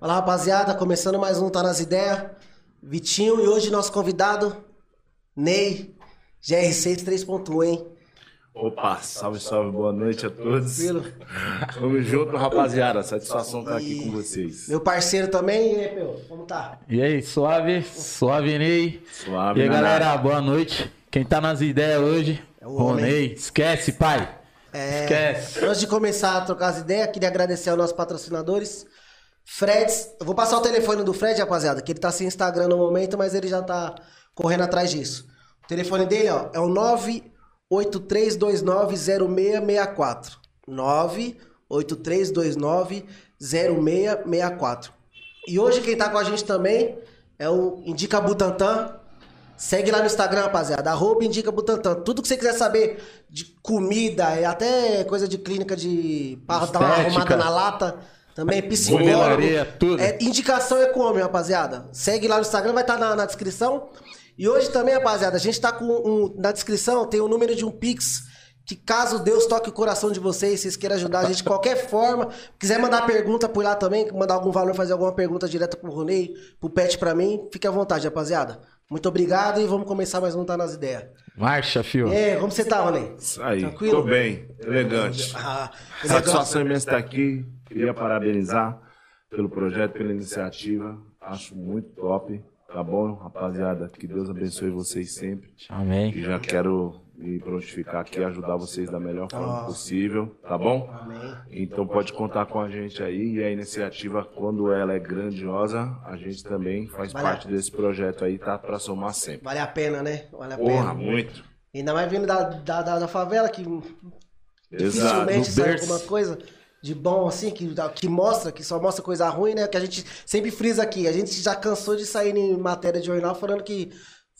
Fala rapaziada, começando mais um Tá Nas Ideias. Vitinho e hoje nosso convidado, Ney, GR6 3.1, hein? Opa, salve, salve, boa noite a todos. Tranquilo? Tamo junto, rapaziada. Satisfação estar aqui com vocês. Meu parceiro também, e aí, meu, como tá? E aí, suave? Suave, Ney. Suave, E aí, galera, boa noite. Quem tá nas ideias hoje? É o homem. Ronei. Esquece, pai. É, Esquece. Antes de começar a trocar as ideias, queria agradecer aos nossos patrocinadores. Freds, eu vou passar o telefone do Fred, rapaziada, que ele tá sem Instagram no momento, mas ele já tá correndo atrás disso. O telefone dele, ó, é o 983290664. 983290664. E hoje quem tá com a gente também é o Indica Butantan. Segue lá no Instagram, rapaziada. Arroba Indica Butantan. Tudo que você quiser saber de comida, e até coisa de clínica de. pra dar uma arrumada na lata. Também psicólogo. Funilaria, tudo. É, indicação é com homem, rapaziada. Segue lá no Instagram, vai estar na, na descrição. E hoje também, rapaziada, a gente tá com um, na descrição, tem o número de um Pix. Que caso Deus toque o coração de vocês, vocês queiram ajudar a gente de qualquer forma, quiser mandar pergunta por lá também, mandar algum valor, fazer alguma pergunta direta pro Ronei, pro Pet pra mim, fique à vontade, rapaziada. Muito obrigado e vamos começar mais um Tá Nas Ideias. Marcha, fio. E aí, como você tá? Isso aí, Tranquilo? tô bem, elegante. Ah. Satisfação imensa estar aqui. Queria parabenizar pelo projeto, pela iniciativa. Acho muito top. Tá bom, rapaziada? Que Deus abençoe vocês sempre. E Amém. já quero me prontificar aqui e ajudar vocês da melhor forma possível, tá bom? Amém. Então pode contar com a gente aí e a iniciativa, quando ela é grandiosa, a gente também faz Vai parte lá. desse projeto aí, tá? Pra somar sempre. Vale a pena, né? Vale a Porra, pena. muito. Ainda mais vindo da, da, da, da favela, que Exato. dificilmente sai alguma coisa de bom, assim, que, que mostra, que só mostra coisa ruim, né? Que a gente sempre frisa aqui. A gente já cansou de sair em matéria de jornal falando que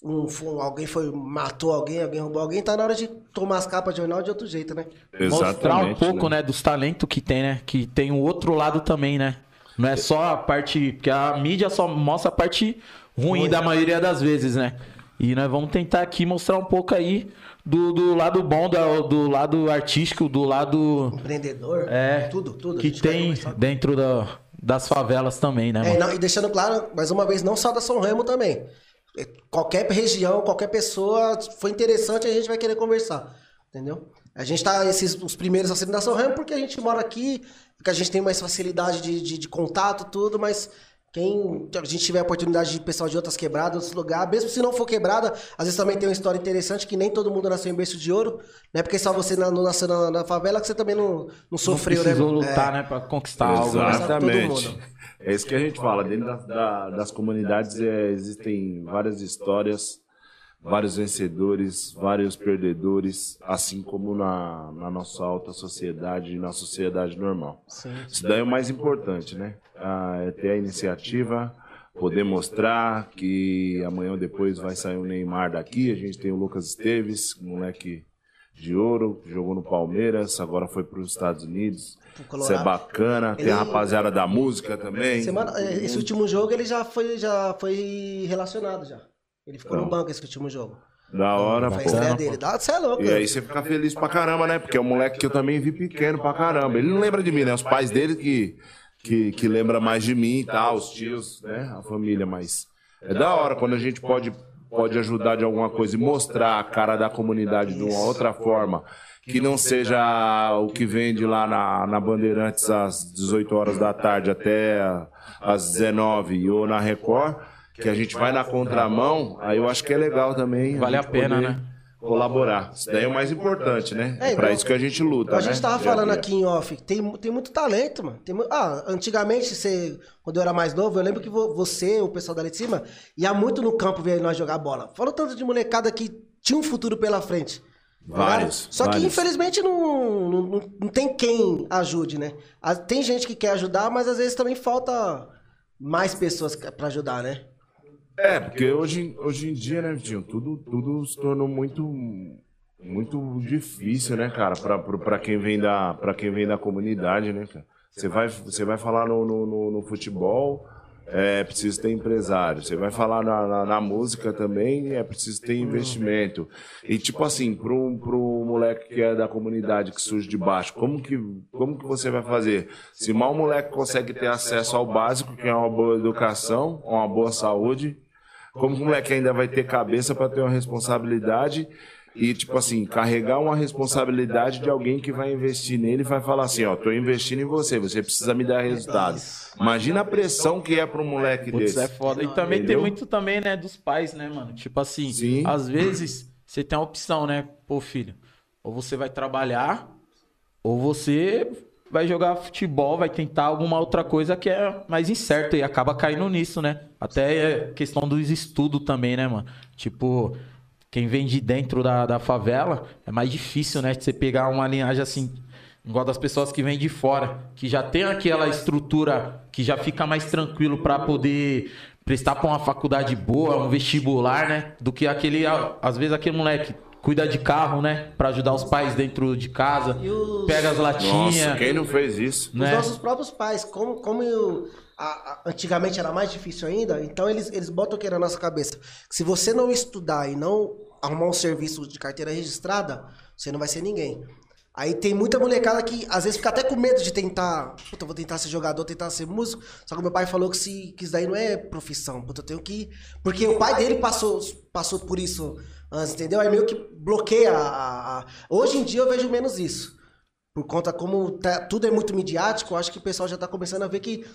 um, um- alguém foi, matou alguém, alguém roubou alguém. Tá na hora de tomar as capas de jornal de outro jeito, né? Mostrar um pouco, né? dos talentos que tem, né? Que tem o outro lado também, né? Não é só a parte. Porque a mídia só mostra a parte ruim da maioria das vezes, né? E nós vamos tentar aqui mostrar um pouco aí do, do lado bom, do, do lado artístico, do lado Empreendedor, É, tudo, tudo. Que tem dentro da- das favelas também, né, É, não, e deixando claro, mais uma vez, não só da São Remo também. Qualquer região, qualquer pessoa, for interessante, a gente vai querer conversar. Entendeu? A gente tá, esses, os primeiros a serem da São Remo, porque a gente mora aqui, porque a gente tem mais facilidade de, de, de contato, tudo, mas quem a gente tiver a oportunidade de pessoal de outras quebradas, outros lugares, mesmo se não for quebrada, às vezes também tem uma história interessante que nem todo mundo nasceu em berço de ouro, não é porque só você na- não nasceu na, na favela que você também não, não sofreu, não precisou né? lutar, É. né, pra conquistar algo. né? Todo Exatamente. É isso que a gente fala. Dentro da- da- das comunidades é, existem várias histórias, vários vencedores, vários perdedores, assim como na, na nossa alta sociedade e na sociedade normal. Isso daí é o mais importante, né? Ah, é ter a iniciativa, poder mostrar que amanhã ou depois vai sair o Neymar daqui. A gente tem o Lucas Esteves, moleque de ouro, jogou no Palmeiras, agora foi para os Estados Unidos. Isso é bacana. Tem Ele- a rapaziada da música também. Semana, é, esse último jogo ele já foi, já foi relacionado já. Ele ficou Então. no banco esse último jogo. Da hora, Foi pô. dele. Dá, você é louco. E aí você fica feliz pra caramba, né? Porque é um moleque que eu também vi pequeno pra caramba. Ele não lembra de mim, né? Os pais dele que, que, que lembram mais de mim e tal, os tios, né? A família, mas é da hora quando a gente pode, pode ajudar de alguma coisa e mostrar a cara da comunidade de uma outra forma. Que não seja o que vende lá na, na Bandeirantes às 18 horas da tarde até às 19 ou na Record, que a gente vai na contramão, aí eu acho que é legal também. Vale a gente pena, poder né? Colaborar. Isso daí é o mais importante, né? É, É, pra igual- isso que a gente luta, A né? gente tava Dia a falando aqui em off, tem, tem muito talento, mano. Tem ah, antigamente, você, quando eu era mais novo, eu lembro que vo- você, o pessoal dali de cima, ia muito no campo ver nós jogar bola. Fala o tanto de molecada que tinha um futuro pela frente. tá Vários, ligado? Só que vários. infelizmente não, não, não- não tem quem ajude, né? Tem gente que quer ajudar, mas às vezes também falta mais pessoas que- pra ajudar, né? É, porque hoje, hoje em dia, né, Vitinho, tudo, tudo se tornou muito, muito difícil, né, cara, pra quem vem da, pra quem vem da comunidade, né, cara. Você vai, você vai falar no, no, no- no futebol, é preciso ter empresário. Você vai falar na, na, na música também, é preciso ter investimento. E tipo assim, pro, pro moleque que é da comunidade, que surge de baixo, como que, como que você vai fazer? Se mal o moleque consegue ter acesso ao básico, que é uma boa educação, uma boa saúde, como o moleque ainda vai ter cabeça para ter uma responsabilidade e, tipo assim, carregar uma responsabilidade de alguém que vai investir nele e vai falar assim, ó, tô investindo em você, você precisa me dar resultado. Imagina a pressão que é para um moleque Putz, desse. é foda. E também Entendeu? tem muito também, né, dos pais, né, mano? Tipo assim, Sim. às vezes você tem a opção, né? Pô, filho, ou você vai trabalhar, ou você vai jogar futebol, vai tentar alguma outra coisa que é mais incerta e acaba caindo nisso, né? Até é questão dos estudos também, né, mano? Tipo, quem vem de dentro da, da favela é mais difícil, né? De você pegar uma linhagem assim, igual das pessoas que vêm de fora, que já tem aquela estrutura que já fica mais tranquilo pra poder prestar pra uma faculdade boa, um vestibular, né? Do que aquele, às vezes aquele moleque cuida de carro, né? Pra ajudar os pais dentro de casa, E os- pega as Nossa, latinhas, quem não fez isso? Os né? nossos próprios pais, como, como eu- a- a- antigamente era mais difícil ainda, então eles, eles botam o que na nossa cabeça? Que se você não estudar e não arrumar um serviço de carteira registrada, você não vai ser ninguém. Aí tem muita molecada que às vezes fica até com medo de tentar. Puta, eu vou tentar ser jogador, tentar ser músico. Só que meu pai falou que, se, que isso daí não é profissão. Puta, eu tenho que. Porque o pai dele passou, passou por isso antes, entendeu? Aí meio que bloqueia a- a- Hoje em dia eu vejo menos isso por conta como tá- tudo é muito midiático, acho que o pessoal já está começando a ver que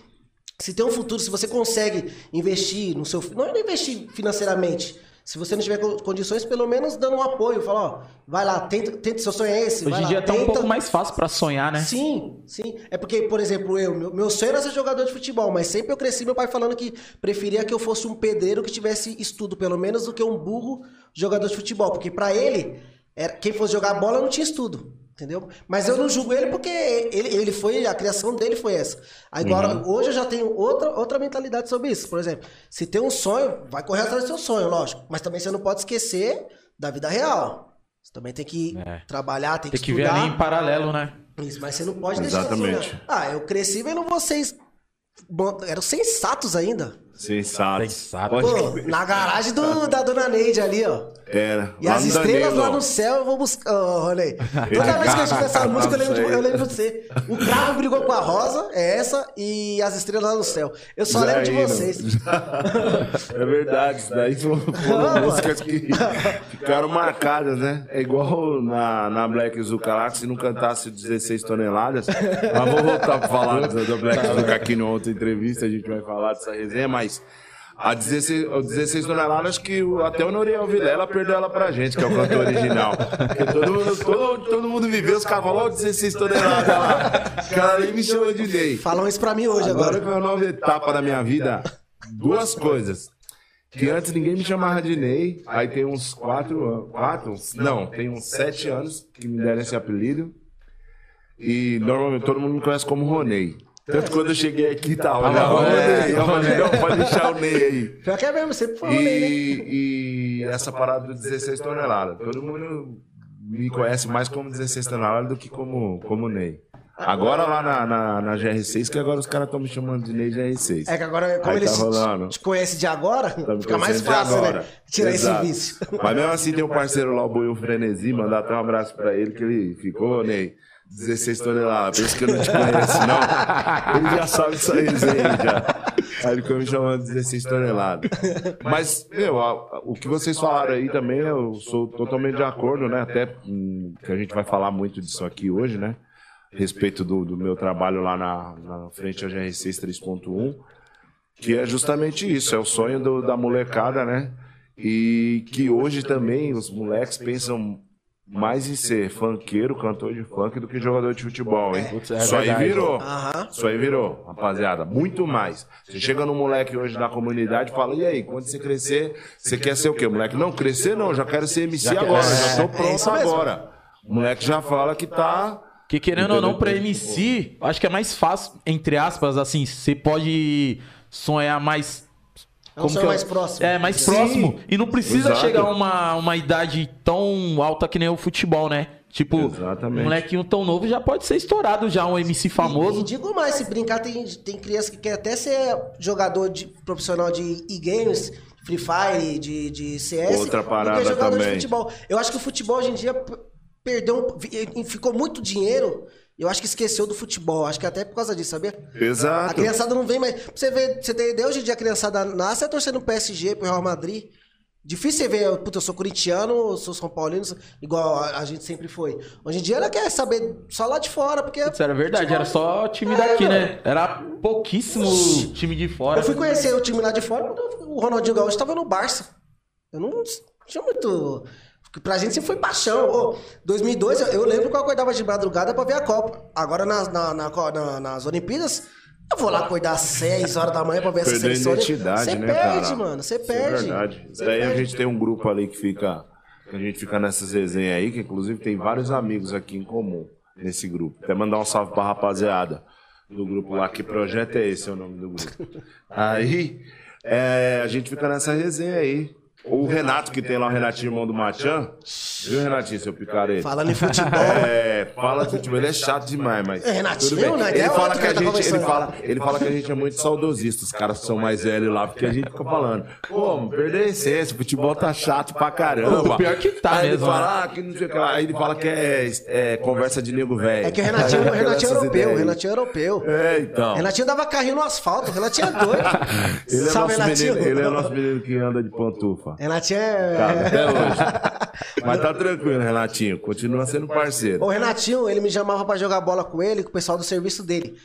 se tem um futuro, se você consegue investir no seu, não é investir financeiramente, se você não tiver co- condições, pelo menos dando um apoio, fala, ó, vai lá, tenta, tenta seu sonho é esse, Hoje em lá, dia tá um tenta. pouco mais fácil pra sonhar, né? Sim, sim. É porque, por exemplo, eu, meu, meu sonho era ser jogador de futebol, mas sempre eu cresci meu pai falando que preferia que eu fosse um pedreiro que tivesse estudo, pelo menos, do que um burro jogador de futebol. Porque pra ele, era, quem fosse jogar bola não tinha estudo. Entendeu? Mas eu não julgo ele porque ele, ele foi, a criação dele foi essa. Agora, hoje eu já tenho outra, outra mentalidade sobre isso. Por exemplo, se tem um sonho, vai correr atrás do seu sonho, lógico. Mas também você não pode esquecer da vida real. Você também tem que É. trabalhar, tem que Tem que ver estudar. ali em paralelo, né? Isso, mas você não pode deixar Exatamente. assim, né? Ah, eu cresci vendo vocês. Bom, eram sensatos ainda. Sensato. Sensato. Pô, na garagem do, da dona Neide ali, ó. Era. E as estrelas Danilo. lá no céu eu vou buscar. Ô, Ronei. Toda vez que eu escuto essa música, eu lembro, de, eu lembro de você. O Cravo brigou com a Rosa, é essa, e as estrelas lá no céu. Eu só lembro de vocês. É verdade, isso daí foram, músicas que ficaram marcadas, né? É igual na, na Black que se não cantasse 16 toneladas. Mas vou voltar pra falar do, do Black Zuka aqui na outra entrevista, a gente vai falar dessa resenha, mas a 16, o 16 toneladas que até o Noriel Vilela perdeu ela pra gente, que é o cantor original. Porque todo mundo, todo, todo mundo viveu, os caras falaram, ó, 16 toneladas lá. O cara nem me chamou de Ney. Falam isso pra mim hoje Agora agora. que é uma nova etapa da minha vida, duas coisas. Que antes ninguém me chamava de Ney, aí tem uns quatro anos. Quatro? Não, tem uns sete anos que me deram esse apelido. E normalmente todo mundo me conhece como Ronei. Tanto quando eu cheguei aqui, tá, olha, Ah, Ronei. é. Eu falei, não, pode deixar o Ney aí. Pior que é mesmo, sempre falou, né? E, e essa parada do 16 toneladas. Todo mundo me conhece mais como 16 toneladas do que como, como Ney. Agora lá na, na, na GR6, que agora os caras estão me chamando de Ney GR6. É que agora, como Aí eles tá te conhecem de agora, Tá fica mais fácil, né? Tirar Exato. esse vício. Mas mesmo assim tem um parceiro lá, o Boiô Frenesi, mandar até um abraço pra ele, que ele ficou, Ney, 16 toneladas. Pensa que eu não te conheço, não. Ele já sabe isso aí, já. Aí ele ficou me chamando de 16 toneladas. Mas, meu, o que vocês falaram aí também, eu sou totalmente de acordo, né? Até hum, que a gente vai falar muito disso aqui hoje, né? A respeito do, do meu trabalho lá na, na frente à GR6 3.1. Que é justamente isso, é o sonho do- da molecada, né? E que hoje também os moleques pensam mais em ser funkeiro, cantor de funk, do que jogador de futebol, hein? É Isso aí virou. Aham. Isso aí virou, rapaziada. Muito mais. Você chega no moleque hoje na comunidade e fala, e aí, quando você crescer, você quer ser o quê? Moleque, não, crescer não, já quero ser MC Já agora, é, já tô é pronto mesmo. agora. O moleque já fala que tá... Que querendo ou não, pra? MC, acho que é mais fácil, entre aspas, assim, você pode sonhar mais. É um sonho que eu- mais próximo. É, mais Sim. próximo. E não precisa Exato. chegar a uma, uma idade tão alta que nem o futebol, né? Tipo, Exatamente. um molequinho tão novo já pode ser estourado já, um MC E, famoso. e digo mais, se brincar, tem, tem criança que quer até ser jogador de, profissional de e-games, Free Fire, de, de CS. Outra do parada jogador também. de futebol. Eu acho que o futebol hoje em dia perdeu, ficou muito dinheiro. Eu acho que esqueceu do futebol. Acho que até por causa disso, sabia? A Exato. criançada não vem mais. Você ver, você tem ideia, hoje em dia a criançada nasce é torcendo pro PSG, pro Real Madrid. Difícil você ver, puta, eu sou corintiano, eu sou São Paulino, igual a, a gente sempre foi. Hoje em dia ela quer saber só lá de fora, porque. Isso era verdade, era só time daqui, né? Era pouquíssimo time de fora. Eu fui conhecer o time lá de fora o Ronaldinho Gaúcho estava no Barça. Eu não tinha muito. Pra gente sempre foi paixão. Ô, 2002, eu, eu lembro que eu acordava de madrugada pra ver a Copa. Agora nas, na- na- na- nas Olimpíadas, eu vou lá acordar às 6 horas da manhã pra ver essa Perdeu a seleção. identidade, Você né, perde, cara? mano. Você Isso é perde. verdade. Você Daí a perde. gente tem um grupo ali que fica. Que a gente fica nessas resenhas aí, que inclusive tem vários amigos aqui em comum nesse grupo. Até mandar um salve pra rapaziada do grupo lá. Que projeto é esse? É o nome do grupo. Aí é, a gente fica nessa resenha aí. O Renato, que tem lá o Renatinho, irmão do Machan. Viu, Renatinho, seu picareta? Falando em futebol. É, fala que tipo, ele é chato demais, mas. É, Renatinho, tudo bem. né? Ele É fala que a tá gente, ele fala, ele fala que a gente é muito saudosista, os caras que são mais velhos lá, porque a gente fica falando, pô, mano, perdeu a essência, o futebol tá chato pra caramba. O pior que tá Aí mesmo, Ele fala, ah, que não sei o que lá. Aí ele fala que é, é conversa de nego velho. É que o Renatinho, o Renatinho é europeu, o Renatinho é europeu. É, então. O Renatinho dava carrinho no asfalto, o Renatinho é doido. Ele é, Sabe, nosso Renatinho? menino, ele é nosso menino que anda de pantufa. Renatinho é. Tá, até hoje. Mas tá tranquilo, Renatinho. Continua sendo parceiro. O Renatinho, ele me chamava pra jogar bola com ele, com o pessoal do serviço dele.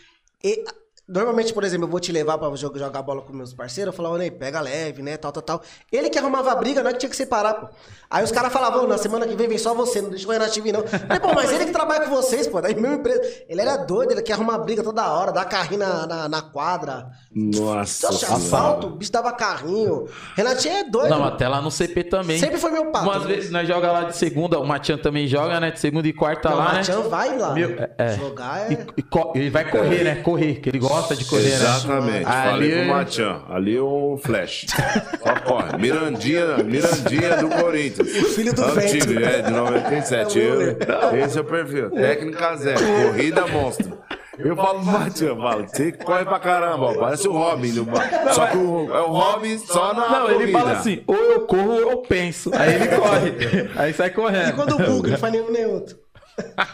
E, normalmente, por exemplo, eu vou te levar pra jo- jogar bola com meus parceiros, eu falava, Ney, pega leve, né, tal, tal, tal. Ele que arrumava a briga, não é que tinha que separar, pô. Aí os caras falavam, "Ô, na semana que vem vem só você, não deixa o Renatinho vir, não. Eu falei, pô, mas ele que trabalha com vocês, pô, daí meu empresa. Ele era doido, ele quer arrumar briga toda hora, dar carrinho na, na, na quadra. Nossa senhora. asfalto, o bicho dava carrinho. Renatinho é doido. Não, até lá no CP também. Sempre foi meu papo. Umas vezes nós joga lá de segunda, o Matian também joga, né? De segunda e quarta Não, lá, o né? Matian vai lá. Meu, é, é. Jogar é... E, e co- ele vai correr, né? Correr, que ele gosta de correr, né? Exatamente. Ali- Falei pro Matian. Ali é o Flash. Só corre. Mirandinha, Mirandinha do Corinthians. O filho do Antigo, vento. é, de 97. É Eu, esse é o perfil. Técnica zero. Corrida monstro. Eu falo pro Matian, falo, você corre pra caramba, ó, parece o Robin. do bar. Só que o, é o Robin só na Não, ele corrida. fala assim, ou eu corro ou eu penso. Aí ele corre. Aí sai E correndo. quando o Google não faz nenhum nem outro.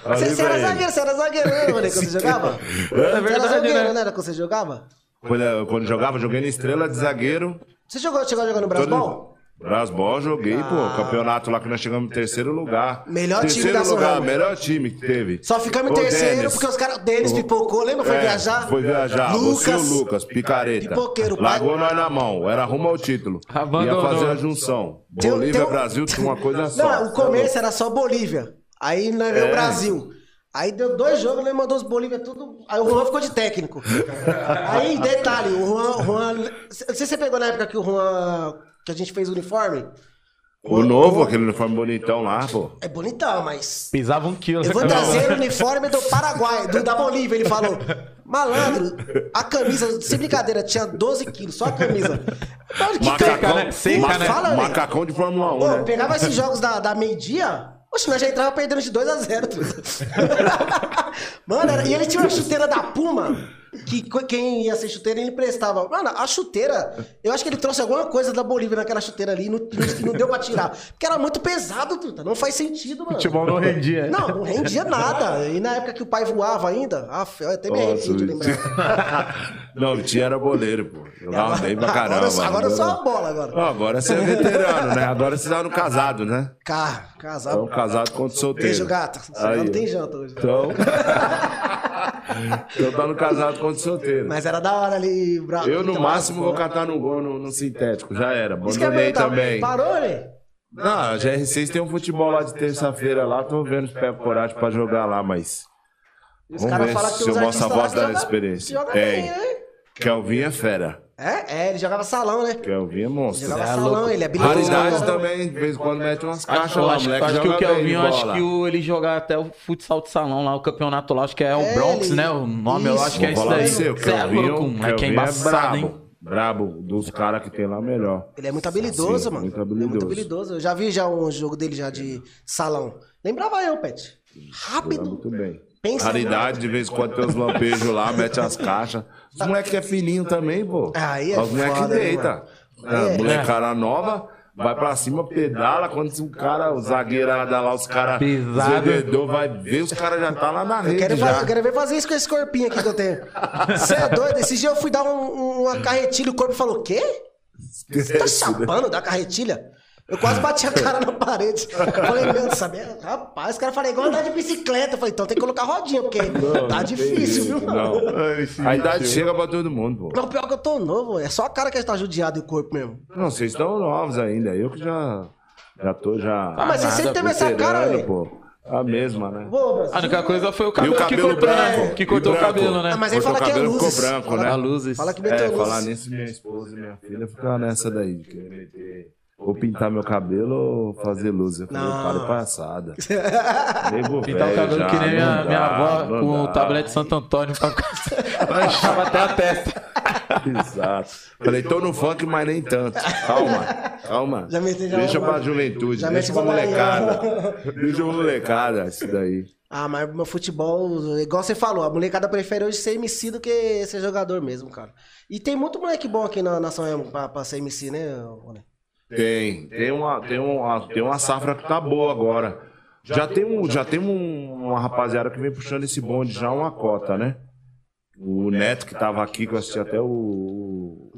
Você, você era zagueiro, você era zagueiro, né, mano, quando você jogava? É Você era verdade, zagueiro, né? não era quando você jogava? Quando, eu- quando jogava, joguei na estrela de zagueiro. Você jogou, chegou a jogar no Brasbol? Brasbol, joguei, pô. Campeonato lá que nós chegamos em terceiro lugar. Melhor time terceiro da São lugar, Ramo. melhor time que teve. Só ficamos em terceiro Denis. porque os caras. Denis pipocou, lembra? Foi É, viajar? Foi viajar. Você e o Lucas, picareta. Pipoqueiro, pai. Largou nós na mão. Era rumo ao título. Abandonou. Ia fazer a junção. Tem- Bolívia, tem um- Brasil, tinha uma coisa só. Não, o começo era só Bolívia. Aí nós veio É. o Brasil. Aí deu dois jogos, nós mandou os Bolívia tudo. Aí o Juan ficou de técnico. Aí, detalhe, o Juan. o Juan não sei se você pegou na época que o Juan. que a gente fez o uniforme. O novo, aquele uniforme bonitão lá, pô. É bonitão, mas. Pisava um quilo. Eu vou essa trazer o uniforme do Paraguai, do, da Bolívia. Ele falou: Malandro, a camisa, sem brincadeira, tinha 12 quilos, só a camisa. Mano, que Seca, camisa? né? Seca, né? Fala. Macacão de Fórmula 1, Pô, né? pegava esses jogos da, da meio-dia. Oxe, nós já entrava perdendo de 2 a 0 Mano, era- e ele tinha uma chuteira da Puma. Que quem ia ser chuteira, ele emprestava. Mano, a chuteira, eu acho que ele trouxe alguma coisa da Bolívia naquela chuteira ali e não, não, deu pra tirar. Porque era muito pesado, truta. Não faz sentido, mano. Futebol não rendia. Não, não rendia nada. E na época que o pai voava ainda, ah, eu até me arrepio de lembrar. Não, o Tinha era boleiro, pô. Jogava bem pra caramba. Agora, sou- agora eu sou a bola agora. Não, agora você é veterano, né? Agora você tá no casado, né? Cara, casado. Então, casado contra solteiro. Beijo, gata. Aí, não tem janta hoje. Então. então tá no casado contra solteiro. Mas era da hora ali, bravo. Eu, no máximo, vou catar no gol no, no sintético. Já era. É Abandonei tá? também. Parou, né? Não, a GR6 tem um futebol lá de terça-feira lá. Tô vendo se pega coragem pra jogar lá, mas. Os Vamos ver se eu mostro a voz da experiência. Tem. né? Kelvin é fera. É, é, ele jogava salão, né? Kelvin é monstro. Jogava É salão, louco. ele é habilidoso. Raridade também, de vez em quando mete umas caixas Acho, eu lá. acho, moleque acho que o Kelvin, eu acho que o, ele joga até o futsal de salão lá, o campeonato lá, acho que é o É, Bronx, ele- né? O nome, eu Isso. acho que é Vou isso daí. você, o Cê é louco, o moleque, é Kelvin embaçado, brabo. hein? Brabo, dos caras que tem lá melhor. Ele é muito habilidoso, Sim, mano. muito Ele é muito habilidoso. habilidoso. Eu já vi já um jogo dele já de salão. Lembrava eu, Pet. Rápido. Joga muito bem. Pensa Raridade, de vez em quando tem os lampejos lá, mete as caixas. Os moleques que é fininho também, pô. Aí é Os moleques né, deita. É. Molecada nova, vai pra cima, pedala. Quando o cara, o zagueirada lá, os caras. Vendedor vai ver, os caras já tá lá na Eu rede. quero, já. fazer, eu quero ver fazer isso com esse corpinho aqui que eu tenho. Você é doido? Esse dia eu fui dar um- um- uma carretilha, o corpo falou: Quê? Você tá chapando da carretilha? Eu quase bati a cara na parede. Eu falei, meu, sabia? Rapaz, os caras falaram igual andar de bicicleta. Eu falei, então tem que colocar rodinha, porque tá difícil, viu? Não. A idade chega pra todo mundo, pô. Não, pior que eu tô novo, é só a cara que tá judiado e o corpo mesmo. Não, vocês estão novos ainda. Eu que já. Já tô já. Ah, mas você sempre teve essa cara, velho. pô. A mesma, né? A única coisa foi o cabelo, cabelo que cortou, né? branco? Que cortou o branco? cabelo, né? Ah, mas aí Cortou fala o que é cabelo, ficou luzes. branco, Fala- né? A luzes. Fala que meteu É, luzes. falar nisso, minha esposa e minha filha ficaram nessa daí. de querer meter- Ou pintar meu cabelo ou fazer luz. Eu falei, para de palhaçada. Nego Pintar o cabelo já, que nem minha, não minha dá, avó com o dá. tablete Santo Antônio pra manchava até a testa. Exato. Falei, tô no funk, mas nem tanto. Calma, calma. Já meti- já- Deixa pra juventude, já deixa pra molecada. Deixa pra molecada, isso daí. Ah, mas meu futebol, igual você falou, a molecada prefere hoje ser MC do que ser jogador mesmo, cara. E tem muito moleque bom aqui na Nação pra, pra ser MC, né, Rony? Tem, tem uma, tem uma, tem uma safra que tá boa agora. Já tem, um, já tem um, uma rapaziada que vem puxando esse bonde já uma cota, né? O Neto que tava aqui, que eu assisti até o, o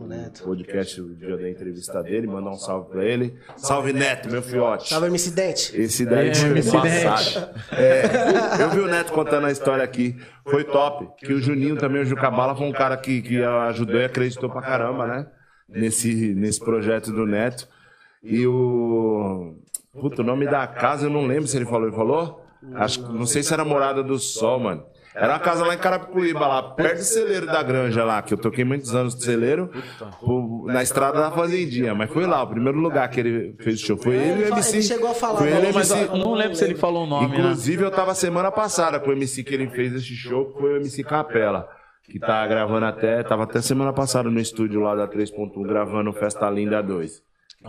podcast o dia da entrevista dele, mandar um salve pra ele. Salve Neto, meu fiote. Salve MC Dente. Esse daí É, foi MC embaçado. É, eu vi o Neto contando a história aqui. Foi top. Que o Juninho também, o Jucabala, foi um cara que, que ajudou e acreditou pra caramba, né? Nesse, nesse projeto do Neto. E o. Puta, o nome da casa eu não lembro se ele falou. Ele falou? Acho, não sei se era Morada do Sol, mano. Era uma casa lá em Carapicuíba, lá, perto do celeiro da granja lá, que eu toquei muitos anos de celeiro, na estrada da Fazendinha. Mas foi lá, o primeiro lugar que ele fez o show. Foi ele e o MC. ele chegou a falar, Foi ele Mas MC. não lembro se ele falou o nome, né? Inclusive, eu tava semana passada com o MC que ele fez esse show, que foi o MC Capela. Que tá gravando até, tava até semana passada no estúdio lá da 3.1 gravando Festa Linda 2.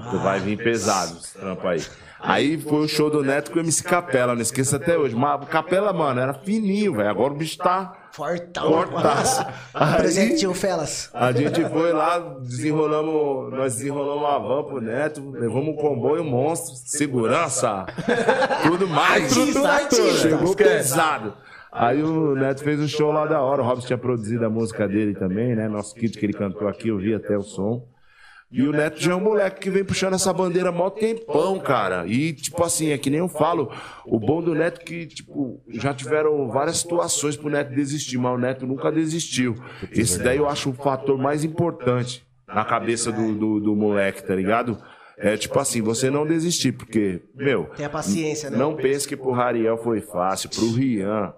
Tu vai vir pesado esse trampo aí. Aí foi o show do Neto com o MC Capela, não esqueça até hoje. Mas o Capela, mano, era fininho, velho. Agora o bicho tá Fortão. fortaço. Aí, Presentinho Felas. a gente foi lá, desenrolamos, nós desenrolamos uma van pro Neto, levamos um comboio monstro, segurança, tudo mais. Artista, artista. Chegou pesado. Aí o Neto fez um show lá da hora, o Robson tinha produzido a música dele também, né? Nosso kit que ele cantou aqui, eu vi até o som. E o Neto já é um moleque que vem puxando essa bandeira mó tempão, cara. E, tipo assim, é que nem eu falo, o bom do Neto é que, tipo, já tiveram várias situações pro Neto desistir, mas o Neto nunca desistiu. Esse daí eu acho o fator mais importante na cabeça do, do, do moleque, tá ligado? É tipo assim, você não desistir, porque, meu, Tenha paciência, né? não pense que pro Rariel foi fácil, pro Rian,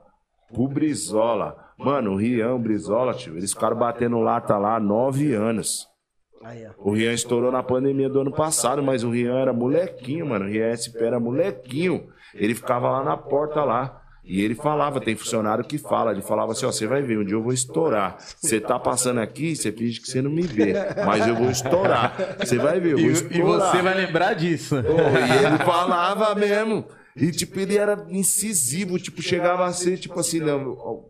pro Brizola. Mano, o Rian, o Brizola, tio, eles ficaram batendo lata lá há nove anos. Aí. O Rian estourou na pandemia do ano passado, mas o Rian era molequinho, mano. O Rian SP era molequinho. Ele ficava lá na porta lá. E ele falava, tem funcionário que fala, ele falava assim, ó, você vai ver, um dia eu vou estourar. Você tá passando aqui, você finge que você não me vê, mas eu vou estourar. Você vai ver, eu vou E, estourar. e você vai lembrar disso. Pô, e ele falava mesmo. E, tipo, ele era incisivo, tipo, chegava a ser, tipo assim, não,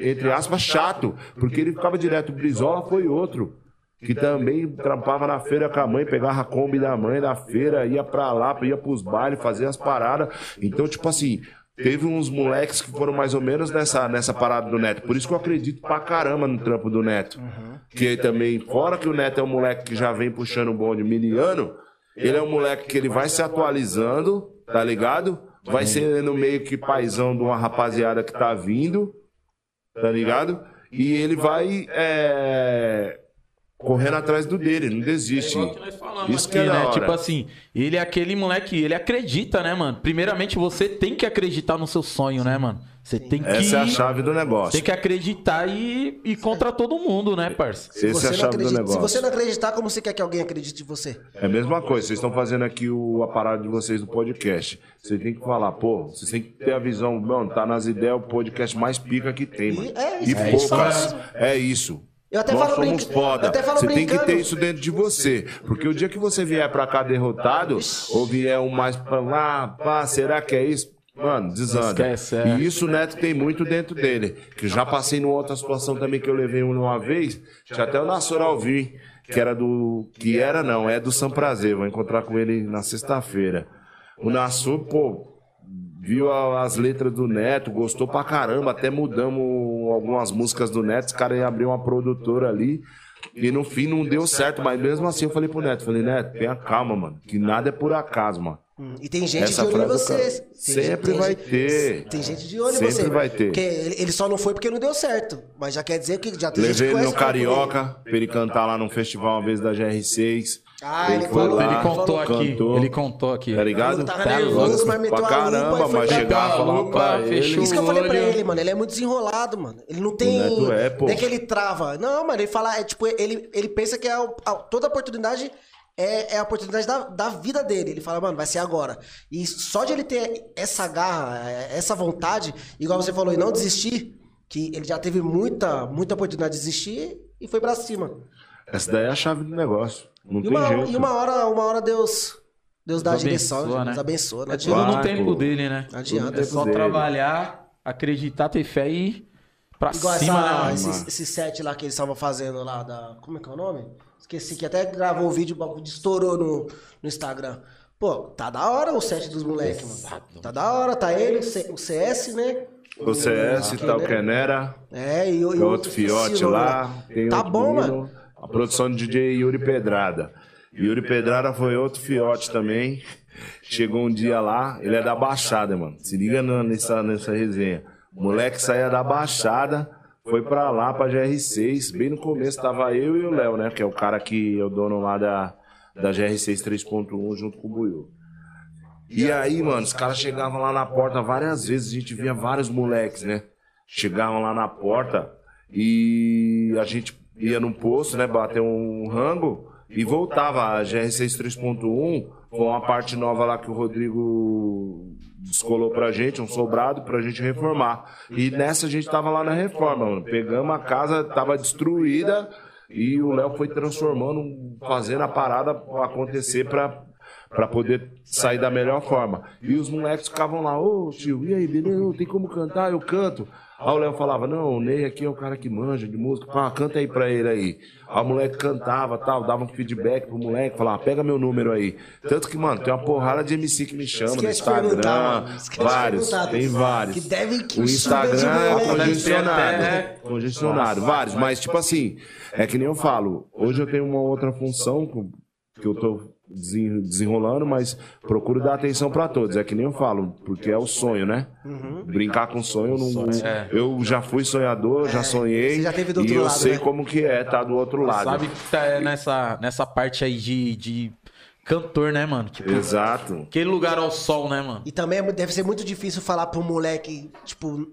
entre aspas, chato. Porque ele ficava direto. O Brizola foi outro. Que também trampava na feira com a mãe, pegava a Kombi da mãe da feira, ia pra lá, ia pros bailes, fazia as paradas. Então, tipo assim, teve uns moleques que foram mais ou menos nessa, nessa parada do Neto. Por isso que eu acredito pra caramba no trampo do Neto. Que também, fora que o Neto é um moleque que já vem puxando o bonde miliano, ele é um moleque que ele vai se atualizando, tá ligado? Vai sendo meio que paizão de uma rapaziada que tá vindo, tá ligado? E ele vai é, correndo atrás do dele, não desiste. Isso que é né? Tipo assim, ele é aquele moleque, ele acredita, né, mano? Primeiramente, você tem que acreditar no seu sonho, né, mano? Você tem que. Essa é a chave do negócio. Tem que acreditar e ir contra todo mundo, né, parça? Se Essa é você a não chave do acredita- negócio. Se você não acreditar, como você quer que alguém acredite em você? É a mesma coisa, vocês estão fazendo aqui o, a parada de vocês do podcast. Você tem que falar, pô, vocês têm que ter a visão, mano, tá nas ideias o podcast mais pica que tem, mano. é e isso, é isso poucas. mesmo. É isso. Eu até Nós falo somos brinca- foda. eu até falo Você tem que brincando. ter isso dentro de você. Porque o dia que você vier pra cá derrotado, ou vier um mais pra lá, pá, será que é isso? Mano, desanda. Esquece, é. E isso o Neto tem muito dentro dele. Que já passei numa outra situação também que eu levei uma vez. Tinha até o Nassor Alvim, que era do. Que era não, é do São Prazer. Vou encontrar com ele na sexta-feira. O Nassor, pô, viu as letras do Neto, gostou pra caramba. Até mudamos algumas músicas do Neto. Os caras iam abrir uma produtora ali. E no fim não deu certo, mas mesmo assim eu falei pro Neto, falei, Neto, tenha calma, mano, que nada é por acaso, mano. Hum, E tem gente Essa de olho em você. cara. Sempre gente- vai ter. Tem gente de olho em Sempre você. vai ter. Porque ele, só não foi porque não deu certo. Mas já quer dizer que já tem gente Levei que ele no. Carioca, pra ele cantar lá num festival uma vez da GR6. Ah, ele foi falou, lá, Ele contou falou- aqui. cantou. Ele contou aqui. Tá ligado? Ele tava Tá nervoso, mas meteu pra caramba, lupa e foi mas chegava a lá lupa, pra ele. Isso que eu falei pra ele, mano. Ele é muito desenrolado, mano. Ele não tem. É, pô. Não é que ele trava. Não, mano, ele fala. É, tipo, ele, ele pensa que é a- a- toda oportunidade é, é a oportunidade da, da vida dele. Ele fala, mano, vai ser agora. E só de ele ter essa garra, é, essa vontade, igual você falou, e não desistir, que ele já teve muita, muita oportunidade de desistir e foi pra cima. Essa daí é a chave do negócio. Não E tem uma, jeito. e uma hora, uma hora Deus, Deus dá a Nos direção, abençoa, Deus né? abençoa. Não É tudo no tempo dele, né? Não adianta. É só dele. trabalhar, acreditar, ter fé e ir pra Igual cima, essa, né? esse, esse set lá que eles estavam fazendo lá da. Como é que é o nome? Esqueci que até gravou o vídeo, o bagulho estourou no, no Instagram. Pô, tá da hora o set dos moleques, mano. Tá da hora, tá ele, o, CS, né? O CS, tá o Kenera, É, e, o- e outro fiote lá. Tem Tá outro bom, menino. mano. A produção do DJ Yuri Pedrada. Yuri Pedrada foi outro fiote também. Chegou um dia lá, ele é da Baixada, mano. Se liga nessa, nessa resenha. Moleque saía da Baixada, foi pra lá, pra GR6. Bem no começo tava eu e o Léo, né? Que é o cara que é o dono lá da, da GR6 3.1 junto com o Buiu. E aí, mano, os caras chegavam lá na porta várias vezes, a gente via vários moleques, né? Chegavam lá na porta e a gente ia num posto, né? Bater um rango e voltava. A GR6 3.1 foi uma parte nova lá que o Rodrigo descolou pra gente, um sobrado pra gente reformar. E nessa a gente tava lá na reforma, mano. Pegamos a casa, tava destruída e o Léo foi transformando, fazendo a parada acontecer pra Pra poder sair da melhor forma. E os moleques ficavam lá, ô tio, e aí, beleza? Tem como cantar? Eu canto. Aí o Léo falava, não, o Ney aqui é o cara que manja de música, pá, canta aí pra ele aí. Aí o moleque cantava, tal, dava um feedback pro moleque, falava, pega meu número aí. Tanto que, mano, tem uma porrada de MC que me chama no Instagram, vários, tem vários. Que deve que O Instagram é congestionado. Até- Congestionado, vários. Mas, tipo assim, é que nem eu falo, hoje eu tenho uma outra função que eu tô desenrolando, mas procuro dar atenção pra todos. É que nem eu falo, porque é o sonho, né? Uhum. Brincar com sonho, eu não. É. Eu já fui sonhador, já sonhei. você já teve do e outro eu lado, sei né? como que é tá do outro lado. Sabe que tá é, nessa, nessa parte aí de, de cantor, né, mano? Tipo, Exato. aquele lugar ao sol, né, mano? E também é- deve ser muito difícil falar pro moleque, tipo,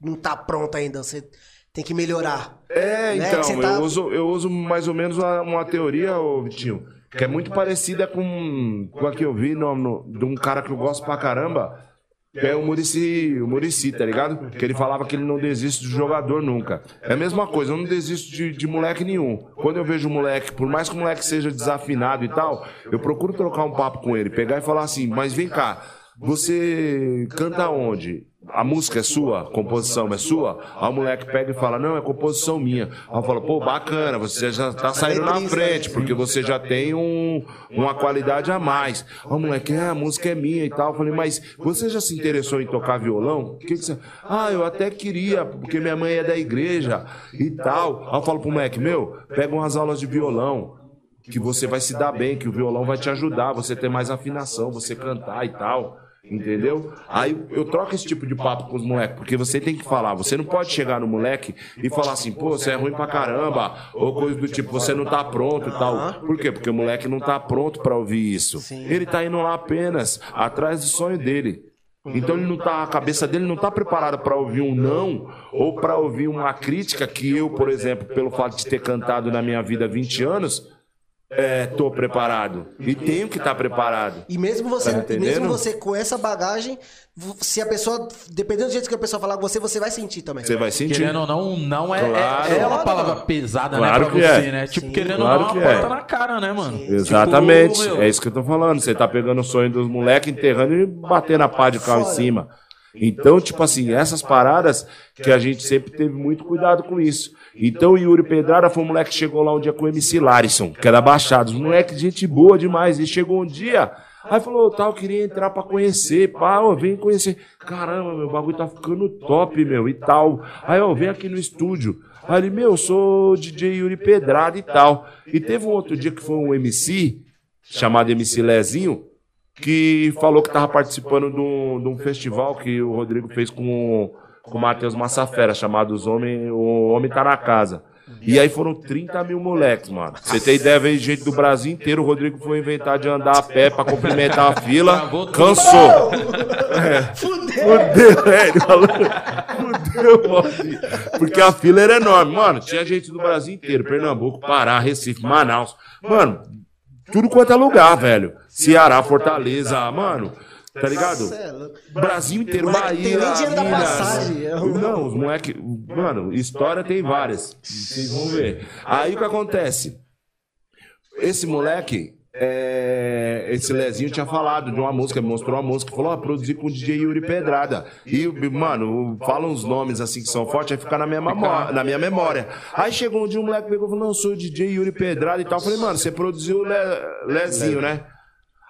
não tá pronto ainda. Você tem que melhorar. É, Né? então, você eu, tá- uso, eu uso mais ou menos uma, uma teoria, ô Vitinho, que é muito parecida com, com a que eu vi no, no- de um cara que eu gosto pra caramba, que é o Murici, o Murici, tá ligado? Que ele falava que ele não desiste do jogador nunca. É a mesma coisa, eu não desisto de, de moleque nenhum. Quando eu vejo um moleque, por mais que o moleque seja desafinado e tal, eu procuro trocar um papo com ele, pegar e falar assim, mas vem cá, você canta onde? A música é sua? A composição é sua? Aí o moleque pega e fala, não, é composição minha. Aí eu falo, pô, bacana, você já tá saindo na frente, porque você já tem um, uma qualidade a mais. Aí o moleque, é, a música é minha e tal. Eu falei, mas você já se interessou em tocar violão? Que, que você... Ah, eu até queria, porque minha mãe é da igreja e tal. Aí eu falo pro moleque, meu, pega umas aulas de violão que você vai se dar bem, que o violão vai te ajudar, você ter mais afinação, você cantar e tal. Entendeu? Aí eu troco esse tipo de papo com os moleques, porque você tem que falar, você não pode chegar no moleque e falar assim, pô, você é ruim pra caramba, ou coisa do tipo, você não tá pronto e tal. Por quê? Porque o moleque não tá pronto pra ouvir isso. Ele tá indo lá apenas atrás do sonho dele. Então ele não tá, a cabeça dele não tá preparada para ouvir um não ou para ouvir uma crítica que eu, por exemplo, pelo fato de ter cantado na minha vida há 20 anos, é, tô preparado. E tenho que estar preparado. E mesmo você, Tá mesmo você com essa bagagem, se a pessoa, dependendo do jeito que a pessoa falar com você, você vai sentir também. Você vai sentir. Querendo ou não, não é, Claro. é, é uma palavra pesada, Claro né, pra que você, é. né? Tipo, Sim. querendo Claro ou não, que é uma é. porta na cara, né, mano? Exatamente. Tipo, é isso que eu tô falando. Você tá pegando o sonho dos moleques, enterrando e batendo a pá de carro em Foda. cima. Então, tipo assim, essas paradas que a gente sempre teve muito cuidado com isso. Então, o Yuri Pedrada foi um moleque que chegou lá um dia com o MC Larison, que era baixado. Os moleque, gente boa demais. Ele chegou um dia, aí falou, tal, queria entrar pra conhecer. Pá, ó, vem conhecer. Caramba, meu bagulho tá ficando top, meu, e tal. Aí, ó, vem aqui no estúdio. Aí ele, meu, eu sou DJ Yuri Pedrada e tal. E teve um outro dia que foi um MC, chamado MC Lezinho, que falou que tava participando de um, de um festival que o Rodrigo fez com, com o Matheus Massafera, chamado Os Homem, O Homem Tá na Casa. E aí foram 30 mil moleques, mano. Você tem ideia, veio gente do Brasil inteiro. O Rodrigo foi inventar de andar a pé pra cumprimentar a fila. Cansou. Fudeu! Fudeu, é, ele falou. Fudeu, mano. Porque a fila era enorme. Mano, tinha gente do Brasil inteiro. Pernambuco, Pará, Recife, Manaus. Mano, tudo quanto é lugar, velho. Ceará, Fortaleza, mano. Tá ligado? Cê é. Brasil inteiro, Bahia, tem nem dinheiro da passagem, é Não, os moleque... Mano, história tem várias. Vocês vão ver. Aí o que acontece? Esse moleque, é, esse Lezinho tinha falado de uma música, mostrou uma música, falou, ó, produzi com o DJ Yuri Pedrada. E, mano, fala uns nomes assim que são fortes, aí fica na minha, memória, na minha memória. Aí chegou um dia um moleque pegou e falou, não, sou o DJ Yuri Pedrada e tal. Eu falei, mano, você produziu o Le- Lezinho, né?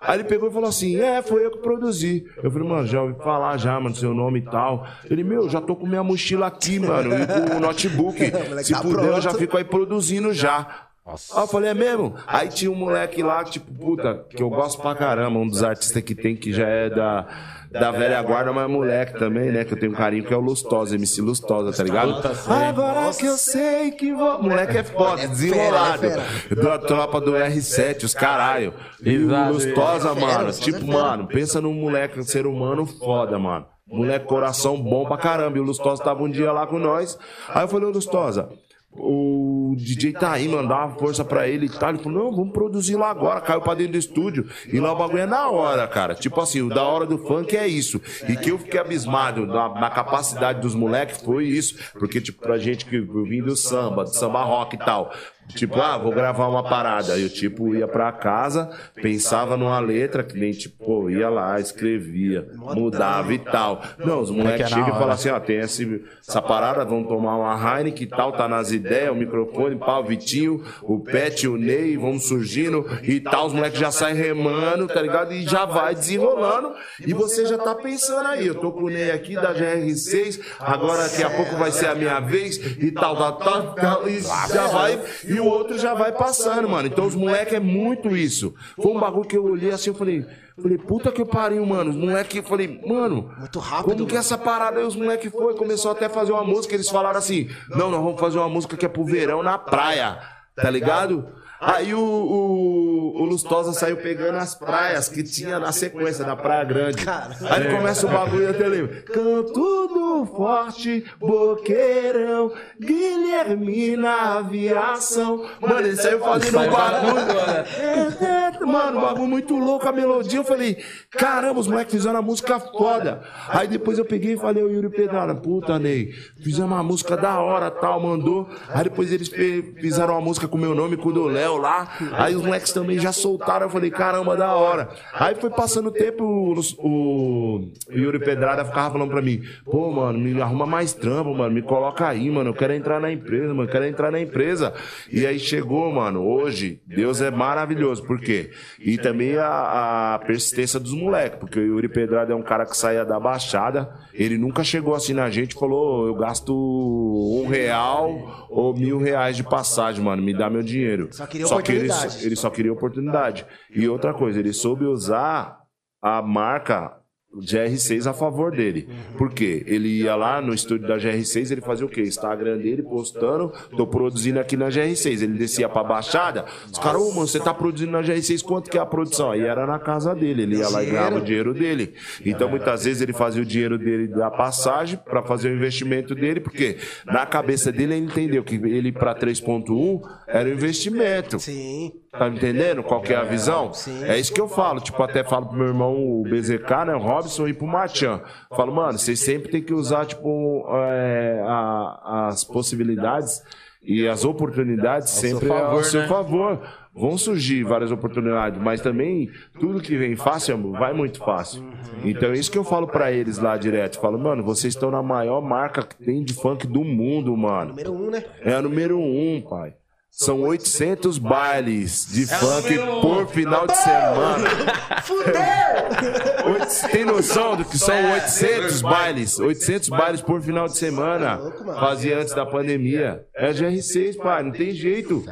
Aí ele pegou e falou assim: É, foi eu que produzi. Eu falei, mano, já ouvi falar já, mano, seu nome e tal. Ele, meu, já tô com minha mochila aqui, mano, e com o notebook. Se tá puder, eu já fico aí produzindo já. Aí eu falei, é mesmo? Aí tinha um moleque lá, tipo, puta, que eu gosto pra caramba, um dos artistas que tem, que já é da, da velha guarda, mas moleque também, né? Que eu tenho um carinho, que é o Lustosa, MC Lustosa, tá ligado? Agora que eu sei que vou. Moleque é foda, É desenrolado. fera, é Da tropa do R7, os caralho. E o. Lustosa, mano, Lustosa tipo, mano, pensa num moleque, um ser humano foda, mano. Moleque, coração bom pra caramba. E o Lustosa tava um dia lá com nós. Aí eu falei, Lustosa, o DJ tá aí, uma força pra ele e tal. Ele falou, não, vamos produzir lá agora. Caiu pra dentro do estúdio. E lá o bagulho é na hora, cara. Tipo assim, o da hora do funk é isso. E que eu fiquei abismado na, na capacidade dos moleques foi isso. Porque, tipo, pra gente que vim do samba, do samba rock e tal. Tipo, ah, vou gravar uma parada. Eu, tipo, ia pra casa, pensava numa letra, que nem, tipo, pô, ia lá, escrevia, mudava e tal. Não, os moleques é na chegam e falam assim, ó, tem esse, essa parada, vamos tomar uma Heineken e tal, tá nas ideias, o microfone, pá, o Vitinho, o Pet, o Ney, vamos surgindo e tal, os moleques já saem remando, tá ligado? E já vai desenrolando e você já tá pensando aí, eu tô com o Ney aqui da GR6, agora daqui a pouco vai ser a minha vez e tal, tal, tal, tal, e já vai, e o outro já vai passando, mano. Então os moleques é muito isso. Foi um bagulho que eu olhei assim, eu falei, falei, puta que pariu, mano. Os moleques, eu falei, mano, Muito rápido, como que essa parada aí os moleques foi? Começou até a fazer uma música, eles falaram assim: não, nós vamos fazer uma música que é pro verão na praia, tá ligado? Aí o, o, o Lustosa saiu pegando as praias que tinha na sequência da Praia Grande. Aí começa o bagulho até lembro. Canto do Forte, Boqueirão, Guilherme na aviação. Mano, ele saiu fazendo um bagulho. É, é, mano, um bagulho muito louco, a melodia. Eu falei, caramba, os moleques fizeram uma música foda. Aí depois eu peguei e falei, o Yuri Pedrada, puta, Ney, fizemos uma música da hora, tal, mandou. Aí depois eles fizeram uma música com meu nome, com o do Léo lá. Aí os moleques também já soltaram. Eu falei, caramba, da hora. Aí foi passando o tempo, o, o, Yuri Pedrada ficava falando pra mim, pô, mano, me arruma mais trampo, mano, me coloca aí, mano, eu quero entrar na empresa, mano, eu quero entrar na empresa. E aí chegou, mano, hoje, Deus é maravilhoso, por quê? E também a, a persistência dos moleques, porque o Yuri Pedrada é um cara que saía da Baixada, ele nunca chegou assim na gente e falou, eu gasto um real ou mil reais de passagem, mano, me dá meu dinheiro. Só queria que ele, oportunidade. ele só queria oportunidade. E outra coisa, ele soube usar a marca GR6 a favor dele. Por quê? Ele ia lá no estúdio da GR6, ele fazia o quê? Instagram dele postando, tô produzindo aqui na GR6. Ele descia pra Baixada, os caras, ô mano, você tá produzindo na GR6, quanto que é a produção? Aí era na casa dele, ele ia lá e ganhava o dinheiro dele. Então muitas vezes ele fazia o dinheiro dele da passagem pra fazer o investimento dele, porque na cabeça dele ele entendeu que ele pra 3.1 era um investimento. Sim. Tá me entendendo qual que é a visão? É isso que eu falo. Tipo, até falo pro meu irmão, o BZK, né? O Robson e pro Machan. Falo, mano, vocês sempre tem que usar, tipo, é, a- as possibilidades e as oportunidades seu sempre favor, ao seu né? favor. Vão surgir várias oportunidades, mas também tudo que vem fácil, amor, vai muito fácil. Então é isso que eu falo pra eles lá direto. Falo, mano, vocês estão na maior marca que tem de funk do mundo, mano. Número um, né? É a número um, pai. São 800 bailes de É funk um. por final de semana. Fudeu! Tem noção do que são 800 bailes? 800 bailes por final de semana. Fazia antes da pandemia. É GR6, pai, não tem jeito.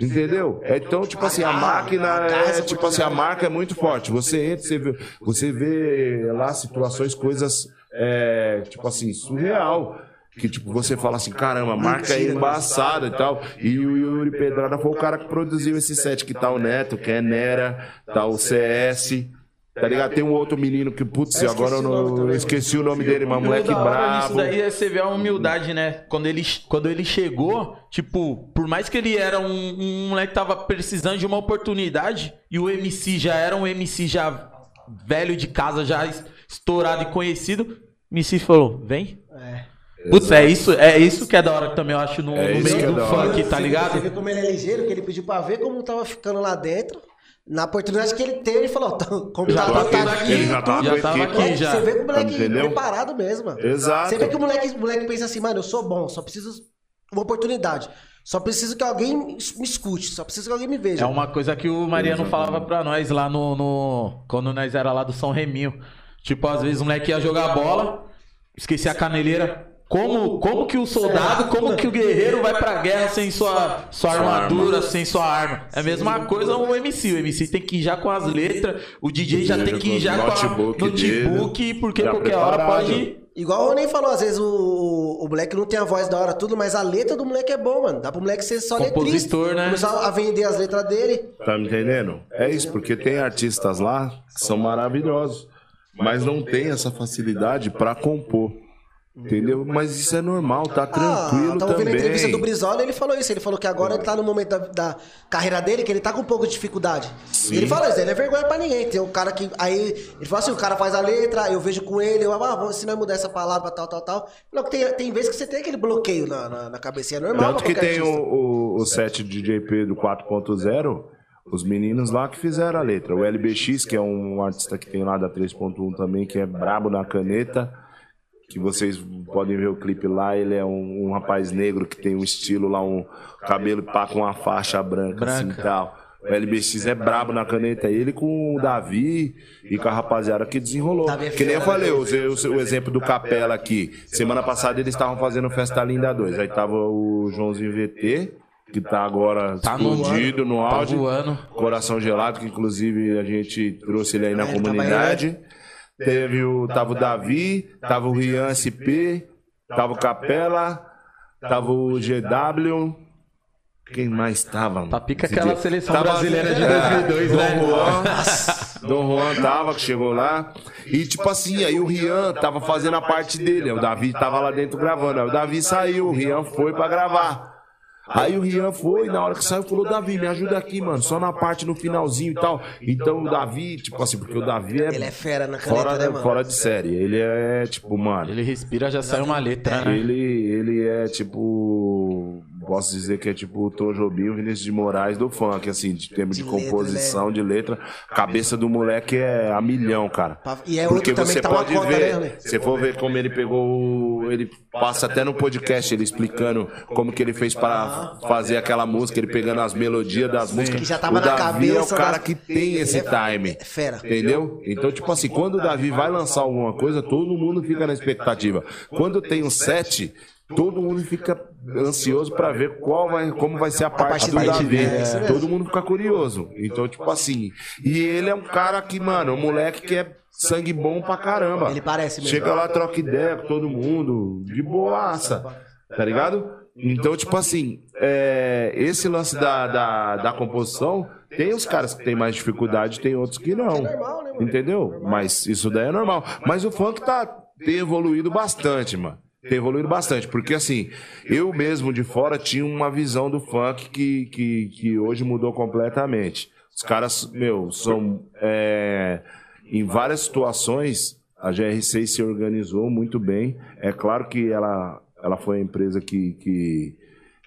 Entendeu? É, Então, tipo assim, a máquina é, tipo assim, a marca é muito forte. Você entra, você vê, você vê lá situações, coisas, é, tipo assim, surreal. Que tipo, você fala assim, caramba, a marca é embaçada e tal. E o Yuri Pedrada foi o cara que produziu esse set, que tá o Neto, que é Nera, tá o CS. Tá ligado? Tem um outro menino que, putz, Eu agora eu, esqueci o nome não, eu esqueci o nome dele, mas moleque nisso bravo. daí é você ver a humildade, né? Quando ele, quando ele chegou, tipo, por mais que ele era um, um moleque que tava precisando de uma oportunidade, e o MC já era um MC já velho de casa, já es- estourado e conhecido, o MC falou, vem. É. Putz, é isso, é isso que é da hora que também eu acho no, É no meio é do funk, tá Você ligado? vê como ele é ligeiro, que ele pediu pra ver como tava ficando lá dentro. Na oportunidade que ele teve, ele falou, ó, como Já tá, tá tá, aqui, aqui, Ele já tava já tava aqui, já. Você vê que o moleque Entendeu? preparado mesmo, mano. Exato. Você vê que o moleque, o moleque pensa assim, mano, eu sou bom, só preciso uma oportunidade. Só preciso que alguém me escute, só preciso que alguém me veja. É uma coisa que o Mariano falava pra nós lá no, no- Quando nós era lá do São Reminho. Tipo, às vezes o moleque ia jogar bola, esquecia a caneleira. Como, como que o soldado, como que o guerreiro vai pra guerra sem sua, sua armadura, sem sua arma? É a mesma coisa o MC. O MC tem que ir já com as letras, o DJ já tem que ir já com a Notebook notebook, porque qualquer hora pode. Igual o Rony falou, às vezes o, o moleque não tem a voz da hora tudo, mas a letra do moleque é bom, mano. Dá pro moleque ser só letrista. Compositor, né? Começar a vender as letras dele. Tá me entendendo? É isso, porque tem artistas lá que são maravilhosos, mas não tem essa facilidade pra compor. Entendeu? Mas isso é normal, tá tranquilo ah, tava ouvindo a entrevista do. Brizola ele falou isso. Ele falou que agora ele tá no momento da, da carreira dele que ele tá com um pouco de dificuldade. Sim. E ele falou isso, ele é vergonha pra ninguém. Tem um cara que. Aí ele falou assim: o cara faz a letra, eu vejo com ele, eu, ah, ensinar a mudar essa palavra, tal, tal, tal. Não, que tem, tem vezes que você tem aquele bloqueio na, na, na cabeça. É normal Tanto que tem artista. o, o, o set de JP do 4.0, os meninos lá que fizeram a letra. O LBX, que é um artista que tem lá da 3.1 também, que é brabo na caneta. Que vocês podem ver o clipe lá, ele é um, um rapaz negro que tem um estilo lá, um cabelo pá com uma faixa branca, assim Branca. e tal. O LBX é brabo na caneta, ele com o Davi e com a rapaziada que desenrolou. É Que nem eu falei, eu usei o, exemplo do Capela aqui. Semana passada eles estavam fazendo Festa Linda 2. Aí tava o Joãozinho VT, que tá agora Tá no explodido no Tá áudio. voando. Coração Gelado, que inclusive a gente trouxe ele aí na É, comunidade. Teve o, tava o Davi, tava o Rian SP, tava o Capela, tava o GW. Quem mais tava? mano? Tá pica aquela dia. seleção Tava- brasileira de É, 2002, Dom né? Juan, Dom Juan tava, que chegou lá. E tipo assim, aí o Rian tava fazendo a parte dele. O Davi tava lá dentro gravando. Aí o Davi saiu, o Rian foi pra gravar. Aí o Rian foi, na hora que saiu, falou: Davi, me ajuda aqui, mano, só na parte no finalzinho e tal. Então o Davi, tipo assim, porque o Davi é. Ele é fera na caneta, fora, né, mano? fora de série. Ele é, tipo, mano. Ele respira, já sai uma letra, né? Ele, ele é tipo. Posso dizer que é tipo o Tom Jobim, o Vinícius de Moraes do funk, assim, de termos de, De letra, composição, de letra. Cabeça do moleque é a milhão, cara. E é Porque você que tá pode ver, né, se for ver como ele pegou, o- ele passa até no podcast ele explicando como que ele fez para fazer aquela música, ele pegando as melodias das músicas. Que já tava o na Davi é o cabeça cara das- que tem esse é- time. é fera. Entendeu? Então, tipo assim, quando o Davi vai lançar alguma coisa, todo mundo fica na expectativa. Quando tem um set, todo mundo fica ansioso pra ver qual vai, como vai ser a parte, parte do Davi. é. Todo mundo fica curioso. Então, tipo assim. E ele é um cara que, mano, um moleque que é sangue bom pra caramba. Ele parece mesmo. Chega lá, troca ideia com todo mundo, de boaça. Tá ligado? Então, tipo assim, é, esse lance da, da, da composição, tem os caras que têm mais dificuldade, tem outros que não. né? Entendeu? Mas isso daí é normal. Mas o funk tá, tem evoluído bastante, mano. Tem evoluído bastante. Porque assim, eu mesmo de fora tinha uma visão do funk que, que, que hoje mudou completamente. Os caras, meu, são. é, em várias situações, a GR6 se organizou muito bem. É claro que ela, ela foi a empresa que, que,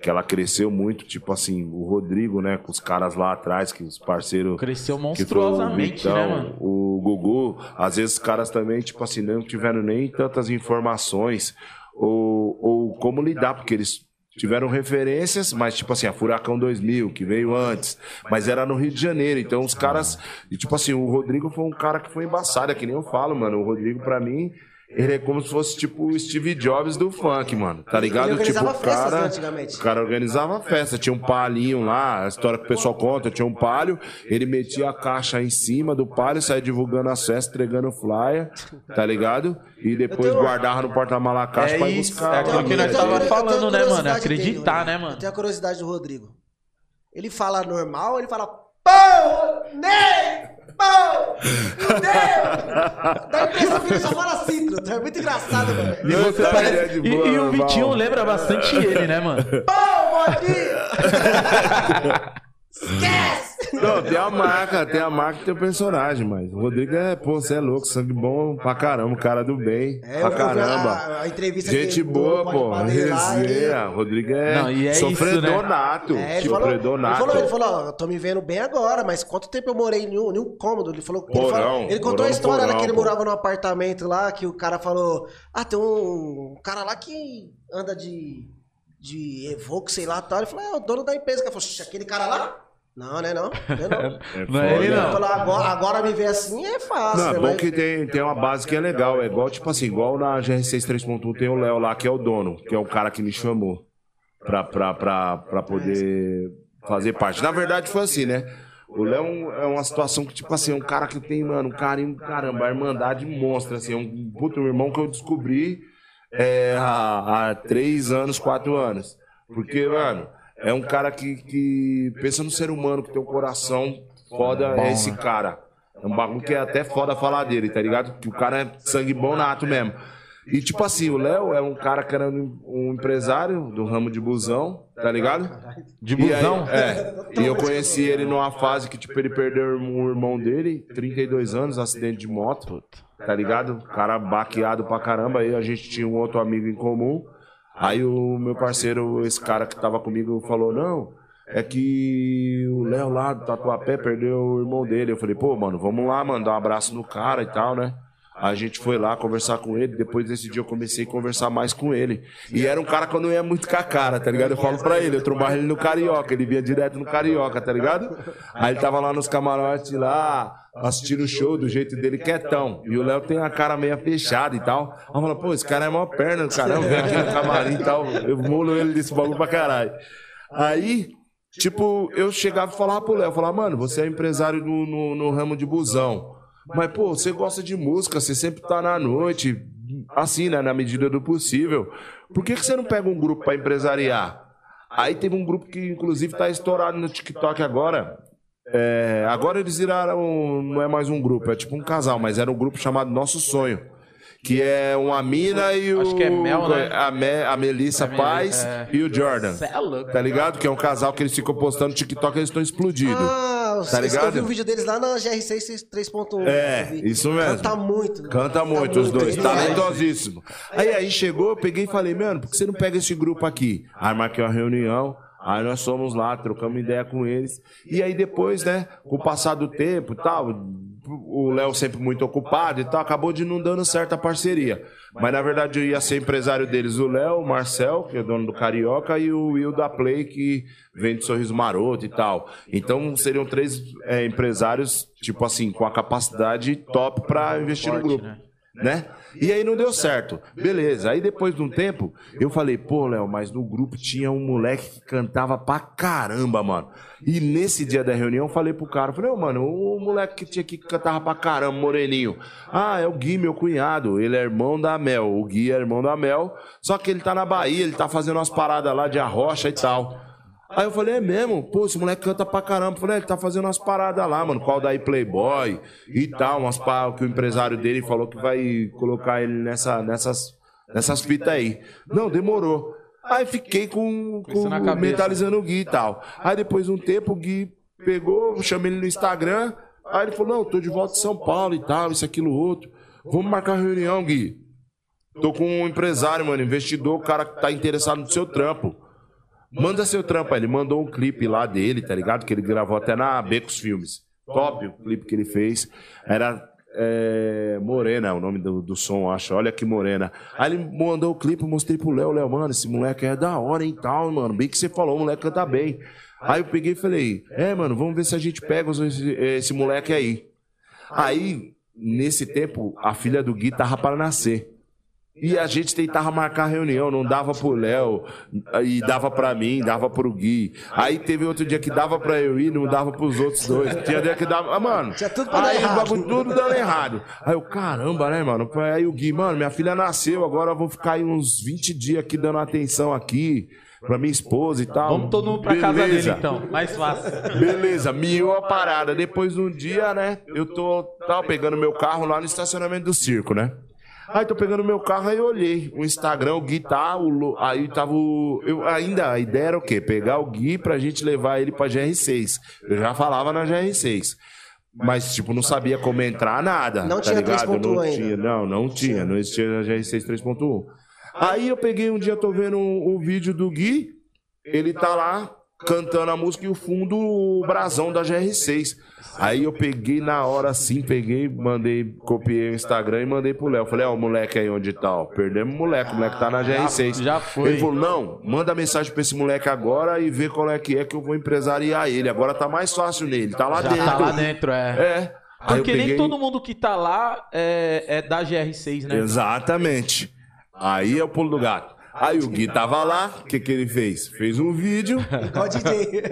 que ela cresceu muito, tipo assim, o Rodrigo, né, com os caras lá atrás, que os parceiros. Cresceu foi o monstruosamente, Vitão, né, mano? O Gugu, às vezes os caras também, tipo assim, não tiveram nem tantas informações ou, ou como lidar, porque eles tiveram referências, mas tipo assim, a Furacão 2000, que veio antes, mas era no Rio de Janeiro, então os caras, e tipo assim, o Rodrigo foi um cara que foi embaçado, é que nem eu falo, mano, o Rodrigo pra mim, ele é como se fosse tipo o Steve Jobs do funk, mano, tá ligado? Ele Tipo, organizava o festas, né, cara, antigamente. o cara organizava festa, tinha um palhinho lá, a história que o pessoal conta, tinha um palho, ele metia a caixa em cima do palho, saía divulgando as festas, entregando flyer, tá ligado? E depois tenho- guardava no porta-mala a caixa É pra ir isso, buscar. é aquilo mano. que nós tava falando, né, mano? Acreditar, dele, né, mano? Eu tenho a curiosidade do Rodrigo. Ele fala normal, ele fala pão, nem, pão, nem. Dá a impressão que ele só fala assim. É muito engraçado, mano. E, você parece- de e- boa, e o. Vitinho lembra bastante ele, né, mano? Pão, modinho. Esquece. Não, tem a marca, tem a marca e tem o personagem, mas o Rodrigo é, pô, você é louco, sangue bom pra caramba, cara do bem, É, pra caramba. A, a entrevista Gente que boa, pô, ele- resenha. O Rodrigo é, Não, e é isso, sofredor né? nato, É, ele falou, ele falou, ele falou, ó, eu tô me vendo bem agora, mas quanto tempo eu morei em um, em um cômodo? Ele falou, ele, Porão, falou- ele contou porão a no história porão, né, que ele morava num apartamento lá, que o cara falou, ah, tem um cara lá que anda de, de Evoque, sei lá, tal. Ele falou, é o dono da empresa. Ele falou, "Xixi, aquele cara lá? Não, né, não. Não, é não. É Não é ele, não. Ele falou, agora, agora me ver assim é fácil, Não, é né, bom mas- que tem, tem uma base que é legal. É igual, tipo assim, igual na GR6 3.1 tem o Léo lá, que é o dono, que é o cara que me chamou pra, pra, pra, pra poder fazer parte. Na verdade, foi assim, né? O Léo é uma situação que, tipo assim, é um cara que tem, mano, um carinho, caramba, a irmandade monstra, assim, é um puto irmão que eu descobri é, há, há três anos, quatro anos. Porque, mano, é um cara que, que pensa no ser humano, que tem um coração foda, é esse cara. É um bagulho que é até foda falar dele, tá ligado? Que o cara é sangue bom nato mesmo. E tipo assim, o Léo é um cara que era um, empresário do ramo de busão, tá ligado? De E aí, busão? é. E eu conheci ele numa fase que, tipo, ele perdeu um irmão dele, 32 anos, acidente de moto, tá ligado? Cara baqueado pra caramba. Aí a gente tinha um outro amigo em comum. Aí o meu parceiro, esse cara que tava comigo, falou: Não, é que o Léo lá do Tatuapé perdeu o irmão dele. Eu falei: Pô, mano, vamos lá, mano, dar um abraço no cara e tal, né? A gente foi lá conversar com ele. Depois desse dia eu comecei a conversar mais com ele. E era um cara que eu não ia muito com a cara, tá ligado? Eu falo pra ele, eu trombava ele no Carioca. Ele vinha direto no Carioca, tá ligado? Aí ele tava lá nos camarotes lá, assistindo o show do jeito dele quietão. E o Léo tem a cara meio fechada e tal. Aí falo, pô, esse cara é mó perna, caramba, vem aqui no camarim e tal. Eu mulo ele desse bagulho pra caralho. Aí, tipo, eu chegava e falava pro Léo, falava, mano, você é empresário no, no, no ramo de busão. Mas, pô, você gosta de música, você sempre tá na noite, assim, né, na medida do possível. Por que, que você não pega um grupo pra empresariar? Aí teve um grupo que, inclusive, tá estourado no TikTok agora. É, agora eles viraram, não é mais um grupo, é tipo um casal, mas era um grupo chamado Nosso Sonho. Que é uma mina e o. Acho que é Mel, né? A, Me- a Melissa Paz é. e o Jordan. Cê é louco. Tá ligado? Que é um casal que eles ficam postando no TikTok e eles estão explodidos. Ah, Tá ligado? eu vi o vídeo deles lá na GR6 3.1. É, isso mesmo. Canta muito. Canta muito os dois, talentosíssimo. Aí aí chegou, eu peguei e falei, mano, por que você não pega esse grupo aqui? Aí marquei uma reunião, aí nós fomos lá, trocamos ideia com eles. E aí depois, né, com o passar do tempo e tal, o Léo sempre muito ocupado e tal, acabou de não dando certo a parceria. Mas na verdade eu ia ser empresário deles, o Léo, o Marcel, que é dono do Carioca, e o Will da Play, que vende sorriso maroto e tal. Então seriam três é, empresários, tipo assim, com a capacidade top pra investir no grupo. né? E aí não deu certo. Beleza. Aí depois de um tempo, eu falei, pô, Léo, mas no grupo tinha um moleque que cantava pra caramba, mano. E nesse dia da reunião, eu falei pro cara, falei, ô, mano, o moleque que tinha aqui que cantava pra caramba, moreninho. Ah, é o Gui, meu cunhado. Ele é irmão da Mel. O Gui é irmão da Mel. Só que ele tá na Bahia, ele tá fazendo umas paradas lá de arrocha e tal. Aí eu falei, é mesmo? Pô, esse moleque canta pra caramba. Eu falei, é, ele tá fazendo umas paradas lá, mano. Qual daí Playboy e tal, umas paradas que o empresário dele falou que vai colocar ele nessa, nessas, nessas fitas aí. Não, demorou. Aí fiquei com, com mentalizando o Gui e tal. Aí depois de um tempo o Gui pegou, chamei ele no Instagram. Aí ele falou, não, tô de volta de São Paulo e tal, isso, aquilo, outro. Vamos marcar reunião, Gui. Tô com um empresário, mano, investidor, o cara que tá interessado no seu trampo. Manda seu trampo. Ele mandou um clipe lá dele, tá ligado? Que ele gravou até na Becos Filmes. Top o clipe que ele fez. Era é, Morena, é o nome do, do som, acho. Olha que Morena. Aí ele mandou o clipe, mostrei pro Léo, Léo, mano, esse moleque é da hora, hein, tal, mano. Bem que você falou, o moleque canta bem. Aí eu peguei e falei, é, mano, vamos ver se a gente pega esse, esse moleque aí. Aí, nesse tempo, a filha do Gui tava para nascer. E a gente tentava marcar reunião, não dava pro Léo, e dava pra mim, dava pro Gui. Aí teve outro dia que dava pra eu ir, não dava pros outros dois. Tinha dia que dava. Ah, mano, Tinha tudo pra dar aí o bagulho tudo dando errado. Aí eu, caramba, né, mano? Aí o Gui, mano, minha filha nasceu, agora eu vou ficar aí uns 20 dias aqui dando atenção aqui pra minha esposa e tal. Vamos todo mundo pra casa Beleza. dele, então. Mais fácil. Beleza, miou a parada. Depois de um dia, né? Eu tô tava pegando meu carro lá no estacionamento do circo, né? Aí tô pegando meu carro, aí eu olhei o Instagram, o Gui tá, o, aí tava o. Eu, ainda a ideia era o quê? Pegar o Gui pra gente levar ele pra GR6. Eu já falava na GR6. Mas, tipo, não sabia como entrar, nada. Não tá tinha ligado? 3.1 Não ainda. tinha, não, não tinha. Não existia a GR6 3.1. Aí eu peguei um dia, tô vendo o vídeo do Gui, ele tá lá cantando a música e o fundo o brasão da GR6. Aí eu peguei na hora assim, peguei, mandei, copiei o Instagram e mandei pro Léo. Falei, ó, o moleque aí onde tá, ó. Perdemos o moleque, o moleque tá na GR6. já foi. Ele falou, não, manda mensagem pra esse moleque agora e vê qual é que é que eu vou empresariar ele. Agora tá mais fácil nele, tá lá Já dentro. tá lá dentro, é. É. Aí Porque nem peguei- todo mundo que tá lá é, é da GR6, né? Exatamente. Aí é o pulo do gato. Aí o Gui tava lá, o que, que ele fez? Fez um vídeo. Igual DJ.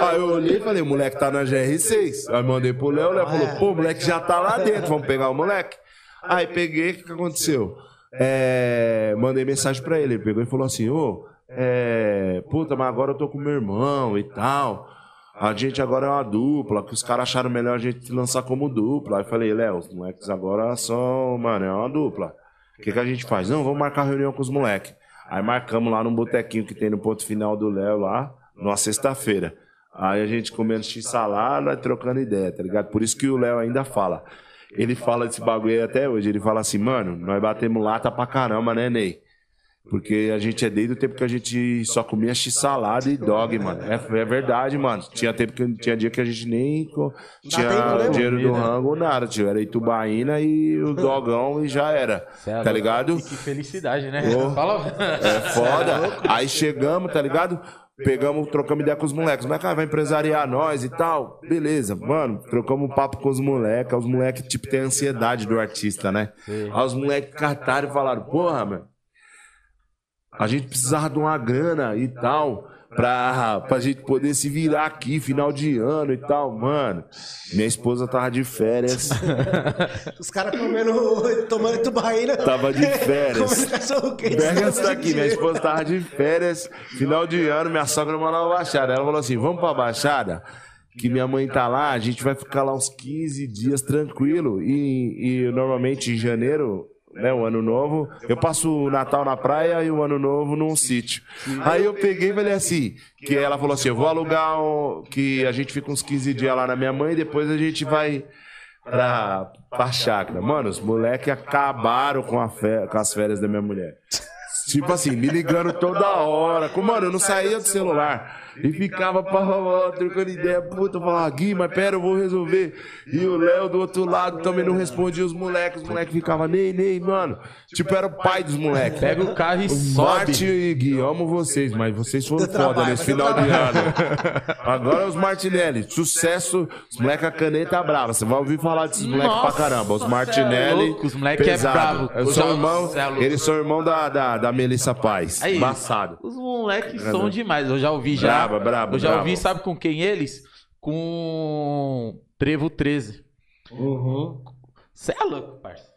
Aí eu olhei e falei, o moleque tá na GR6. Aí mandei pro Léo, o Léo falou, pô, o moleque já tá lá dentro, vamos pegar o moleque. Aí peguei, o que, que aconteceu? É, mandei mensagem pra ele, ele pegou e falou assim, ô, é, puta, mas agora eu tô com meu irmão e tal. A gente agora é uma dupla, que os caras acharam melhor a gente lançar como dupla. Aí eu falei, Léo, os moleques agora são, mano, é uma dupla. O que, que a gente faz? Não, vamos marcar reunião com os moleques. Aí marcamos lá num botequinho que tem no ponto final do Léo lá, numa sexta-feira. Aí a gente comendo x-salada, trocando ideia, tá ligado? Por isso que o Léo ainda fala. Ele fala desse bagulho aí até hoje. Ele fala assim, mano, nós batemos lata pra caramba, né, Ney? Porque a gente é desde o tempo que a gente só comia x-salada e dog, mano. É, é verdade, mano. Tinha tempo que tinha dia que a gente nem co- tinha tempo, né, dinheiro do rango, nada, tio. Era Itubaína e o dogão e já era. É Tá ligado? E que felicidade, né? É foda. Aí chegamos, tá ligado? Pegamos, trocamos ideia com os moleques. Mas, cara, vai empresariar nós e tal. Beleza, mano. Trocamos um papo com os moleques. Os moleques, tipo, tem ansiedade do artista, né? Aí os moleques cataram e falaram, porra, mano. A gente precisava de uma grana e tal. Pra, pra gente poder se virar aqui, final de ano e tal, mano. Minha esposa tava de férias. Os caras comendo, tomando tubaína. Tava de férias. Pega essa daqui, minha esposa tava de férias, final de ano, minha sogra mandou uma baixada. Ela falou assim: vamos pra baixada? Que minha mãe tá lá, a gente vai ficar lá uns 15 dias tranquilo. E, e normalmente em janeiro, né, o ano novo, eu passo o Natal na praia e o ano novo num sítio. Aí eu peguei e falei assim: que ela falou assim: eu vou alugar um, que a gente fica uns 15 dias lá na minha mãe e depois a gente vai pra, pra chácara. Mano, os moleques acabaram com, fé- com as férias da minha mulher. Tipo assim, me ligando toda hora. Mano, eu não saía do celular. E ficava pá, pá, pá, trocando ideia. Puta, eu falava, Gui, mas pera, eu vou resolver. E o Léo do outro lado também não respondia os moleques. Os moleques ficavam, Ney, Ney, mano. Tipo, era o pai dos moleques. Pega o carro e Marte sobe. e Gui, amo vocês, mas vocês foram foda nesse final de ano. Agora é os Martinelli, sucesso, os moleques a caneta brava. Você vai ouvir falar desses moleques pra caramba. Os é Martinelli. louco, os moleque é pesado. bravo. Eu sou irmão, é eles são irmão da, da, da Melissa Paz. Aí, Embaçado. Os moleques são demais. Eu já ouvi já. Brabo, brabo, Eu já brabo. ouvi, sabe com quem eles? Com Trevo 13. Cê é louco, parça.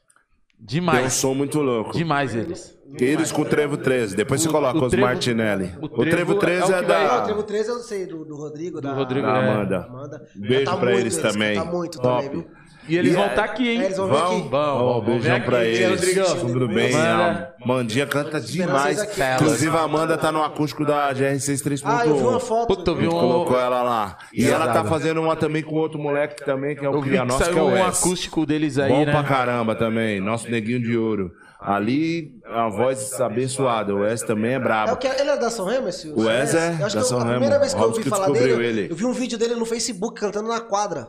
Demais. som muito louco. Demais eles. Eles com o Trevo 13. Depois você coloca o os Trevo- Martinelli. o O Trevo Trevo 13 é é, que vai- o da. Trevo 13 eu sei, do, do Rodrigo. da, Rodrigo, Da é. Amanda. Amanda. Beijo Canta pra muito eles também. Muito Top. também, viu? E eles E vão é- estar aqui, hein? É, eles vão vir Vão, aqui. Vão, vão, beijão pra aqui, eles. Tudo bem? Manda. A Mandinha canta demais. Inclusive, a Amanda tá no acústico da GR6 3.1. Ah, eu vi uma foto. Puta, eu vi um- colocou ela lá. E ela tá fazendo uma também com outro moleque também, que é o Cria que Nossa, que é saiu o um acústico deles aí, Bom né? pra caramba também. Nosso neguinho de ouro. Ali, a voz abençoada. O Wes também é É brabo. o que, ele é da São Remo, esse? O Wes é acho da São eu, a Remo. primeira vez que eu ouvi falar dele, ele. eu vi um vídeo dele no Facebook cantando na quadra.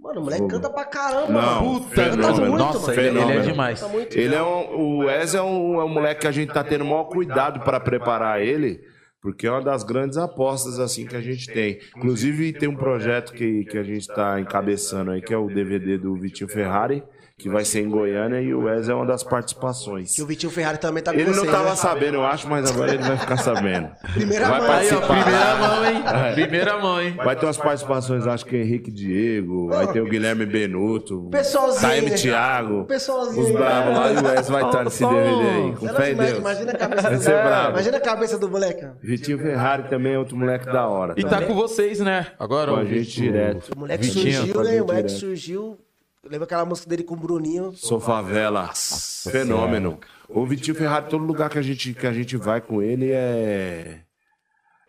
Mano, o moleque canta pra caramba, Não, mano. Puta, Canta fenômeno. muito, Nossa, mano. ele, ele é Fenômeno. demais. Ele é um, o Wes é um, é um moleque que a gente tá tendo o maior cuidado para preparar ele, porque é uma das grandes apostas assim que a gente tem. Inclusive tem um projeto que, que a gente tá encabeçando aí, que é o DVD do Vitinho Ferrari, que vai ser em Goiânia e o Wes é uma das participações. Que o Vitinho Ferrari também tá com Ele não vocês, tava né? sabendo, eu acho, mas agora ele vai ficar sabendo. Primeira vai mão. Aí, ó, participar. primeira mão, hein? É. Primeira mão, hein? Vai ter umas participações, acho que Henrique Diego, aí tem o Guilherme Benuto, Pessoalzinho, Taime né? Thiago, Pessoalzinho. os bravos lá e o Wes vai estar nesse DVD aí, com fé em Deus. Imagina a cabeça Vai do bravo. Imagina a cabeça do moleque. Vitinho Ferrari também é outro moleque da hora. E tá com vocês, né? Agora, Com a gente direto. O moleque Vitinho, surgiu, né? O moleque direto. surgiu. Lembra aquela música dele com o Bruninho? Sou favela. Fenômeno. O Vitinho Ferrari, todo lugar que a gente, que a gente vai com ele é.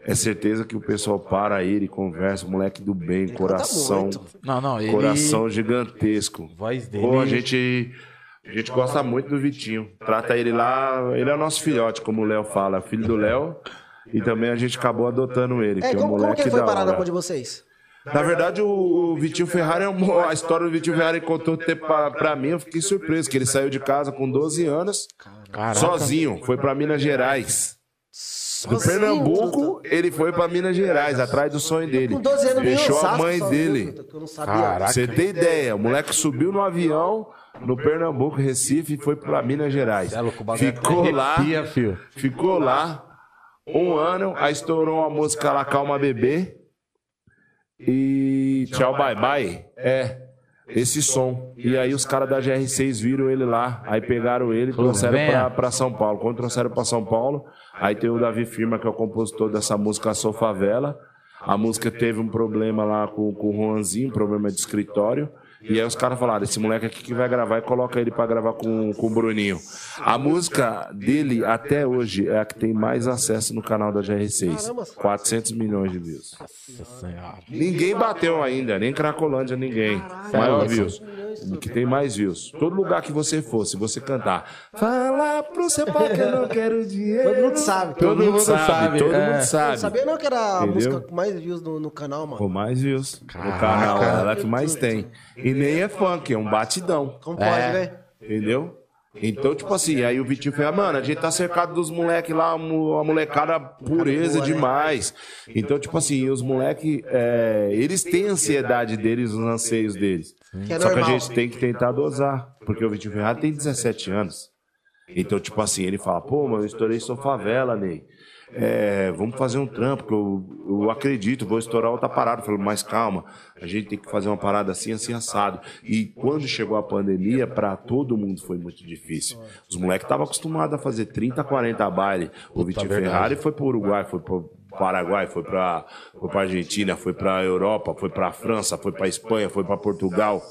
É certeza que o pessoal para ele, conversa, moleque do bem, coração. muito. Não, não, ele... Coração gigantesco. Voz dele... Pô, a gente, a gente gosta muito do Vitinho. Trata ele lá, ele é o nosso filhote, como o Léo fala, filho do Léo. E também a gente acabou adotando ele, É, que é um como, como moleque que ele foi da parar na mão de vocês? Na verdade, o, o Vitinho Ferrari é um, a história do Vitinho Ferrari contou tempo pra, pra mim, eu fiquei surpreso, que ele saiu de casa com 12 anos, Caraca. sozinho, foi pra Minas Gerais. Do Pernambuco, ele foi pra Minas Gerais, atrás do sonho dele. Com 12 anos, Deixou a mãe sozinho, dele. Caraca. Você tem ideia, o moleque subiu no avião no Pernambuco, Recife, e foi pra Minas Gerais. É Ficou lá, ficou lá um ano, aí estourou uma música lá, Calma Bebê. E tchau, bye bye. É, esse som. E aí os caras da GR6 viram ele lá, aí pegaram ele e trouxeram pra, pra São Paulo. Quando trouxeram pra São Paulo, aí tem o Davi Firma, que é o compositor dessa música Sou Favela. A música teve um problema lá com, com o Juanzinho, um problema de escritório. E aí os caras falaram, esse moleque aqui que vai gravar e coloca ele pra gravar com, com o Bruninho. A música dele, até hoje, é a que tem mais acesso no canal da GR6. Caramba. 400 milhões de views. Nossa senhora. Ninguém bateu ainda, nem Cracolândia, ninguém. Maior views. O que tem mais views. Todo lugar que você for, se você cantar, fala pro seu pai que eu não quero dinheiro. Todo mundo sabe. Todo mundo sabe, todo é. mundo Eu sabe. sabia não que era a Entendeu? música com mais views no, no canal, mano. Com mais views no canal, ela é que mais tem. E nem é funk, é um batidão. Como pode, É. né? Entendeu? Então, tipo assim, aí o Vitinho fala, mano, a gente tá cercado dos moleques lá, uma molecada pureza né? demais. Então, tipo assim, os moleques, eles têm a ansiedade deles, os anseios deles. É Só que a gente tem que tentar dosar, porque o Vitinho Ferrari tem 17 anos. Então, tipo assim, ele fala, pô, mano, eu estourei sua favela, Ney. É, vamos fazer um trampo, que eu, eu acredito, vou estourar outra parada. Eu falei, mas calma, a gente tem que fazer uma parada assim, assim, assado. E quando chegou a pandemia, pra todo mundo foi muito difícil. Os moleques estavam acostumados a fazer 30, 40 baile. O Vitinho Ferrari foi pro Uruguai, foi pro Paraguai, foi pra, foi pra Argentina, foi pra Europa, foi pra França, foi pra Espanha, foi pra Portugal.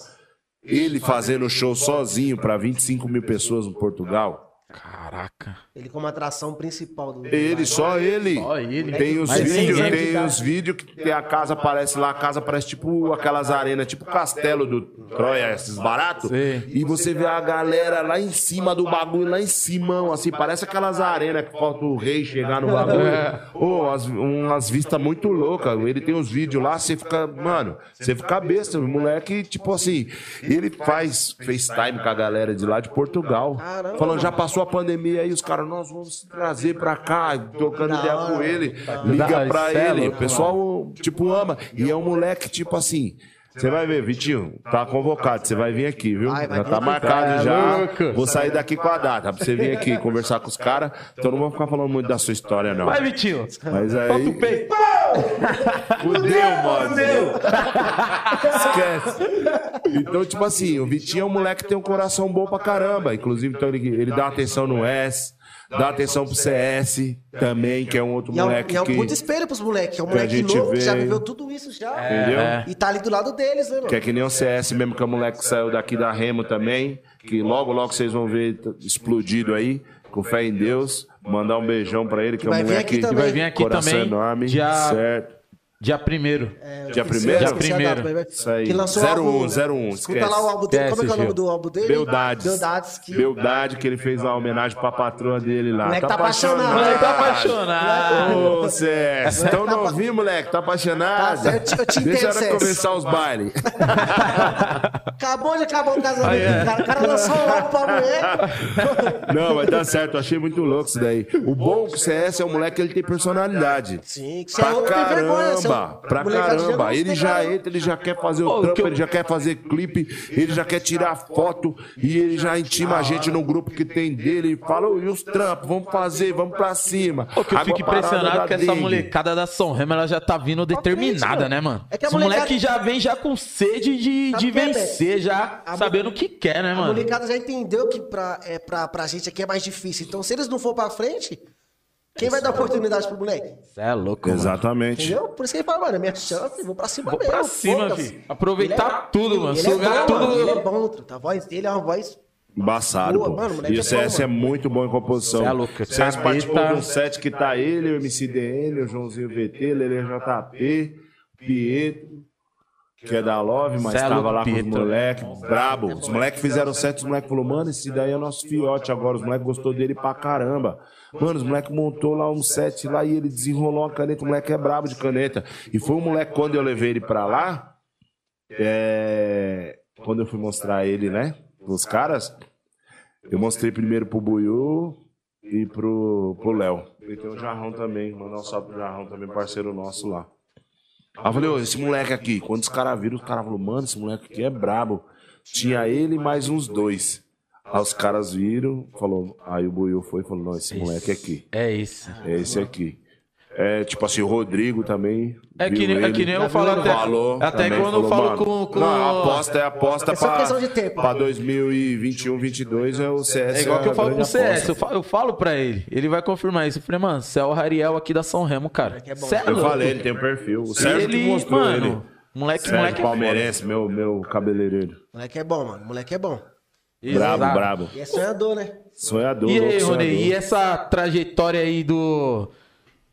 Ele fazendo show sozinho pra 25 mil pessoas no Portugal. Caraca. Ele como atração principal do. Ele, só ele. Só ele. Tem os Mas vídeos, ninguém tem dá. os vídeos que tem a casa, parece lá, a casa parece tipo aquelas arenas, tipo o castelo do Troia, esses baratos. Sim. E você vê a galera lá em cima do bagulho, lá em cima, assim, parece aquelas arenas que falta o rei chegar no bagulho. Ô, as- umas vistas muito loucas. Ele tem os vídeos lá, você fica, mano, você fica besta. O moleque, tipo assim, ele faz FaceTime com a galera de lá de Portugal. Caramba. Falando, já passou a pandemia aí, os caras, nós vamos trazer pra cá, trocando ideia hora, com ele, liga é ele. o pessoal, tipo, ama. E é um moleque, tipo assim. Você vai ver, Vitinho, tá convocado, você vai vir aqui, viu? Já tá marcado É já. Vou sair daqui com a data pra você vir aqui conversar com os caras. Então não vou ficar falando muito da sua história, não. Vai, Vitinho. Mas Solta o aí. peito. Fudeu, mano. Esquece. Então, tipo assim, o Vitinho é um moleque que tem um coração bom pra caramba. Inclusive, então ele, ele dá atenção no S, dá atenção pro CS também, que é um outro E é um, moleque e é um que. puto espelho pros moleques. É um que moleque novo que já vê. viveu tudo isso já. Entendeu? É. E tá ali do lado deles, né, mano? Que é que nem o CS mesmo, que é o moleque que saiu daqui da Remo também. Que logo, logo vocês vão ver explodido aí. Com fé em Deus. Mandar um beijão pra ele, que, é um vai vir moleque aqui também. Vai vir aqui coração também. enorme. Dia, Certo. Dia primeiro. Dia primeiro? Dia primeiro. Isso aí. Que lançou o 01, álbum. 01, Escuta esquece. lá o álbum dele. Como é que é o nome Esquece, do álbum dele? Beldades. Beldades. Que... Beldade, que ele fez uma homenagem pra patroa dele lá. Moleque tá apaixonado. Moleque tá apaixonado. Ô, César, então não ouvi, moleque, tá apaixonado? Tá certo, eu te entendo, Deixa ela César. começar os bailes. Acabou de acabar o casamento Aí, é. do cara. O cara lançou um álbum pra mulher. Não, mas tá certo, eu achei muito louco isso daí. O bom que o CS é o moleque que ele tem personalidade. Sim, que você é outro tem vergonha. Um caramba, pra caramba. Ele já entra, ele já quer fazer o trampo, eu- ele já quer fazer clipe, ele já quer tirar foto e ele já intima a gente no grupo que tem dele e fala, "Ô, e os trampos, vamos fazer, vamos pra cima. Pô, que eu fico Água impressionado que essa molecada da São Remo, ela já tá vindo determinada, né, mano. É que a molecada- moleque já vem já com sede de, de é, vencer, já A sabendo o que quer, né, A mano? molecada já entendeu que pra, é, pra, pra gente aqui é mais difícil. Então, se eles não for pra frente, quem vai dar oportunidade pro moleque? Você é louco, mano. Exatamente. Entendeu? Por isso que ele fala, mano, é minha chance, vou pra cima Vou mesmo. pra cima, filho. Aproveitar tudo, mano. Ele é, bom, tudo. mano, ele é bom, truta. a voz dele é uma voz... Embaçado, Boa, pô. mano, e o é CS bom, é mano. muito bom em composição. Cê é louco, O CS Capeta. participou de um set que tá ele, o MCDN, o Joãozinho VT, Lele JP, Pietro, que é da Love, mas Cê é tava lá com os Pietro. moleques, brabo. Os moleques fizeram set, os moleques falaram, mano, esse daí é nosso fiote agora. Os moleques gostou dele pra caramba. Mano, os moleques montou lá um set lá e ele desenrolou uma caneta. O moleque é brabo de caneta. E foi o moleque, quando eu levei ele pra lá, é, quando eu fui mostrar ele, né, pros caras, eu mostrei primeiro pro Buiu e pro pro Léo. E tem o Jarrão também, mandar um salve pro Jarrão também, parceiro nosso lá. Aí eu falei, ô, esse moleque aqui, quando os caras viram, os caras falaram, mano, esse moleque aqui é brabo. Tinha ele mais uns dois. Aí os caras viram, falou, aí o Buiu foi e falou, não, esse moleque aqui, É isso. é esse aqui. É, tipo assim, o Rodrigo também. É que, viu nem, é que nem eu falo até. Falou até quando eu falou, falo mano, com. com... Não, a aposta é aposta É pra, questão de tempo. pra 2021, 22 é o CS. É igual que eu a falo pro CS, aposta. eu falo, eu falo pra ele. Ele vai confirmar isso. Eu falei, mano, você é o Rariel aqui da São Remo, cara. que é bom. É Eu falei, ele tem um perfil. O Sérgio que ele, mostrou mano, ele. moleque, Sérgio moleque é palmeirense, meu, meu cabeleireiro. Moleque é bom, mano. Moleque é bom. Foda. Brabo, Exato. brabo. E é sonhador, né? Sonhador, E aí, Rony, sonhador. e essa trajetória aí do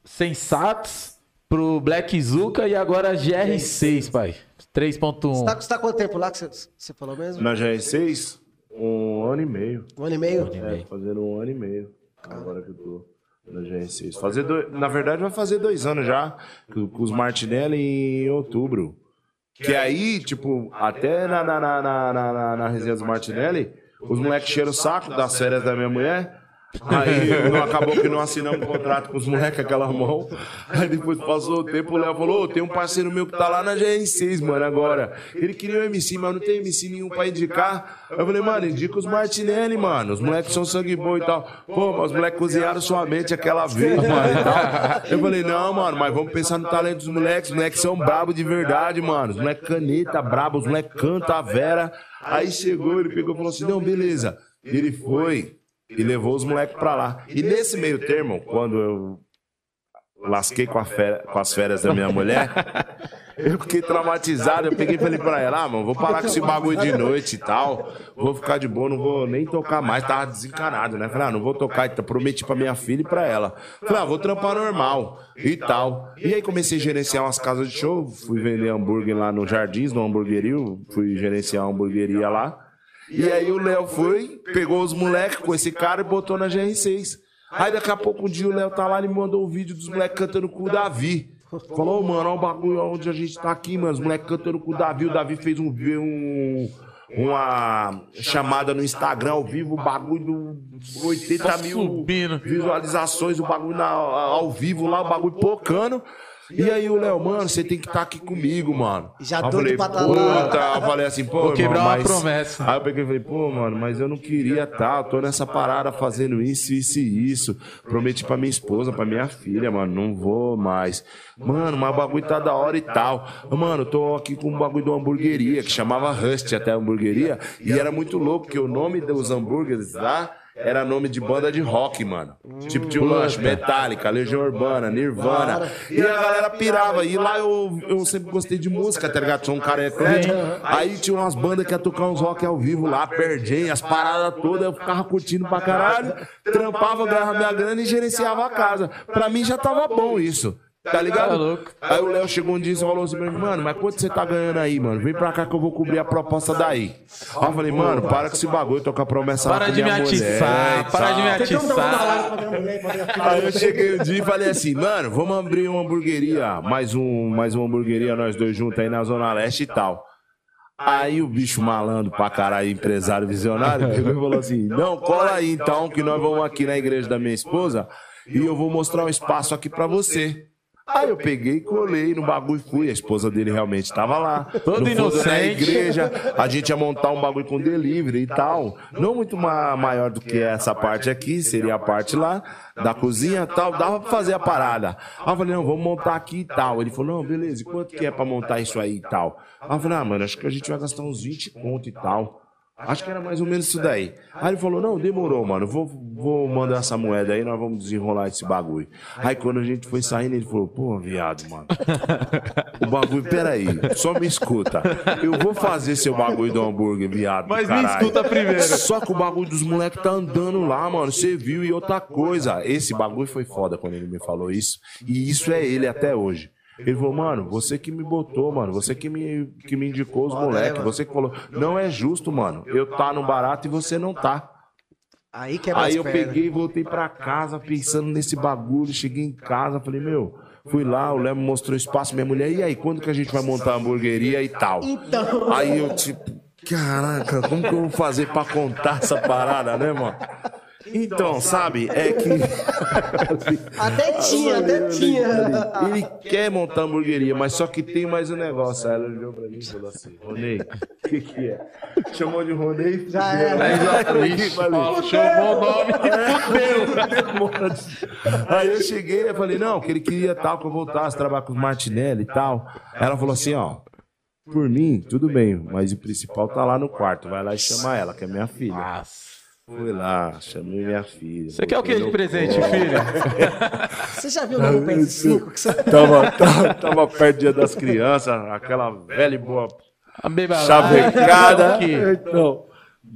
Sensatos pro Black Zuka e agora GR6, pai? 3.1. Você tá, você tá quanto tempo lá que você, você falou mesmo? Na GR6, um ano e meio. Um ano e meio? É, fazendo um ano e meio. Agora que eu tô na GR6. Fazer dois, na verdade, vai fazer dois anos já, com, com os Martinelli em outubro. Que aí, tipo, até na, na, na, na, na, na, resenha dos Martinelli, os moleques cheiram o saco das férias da minha mulher. Aí não, acabou que não assinamos um contrato com os moleques, aquela mão. Aí depois passou o tempo, o Léo falou: "Ô, tem um parceiro meu que tá lá na GR6, mano, agora. Ele queria um MC, mas não tem MC nenhum pra indicar. Eu falei, mano, indica os Martinelli, mano. Os moleques são sangue bom e tal. Pô, mas os moleques cozinharam sua mente aquela vez, mano, e tal. Eu falei, não, mano, mas vamos pensar no talento dos moleques. Os moleques são brabos de verdade, mano. Os moleques caneta brabo, os moleques canta a Vera. Aí chegou, ele pegou e falou assim: não, beleza. Ele foi e levou os moleques pra lá. E nesse meio termo, quando eu lasquei com, a com as férias da minha mulher, Eu fiquei traumatizado. Eu peguei e falei pra ela, ah, mano, vou parar com esse bagulho de noite e tal. Vou ficar de boa, não vou nem tocar mais. Tava desencanado, né? Falei, ah, não vou tocar. Então, prometi pra minha filha e pra ela. Falei, ah, vou trampar normal e tal. E aí comecei a gerenciar umas casas de show. Fui vender hambúrguer lá no Jardins, no hamburgueria. Fui gerenciar uma hamburgueria lá. E aí o Léo foi, pegou os moleques com esse cara e botou na GR6. Aí daqui a pouco um dia o Léo tá lá e me mandou um vídeo dos moleques cantando com o Davi. Falou, mano, olha o bagulho onde a gente tá aqui, mano. Os moleques cantando com o Davi. O Davi fez um, um uma chamada no Instagram ao vivo, o bagulho do 80 mil subindo. visualizações, o bagulho na, ao vivo lá, o bagulho pocando. E aí o Léo, mano, você tem que estar tá aqui comigo, mano. Já tô de patalão. Eu falei assim, pô, Vou quebrar irmão, uma mas... promessa. Aí eu peguei e falei, pô, mano, mas eu não queria estar, tá, tô nessa parada fazendo isso, isso e isso. Prometi pra minha esposa, pra minha filha, mano, não vou mais. Mano, mas o bagulho tá da hora e tal. Mano, tô aqui com um bagulho de uma hamburgueria, que chamava Rust até a hamburgueria, e era muito louco, porque o nome dos hambúrgueres lá era nome de banda de rock, mano. Tipo de Lush, Metallica, Legião Urbana, Nirvana. E a galera pirava. E lá eu, eu sempre gostei de música, tá ligado? Sou um cara eclético. Aí tinha umas bandas que ia tocar uns rock ao vivo lá, Perdem, as paradas todas. Eu ficava curtindo pra caralho. Trampava, ganhava minha grana e gerenciava a casa. Pra mim já tava bom isso. Tá ligado? Tá aí o Léo chegou um dia e falou assim pra mim, mano, mas quanto você tá ganhando aí, mano? Vem pra cá que eu vou cobrir a proposta daí. Aí eu falei, mano, para com esse bagulho, tô com a promessa Para de me atiçar, para de me atiçar. Aí eu cheguei um dia e falei assim, mano, vamos abrir uma hamburgueria, mais um, mais uma hamburgueria, nós dois juntos aí na Zona Leste e tal. Aí o bicho malandro pra caralho, empresário visionário, pegou e falou assim: Não, cola aí então, que nós vamos aqui na igreja da minha esposa e eu vou mostrar um espaço aqui pra você. Aí eu peguei, colei no bagulho e fui. A esposa dele realmente estava lá. Todo no inocente. Na igreja, a gente ia montar um bagulho com delivery e tal. Não muito ma maior do que essa parte aqui, seria a parte lá da cozinha e tal. Dava pra fazer a parada. Aí eu falei, não, vamos montar aqui e tal. Ele falou, não, beleza, e quanto que é pra montar isso aí e tal? Aí eu falei, ah, mano, acho que a gente vai gastar uns 20 conto e tal. Acho que era mais ou menos isso daí. Aí ele falou: Não, demorou, mano. Vou, vou mandar essa moeda aí, nós vamos desenrolar esse bagulho. Aí quando a gente foi saindo, ele falou: Pô, viado, mano. O bagulho, peraí, só me escuta. Eu vou fazer seu bagulho do hambúrguer, viado. Mas caralho. me escuta primeiro. Só que o bagulho dos moleques tá andando lá, mano. Você viu e outra coisa. Esse bagulho foi foda quando ele me falou isso. E isso é ele até hoje. Ele falou, mano, você que me botou, mano, você que me, que me indicou os moleques, você que falou, não é justo, mano, eu tá no barato e você não tá. Aí, que é Aí eu peguei e voltei pra casa pensando nesse bagulho, cheguei em casa, falei, meu, fui lá, o Léo mostrou espaço, minha mulher, e aí, quando que a gente vai montar a hamburgueria e tal? Então. Aí eu, tipo, caraca, como que eu vou fazer pra contar essa parada, né, mano? Então, sabe, é que. até tinha, até tinha. Ele quer montar hamburgueria, mas só que tem mais um negócio. Aí ela olhou pra mim e falou assim: Ronei, o que, que é? Chamou de Ronei Já era. Aí falei, chamou o nome e Aí eu cheguei e falei: não, que ele queria tal, que eu voltasse a trabalhar com os Martinelli e tal. Aí ela falou assim: ó. Por mim, tudo bem, mas o principal tá lá no quarto. Vai lá e chama ela, que é minha filha. Nossa. Fui lá, chamei minha filha. Você quer o que de presente, filha? Você já viu no PS5? Que você... tava, tava, tava perto do dia das crianças, aquela velha e boa chavecada. Então,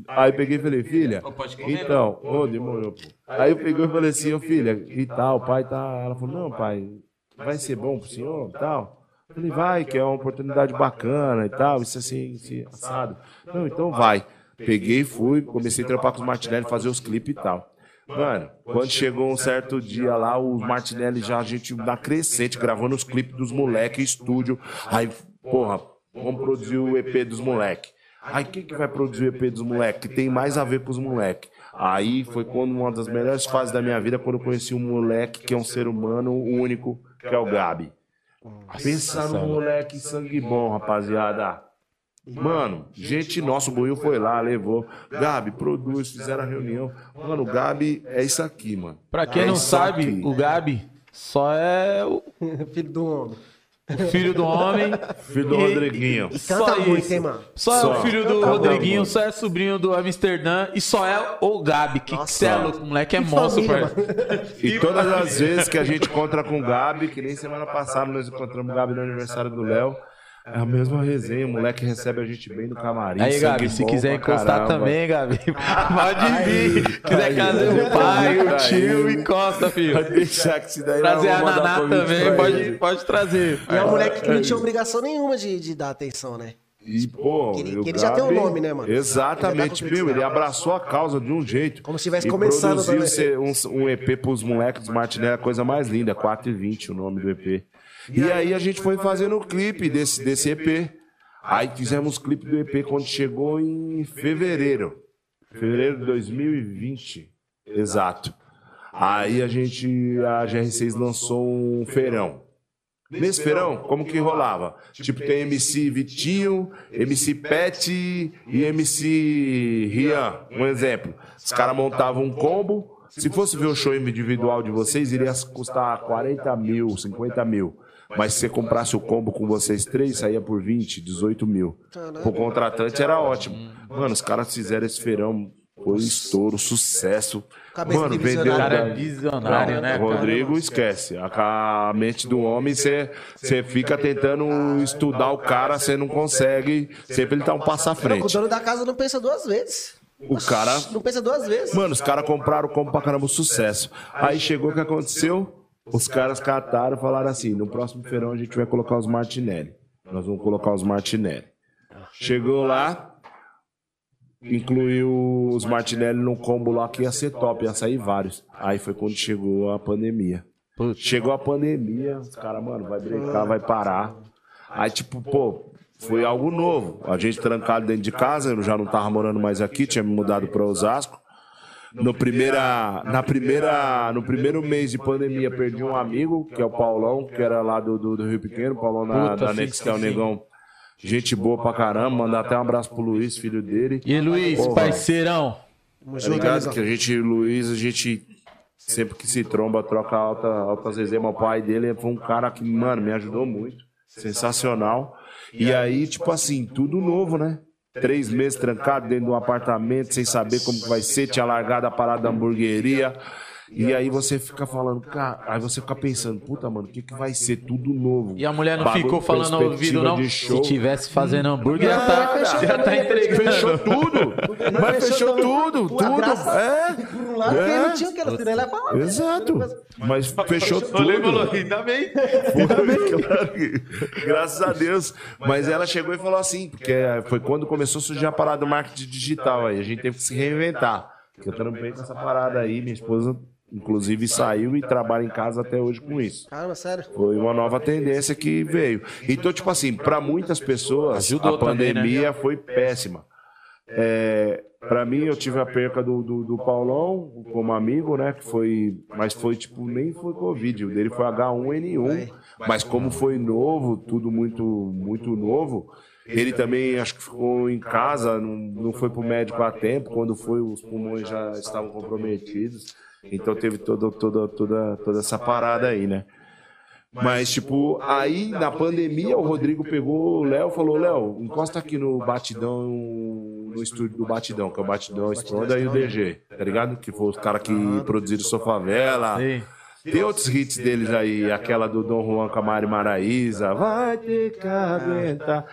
aí peguei e falei, filha, então, ô, oh, demorou, pô. Aí eu peguei e falei assim, ô oh, filha, e tal, o pai tá. Ela falou, não, pai, vai ser bom pro senhor e tal. Eu falei, vai, que é uma oportunidade bacana e tal, isso assim, assim, assado. Não, então vai. Peguei, fui, comecei a trampar com os Martinelli, fazer os clipes e tal. Mano, quando chegou um certo dia lá, os Martinelli já, a gente na crescente, gravando os clipes dos moleques, estúdio. Aí, porra, vamos produzir o EP dos moleques. Aí quem que vai produzir o EP dos moleques? Que tem mais a ver com os moleques. Aí foi quando uma das melhores fases da minha vida, quando eu conheci um moleque que é um ser humano único, que é o Gabi. Pensa no moleque sangue bom, rapaziada. Mano, gente nossa, o Buiu foi lá, levou. Gabi, produz, fizeram a reunião. Mano, o Gabi é isso aqui, mano. Pra quem é não sabe, aqui. o Gabi só é o filho do homem. O filho do homem. filho do e, Rodriguinho. E canta só muito, hein, mano? Só, só, é o filho do Rodriguinho, só é sobrinho do Amsterdã e só é o Gabi. Que você é louco, moleque é monstro, E todas as vezes que a gente encontra com o Gabi, que nem semana passada nós encontramos o Gabi no aniversário do Léo. É a mesma resenha, o moleque recebe a gente bem no camarim. Aí, Gabi, se quiser encostar caramba. também, Gabi, pode vir. quiser trazer o pai, o tio, encosta, filho. Pode deixar que se daí Trazer a Naná também, pode, pode trazer. E é um moleque que não tinha obrigação nenhuma de, de dar atenção, né? E, pô, Que ele- que ele já tem um nome, né, mano? Exatamente, Ele tá meu, ele abraçou a causa de um jeito. Como se estivesse começando produziu um, um EP pros moleques dos Martinelli, a coisa mais linda, 4 e 20 o nome do EP. E aí a gente foi fazendo o clipe desse, desse EP. Aí fizemos o clipe do EP quando chegou em fevereiro. Fevereiro de 2020. Exato. Aí a gente, a GR6 lançou um feirão. Nesse feirão, como que rolava? Tipo, tem MC Vitinho, MC Pet e MC Rian. Um exemplo. Os caras montavam um combo. Se fosse ver o show individual de vocês, iria custar 40 mil, 50 mil. Mas se você comprasse o combo com vocês três, saía por 20, 18 mil. Pro contratante era ótimo. Mano, os caras fizeram esse feirão, foi estouro, sucesso. Cabeça Mano, de vendeu. O cara é da- visionário, não, né, o cara? Rodrigo esquece. A, a mente do homem, você você fica tentando estudar o cara, você não consegue. Sempre ele tá um passo à Não, o frente. dono da casa não pensa duas vezes. O cara. Não pensa duas vezes. Mano, os caras compraram o combo pra caramba sucesso. Aí chegou o que aconteceu? Os caras cataram e falaram assim: no próximo feirão a gente vai colocar os Martinelli. Nós vamos colocar os Martinelli. Chegou lá, incluiu os Martinelli num combo lá que ia ser top, ia sair vários. Aí foi quando chegou a pandemia. Chegou a pandemia, os caras, mano, vai brincar, vai parar. Aí, tipo, pô, foi algo novo. A gente trancado dentro de casa, eu já não tava morando mais aqui, tinha me mudado pra Osasco. No primeira, na primeira, no primeiro mês de pandemia, perdi um amigo, que é o Paulão, que era lá do, do, do Rio Pequeno, Paulão na, Puta, da Nex, que é o negão. Gente boa pra caramba, mandar até um abraço pro Luiz, filho dele. E Luiz, Porra. parceirão. Tá ligado? Que a gente, Luiz, a gente sempre que se tromba, troca alta, altas resenhas. O pai dele foi um cara que, mano, me ajudou muito. Sensacional. E aí, tipo assim, tudo novo, né? Três meses trancado dentro de um apartamento, sem saber como que vai ser, tinha largado a parada da hamburgueria. E aí você fica falando, cara, aí você fica pensando, puta, mano, o que, que vai ser tudo novo? E a mulher não Bagulho, ficou falando ao ouvido, não? Se tivesse fazendo hambúrguer, já tá, fechou já tá entregando. Fechou tudo! Mas fechou tudo, a tudo! graça- É! Porque É. não tinha o que ela ia falar. Exato. Mas fechou Olhei e falou, tudo. ainda bem. Claro que- Graças a Deus. Mas ela chegou e falou assim, porque foi quando começou a surgir a parada do marketing digital aí. A gente teve que se reinventar. Porque eu trampei com essa parada aí, minha esposa, inclusive, saiu e trabalha em casa até hoje com isso. Caramba, sério. Foi uma nova tendência que veio. Então, tipo assim, para muitas pessoas, Ajudou a também, né? pandemia foi péssima. É, para mim, eu tive a perca do, do, do Paulão como amigo, né? Que foi, mas foi tipo nem foi Covid, o dele foi H1N1. Mas como foi novo, tudo muito muito novo, ele também acho que ficou em casa, não, não foi pro médico a tempo. Quando foi, os pulmões já estavam comprometidos. Então teve toda toda toda toda essa parada aí, né? Mas, tipo, aí na pandemia o Rodrigo pegou o Léo e falou: Léo, encosta aqui no Batidão, no estúdio do Batidão, que é o Batidão Stronda e o DG, tá ligado? Que foi os caras que produziram Sua Favela. Sim. Tem outros hits deles aí, aquela do Dom Juan com a Mari Maraíza. Vai ter que aguentar.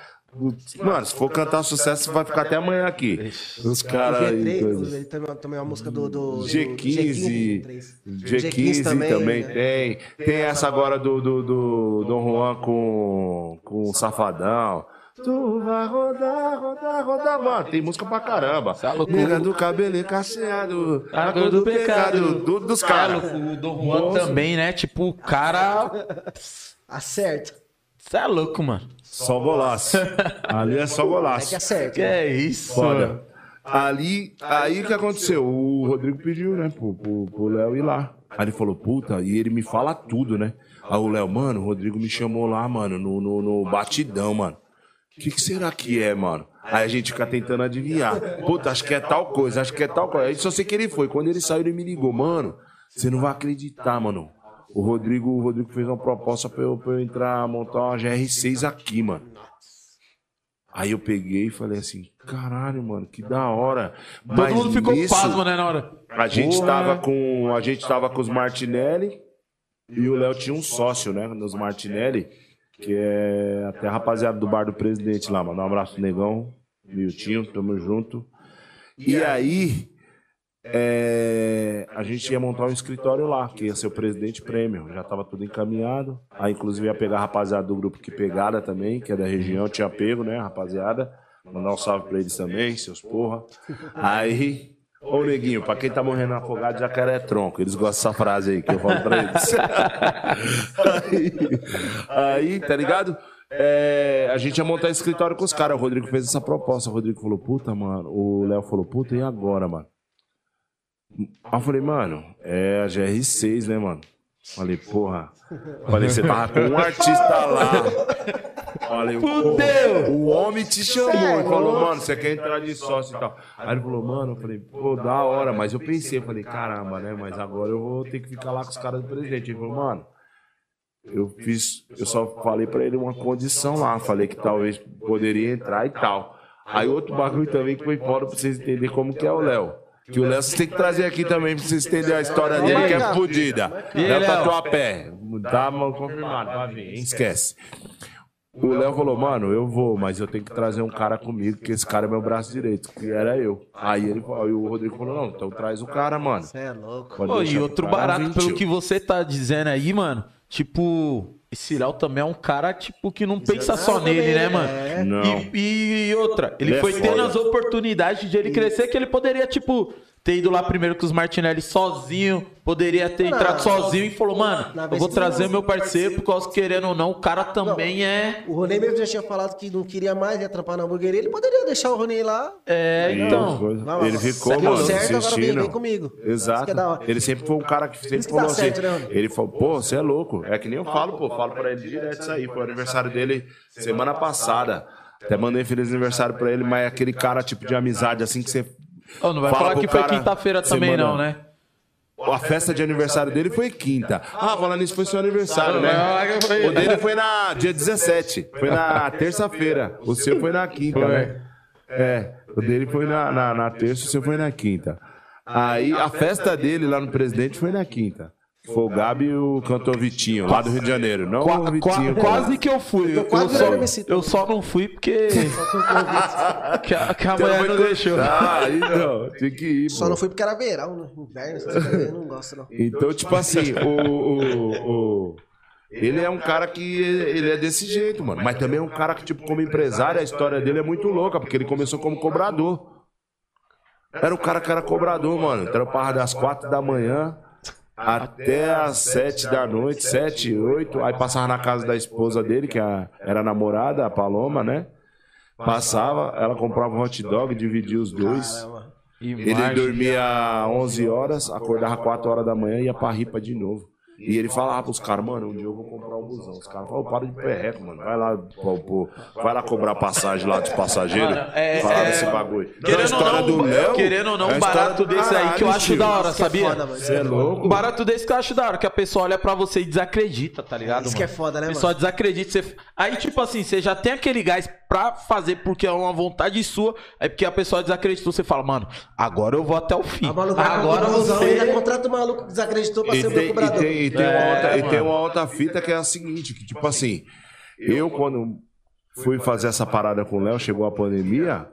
Mano, se for cantar sucesso, vai ficar até amanhã aqui. Os caras aí. G3, coisa. ele também, é uma música do. do do G15, G15, G15 também, né? tem. Tem essa agora do, do, do Dom Juan com, com o Safadão. Tu vai rodar, rodar, rodar, mano. Tem música pra caramba. Tá louco. Nega do cabelo encaceado. A cor do pecado. do- dos Tá caras. o Dom Juan também, né? Tipo, o cara. Acerta. Você é louco, mano. Só golaço. Ali é só É golaço. que acerta. Que é isso, Foda. Ali, aí o que aconteceu? O Rodrigo pediu, né, pro, pro, pro Léo ir lá. Aí ele falou, puta, e ele me fala tudo, né? Aí o Léo, mano, o Rodrigo me chamou lá, mano, no, no, no batidão, mano. O que, que será que é, mano? Aí a gente fica tentando adivinhar. Puta, acho que é tal coisa, acho que é tal coisa. Aí só sei que ele foi. Quando ele saiu, ele me ligou, mano, você não vai acreditar, mano. O Rodrigo, o Rodrigo fez uma proposta pra eu, pra eu entrar, montar uma GR6 aqui, mano. Aí eu peguei e falei assim, caralho, mano, que da hora. Todo mundo ficou nisso, pasmo, né, na hora. A gente Porra. tava com. A gente tava com os Martinelli e o Léo tinha um sócio, né? Nos Martinelli, que é até rapaziada do bar do presidente lá, mano. Um abraço, negão, Miltinho, tamo junto. E aí, é, a gente ia montar um escritório lá, que ia ser o presidente prêmio. Já tava tudo encaminhado. Aí, inclusive, ia pegar a rapaziada do grupo que pegada também, que é da região, tinha pego, né, rapaziada. Mandar um salve pra eles também, seus porra. Aí, ô neguinho, pra quem tá morrendo afogado, jacaré é tronco. Eles gostam dessa frase aí que eu falo pra eles. aí, aí, tá ligado? É, a gente ia montar escritório com os caras. O Rodrigo fez essa proposta. O Rodrigo falou, puta, mano. O Léo falou, puta, e agora, mano? Aí eu falei, mano, é a GR6, né, mano? Falei, porra. Falei, você tava com um artista lá. Falei, Fudeu! o homem te chamou e falou, mano, você quer entrar de sócio e tal. Aí ele falou, mano, eu falei, pô, da hora, mas eu pensei, falei, caramba, né? Mas agora eu vou ter que ficar lá com os caras do presidente. Ele falou, mano, eu fiz, eu só falei pra ele uma condição lá, falei que talvez poderia entrar e tal. Aí outro bagulho também que foi fora pra vocês entenderem como que é o Léo. Que o Léo você tem que trazer aqui também pra vocês entenderem a história dele, que é fodida. Léo? Tatuapé. Tá mano, confirmado, vir, hein? esquece. O Léo falou, mano, eu vou, mas eu tenho que trazer um cara comigo, que esse cara é meu braço direito, que era eu. Aí ele aí o Rodrigo falou, não, então traz o cara, mano. Você é louco. Pô, e que outro barato, pelo que você tá dizendo aí, mano, tipo, esse Léo também é um cara, tipo, que não pensa só nele, né, mano? É. Não. E, e outra, ele Ele é foi tendo foda. as oportunidades de ele crescer que ele poderia, tipo, ter ido lá primeiro com os Martinelli sozinho, poderia ter Não, entrado sozinho e falou, mano, eu vou trazer não- meu parceiro, porque causa que, querendo ou não, o cara também é. O Ronei mesmo já tinha falado que não queria mais, ia trampar na hamburgueria. Ele poderia deixar o Ronei lá. É, então. Não, ele ficou, mano, certo, agora vem, vem comigo. Que Exato. é. Ele sempre foi um cara que sempre que falou assim. certo, né, ele falou, pô, você é louco. É que nem eu falo, pô, falo pra ele direto isso aí. Foi o aniversário dele semana passada. Até mandei feliz aniversário pra ele, mas é aquele cara tipo de amizade assim que você. Ô, não vai Fala falar que foi quinta-feira também, semana- não, né? A festa de aniversário dele foi quinta. Ah, falando nisso, foi seu aniversário, né? Ah. O dele foi na dia 17. Foi na terça-feira. O seu foi na quinta, né? É, o dele foi na, na, na terça, o seu foi na quinta. Aí a festa dele lá no presidente foi na quinta. Foi o Gabi e o cantor Vitinho, lá do Rio de Janeiro. Não Qua- o qua- Vitinho. quase que eu fui. Eu, quase só, eu só não fui porque. que a, que a Então mulher não deixou. Ah, então, tinha que ir, Só pô. não fui porque era verão, né? Inverno, eu não gosto, não. Então, tipo assim, o, o, o- ele é um cara que ele é desse jeito, mano. Mas também é um cara que, tipo, como empresário, a história dele é muito louca, porque ele começou como cobrador. Era o cara que era cobrador, mano. Trampava das quatro da manhã até as sete da noite, sete, oito. Aí passava na casa da esposa dele, que a- era a namorada, a Paloma, né? Passava, ela comprava um hot dog, dividia os dois. Ele dormia 11 horas, acordava 4 horas da manhã e ia pra ripa de novo. E ele falava pros caras, mano, um dia eu vou comprar um busão. Os caras falaram, para de perreco, mano. Vai lá, pô, pô, vai lá cobrar passagem lá dos passageiros. Mano, é- falar é- desse bagulho. Então, a Querendo ou história não, do Léo. querendo ou não, é um barato desse aí que eu acho tio. da hora, Isso que é sabia? foda, mano. Você é louco? Um barato desse que eu acho da hora, que a pessoa olha pra você e desacredita, tá ligado? Isso mano? que é foda, né, A pessoa desacredita. Você... Aí, tipo assim, você já tem aquele gás pra fazer porque é uma vontade sua, aí porque a pessoa desacreditou, você fala, mano, agora eu vou até o fim. Maluco vai Agora você... ainda contrata o maluco que desacreditou pra E ser o tem, meu e cobrador. tem, e tem uma É, outra, e tem uma outra fita que é a seguinte, que tipo assim, eu quando fui fazer essa parada com o Léo, chegou a pandemia,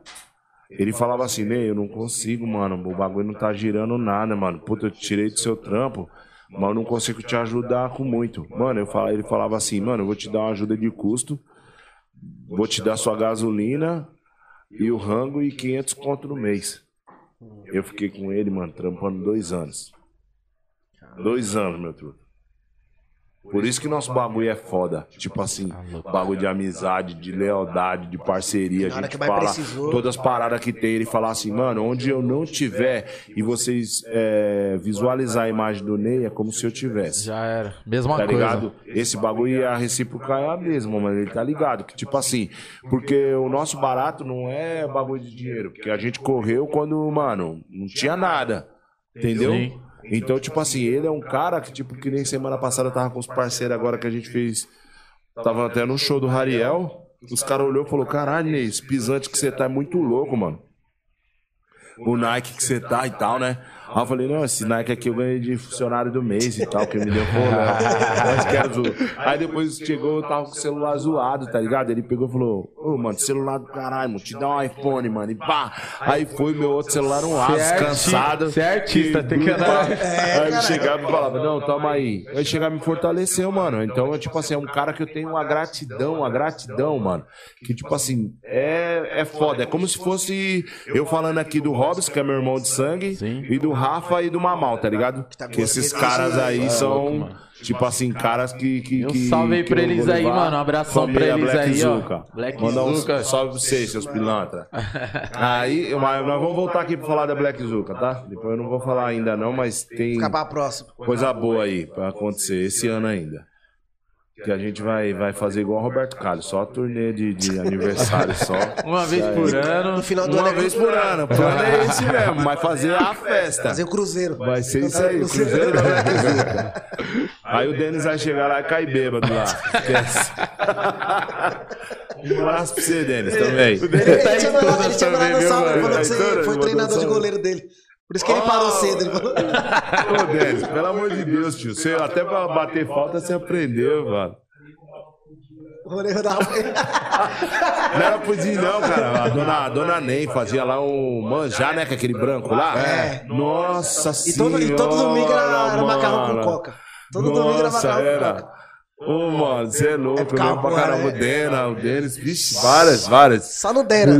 ele falava assim, Ney, eu não consigo, mano, o bagulho não tá girando nada, mano. Puta, eu te tirei do seu trampo, mas eu não consigo te ajudar com muito. Mano, eu falava, ele falava assim, mano, eu vou te dar uma ajuda de custo, vou te dar sua gasolina e o rango e 500 conto no mês. Eu fiquei com ele, mano, trampando dois anos. Dois anos, meu truto. Por isso que nosso bagulho é foda. Tipo assim, bagulho de amizade, de lealdade, de parceria. A gente fala todas as paradas que tem. Ele falar assim, mano, onde eu não tiver e vocês é, visualizar a imagem do Ney, é como se eu tivesse. Já era. Mesma Tá coisa. ligado? Esse bagulho e a recíproca é a mesma, mano. Ele tá ligado. Que tipo assim, porque o nosso barato não é bagulho de dinheiro. Porque a gente correu quando, mano, não tinha nada. Entendeu? Sim. Então, tipo assim, ele é um cara que, tipo, que nem semana passada tava com os parceiros agora que a gente fez. Tava até no show do Rariel. Os caras olhou e falou: caralho, esse pisante que você tá é muito louco, mano. O Nike que você tá e tal, né? Aí eu falei, não, esse Nike aqui eu ganhei de funcionário do mês e tal, que me deu zoar. Aí depois chegou, eu tava com o celular zoado, tá ligado? Ele pegou e falou, ô, mano, celular do caralho, mano, te dá um iPhone, mano. E pá! Aí foi meu outro celular, um Asus, cansado. Você é artista, tem que andar. Aí ele chegava e falava, não, toma aí. Aí chegava e me fortaleceu, mano. Então, tipo assim, é um cara que eu tenho uma gratidão, uma gratidão, mano. Que, tipo assim, é, é foda. É como se fosse eu falando aqui do Robson, que é meu irmão de sangue, Sim. e do Rafa e do Mamal, tá ligado? Que esses caras aí são, tipo assim, caras que. que, Um que salve aí pra eles aí, mano. Um abração pra eles Black aí, ó. Zuka. Black Mandar um Zuka. salve pra vocês, seus pilantra. Aí, mas nós vamos voltar aqui pra falar da Black Zuka, tá? Depois eu não vou falar ainda não, mas tem próxima. coisa boa aí pra acontecer esse ano ainda. Que a gente vai, vai fazer igual o Roberto Carlos, só turnê de, de aniversário só. Uma vez por ano. No final do Uma ano é vez por ano. O plano é esse mesmo, mas fazer a festa. fazer o cruzeiro. Vai ser isso aí, o Cruzeiro da. Aí o Denis vai chegar lá e cair bêbado lá. Esquece. Um abraço pra você, Denis, também. Ele, ele Tá em tinha mandado, todas ele tinha mandado ele mano? que você foi ele treinador de goleiro dele. Por isso que ele parou cedo. Ele falou. Ô, Denis, pelo amor de Deus, tio. Você, até pra bater falta você aprendeu, mano. O goleiro da Não era pudim, não, cara. A dona, a dona Nem fazia lá um manjar, né? Com aquele branco lá. É. Nossa E senhora. todo, e todo domingo era, era macarrão com coca. Todo domingo era Nossa, macarrão era. com coca. Ô, mano, você é louco. É eu lembro pra caramba o né? Dena, o Denis. Vixe, várias, várias. Só no Dera.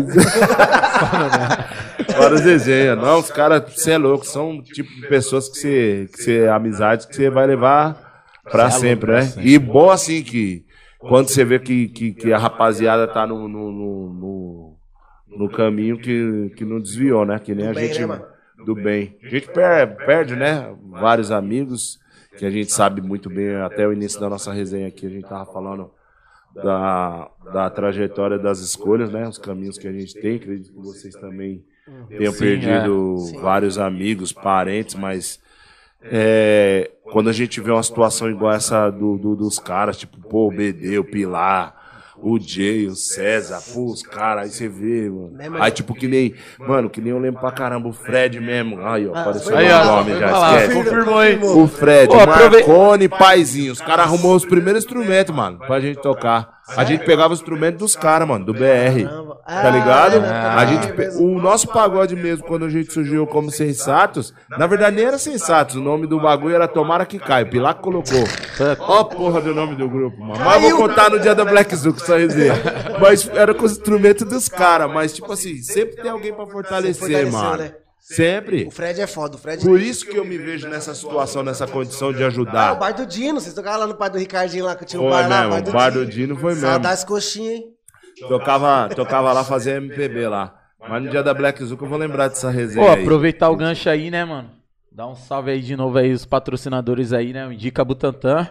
Várias desenhas. Não, os caras, você é louco. São tipo de pessoas que você, que você, amizades que você vai levar pra sempre, né? E bom assim que quando você vê que, que, que a rapaziada tá no, no, no, no, no caminho que, que não desviou, né? Que nem a gente. né, do bem. A gente per- perde, né? Vários amigos que a gente sabe muito bem. Até o início da nossa resenha aqui, a gente tava falando da, da trajetória das escolhas, né? Os caminhos que a gente tem. Acredito que vocês também tenham Sim, perdido vários amigos, parentes, mas é, quando a gente vê uma situação igual essa do, do- dos caras, tipo, pô, o BD, o Pilar, o Jay, o César, pô, os caras, aí você vê, mano. Aí, tipo, que nem, mano, que nem eu lembro pra caramba, o Fred mesmo. Aí, ó, apareceu Aí, o nome já, esquece. confirmou aí. O Fred, aprove- Marcone, Paizinho. Os caras arrumou os primeiros instrumentos, mano, pra gente tocar. A gente pegava os instrumentos dos caras, mano, do BR. Tá ligado? Ah, A gente, o nosso pagode mesmo, quando a gente surgiu como Sensatos, na verdade nem era Sensatos, o nome do bagulho era Tomara que Caia. O Pilar colocou. Ó a porra do nome do grupo, mano. Mas eu vou contar no dia da Black Zuko, só resenha. Mas era com os instrumentos dos caras, mas tipo assim, sempre tem alguém pra fortalecer, mano. Sempre. O Fred é foda. O Fred. Por isso que eu me vejo nessa situação, nessa condição de Ah, o ajudar. bar do Dino. Vocês tocaram lá no bar do Ricardinho lá que tinha um bar lá. mesmo, o bar do Dino foi mesmo. Saudades coxinha, hein? Tocava, tocava lá, fazia MPB lá. Mas no dia da Black Zuko eu vou lembrar dessa resenha Pô, aí. aproveitar o gancho aí, né, mano? Dá um salve aí de novo aí, os patrocinadores aí, né? O Indica Butantan.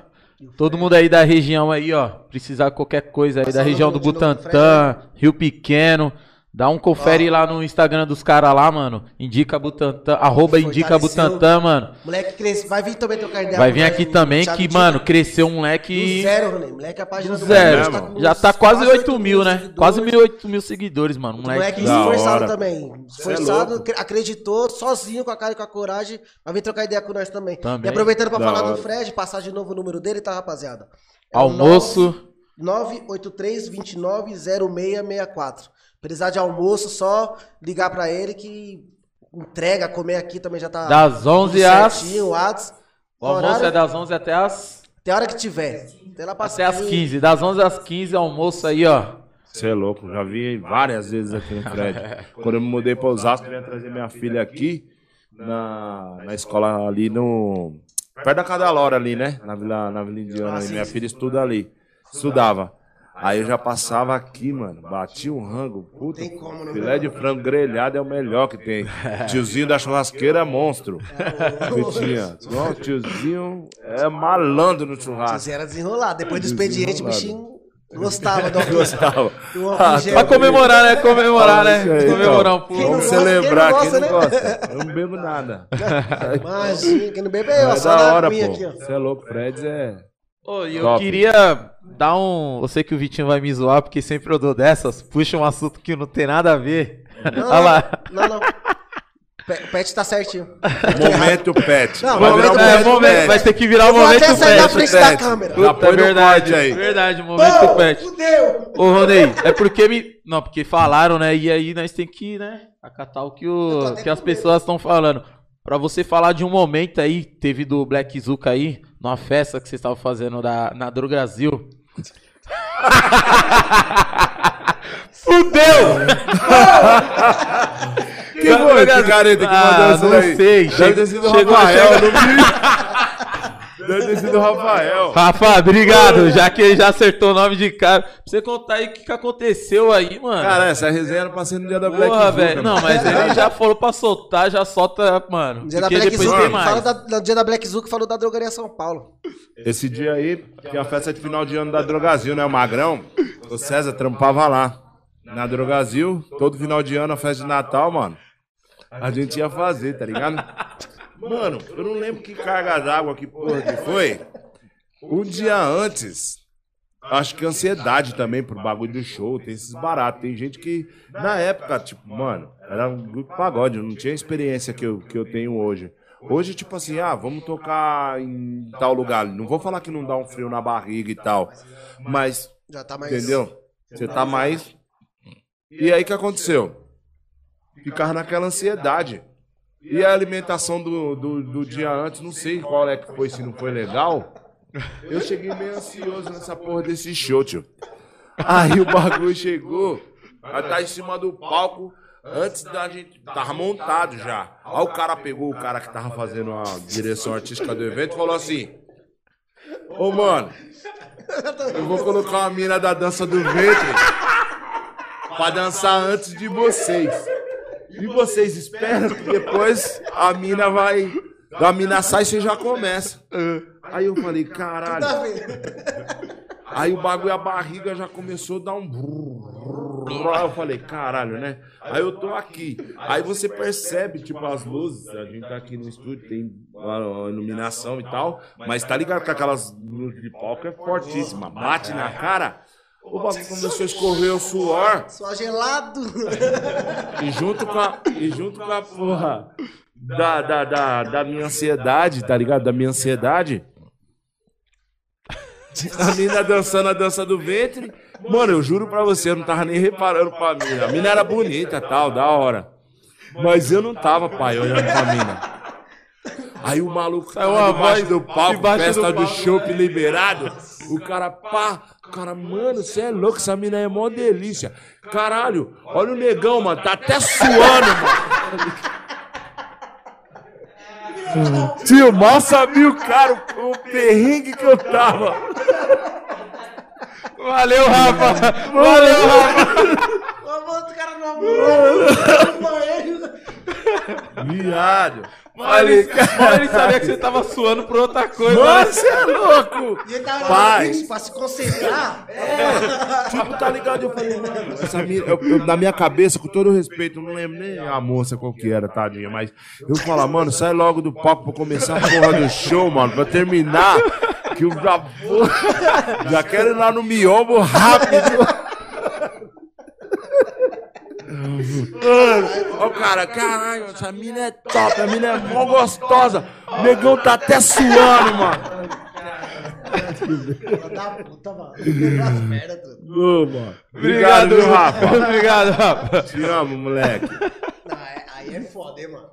Todo mundo aí da região aí, ó. Precisar de qualquer coisa aí da região do novo, Butantan, Rio Pequeno. Dá um confere lá no Instagram dos caras lá, mano. Indica Butantan, arroba Indica. Butantan, mano. Moleque cresce. Vai vir também trocar ideia. Vai vir aqui também que, mano, cresceu um Do moleque zero, Roné. Moleque, a página do do zero. Com Já tá quase 8 8 mil, né? seguidores. Quase 1.000, 8 mil seguidores, mano. Moleque Moleque. Da esforçado hora. também. É Esforçado, acre- acreditou, sozinho, com a cara e com a coragem. Vai vir trocar ideia com nós também. Também. E aproveitando pra Da falar hora. do Fred, passar de novo o número dele, tá, rapaziada? É Almoço. 983 29 0664. Precisar de almoço, só ligar pra ele que entrega, comer aqui também já tá. Das 11 tudo às- certinho, Whats. O almoço Horário, é das 11 até as, Tem hora que tiver. Tem lá até as 15. Das 11 às 15, almoço aí, ó. Você é louco, já vi várias vezes aqui no Fred. Quando eu me mudei para Osasco, eu ia trazer minha filha aqui na, na escola ali no. Perto da Cadalora ali, né? Na Vila, na Vila Indiana. Ah, sim, minha sim. filha estuda ali. Estudava. Aí eu já passava aqui, mano. Bati um rango. Puta, Tem como, né? filé de frango grelhado é o melhor que tem. Tiozinho da churrasqueira é monstro. Que tinha. Tiozinho é malandro no churrasco. Você era desenrolado. Depois do expediente, o bichinho gostava do Gostava. do Ah. Pra comemorar, né? Comemorar, né? Aí, Comemorar um então. pouco. Quem não Vamos gosta, celebrar, quem não não gosta. Eu não bebo nada. Imagina, quem não bebe. É Só da hora, pô. aqui, ó. Você é louco, Fred é. Ô, e eu Top. queria dar um. Eu sei que o Vitinho vai me zoar, porque sempre eu dou dessas. Puxa um assunto que não tem nada a ver. Não, Olha lá. Não, não. Pe- O pet tá certinho. Momento pet. Não, Vai momento virar um pet, momento, pet. vai ter que virar o Eu vou momento até sair da pet. frente pet. da câmera. Puta, é no verdade, corte aí. verdade, momento pet. Fudeu! Ô, Ronei, é porque me. Não, porque falaram, né? E aí nós tem que, né? Acatar o que, tô o, até que as com medo. pessoas estão falando. Pra você falar de um momento aí, teve do Black Zuka aí, numa festa que vocês estavam fazendo da, na Dro Brasil. Fudeu! Que foi esse careta que mandou Ah, isso não daí? sei. Deve Chegou- chegou- Rafael, chegou-. Deve ter sido o Rafael. Rafa, obrigado, já que ele já acertou o nome de cara. Pra você contar aí o que, que aconteceu aí, mano. Cara, essa resenha era pra ser no dia da Black Porra, velho. Não, mas ele já falou pra soltar, já solta, mano. No dia da porque Black depois tem mais. fala da, no dia da Black Zuka, falou da drogaria São Paulo. Esse dia aí, que é a festa de final de ano da Drogazil, né? O Magrão, o César trampava lá. Na Drogazil, todo final de ano, a festa de Natal, mano. A gente ia fazer, tá ligado? Mano, eu não lembro que carga d'água, que porra que foi. Um dia antes, acho que ansiedade também pro bagulho do show, tem esses baratos. Tem gente que, na época, tipo, mano, era um grupo pagode, não tinha a experiência que eu, que eu tenho hoje. Hoje, tipo assim, ah, vamos tocar em tal lugar. Não vou falar que não dá um frio na barriga e tal, mas, Já tá mais. entendeu? Você tá mais. E aí, o que aconteceu? Ficava naquela ansiedade. E a alimentação do, do, do dia antes, não sei qual é que foi, se não foi legal. Eu cheguei meio ansioso nessa porra desse show, tio. Aí o bagulho chegou, aí tá em cima do palco, antes da gente. Tava montado já. Aí o cara pegou o cara que tava fazendo a direção artística do evento e falou assim: Ô mano, eu vou colocar uma mina da dança do ventre pra dançar antes de vocês. E vocês esperam que depois a mina vai. A mina sai e você já começa. Aí eu falei, caralho. Aí o bagulho, a barriga já começou a dar um. Aí eu falei, caralho, né? Aí eu tô aqui. Aí você percebe, tipo, as luzes. A gente tá aqui no estúdio, tem a iluminação e tal. Mas tá ligado que aquelas luzes de palco é fortíssima. Bate na cara. O bagulho começou a escorrer o suor. Só gelado. E junto com a, e junto com a porra da, da, da, da minha ansiedade, tá ligado? Da minha ansiedade. A mina dançando a dança do ventre. Mano, eu juro pra você, eu não tava nem reparando pra mina. A mina era bonita tal, da hora. Mas eu não tava, pai, olhando pra mina. Aí o maluco Saiu debaixo voz do palco, festa do chopp liberado. O cara, pá, cara, mano, você é louco, essa mina é mó delícia. Caralho, olha o negão, mano, tá até suando, mano. Tio, mal sabia o cara, o, perrengue que eu tava. Valeu, Rafa! Valeu, Rafa! Ô, outro cara no amor. Viado. Mano, ele, Falei, mano, ele sabia que você tava suando por outra coisa. Mano, né? você é louco. E ele tava Paz. pra se concentrar. Tipo, tá ligado? Eu falei, mano, essa mina, eu- eu- na minha cabeça, com todo respeito, eu não lembro nem a moça qual que era, tadinha, mas eu falo, mano, sai logo do palco pra começar a porra do show, mano, pra terminar, que eu já vou, já quero ir lá no miombo rápido. Ó o cara, caralho, essa mina é top, a mina é mó gostosa, o negão tá até suando, mano. Ô, mano. Obrigado, viu, Rafa? Obrigado, Rafa. Te amo, moleque. Não, é- aí é foda, hein, mano.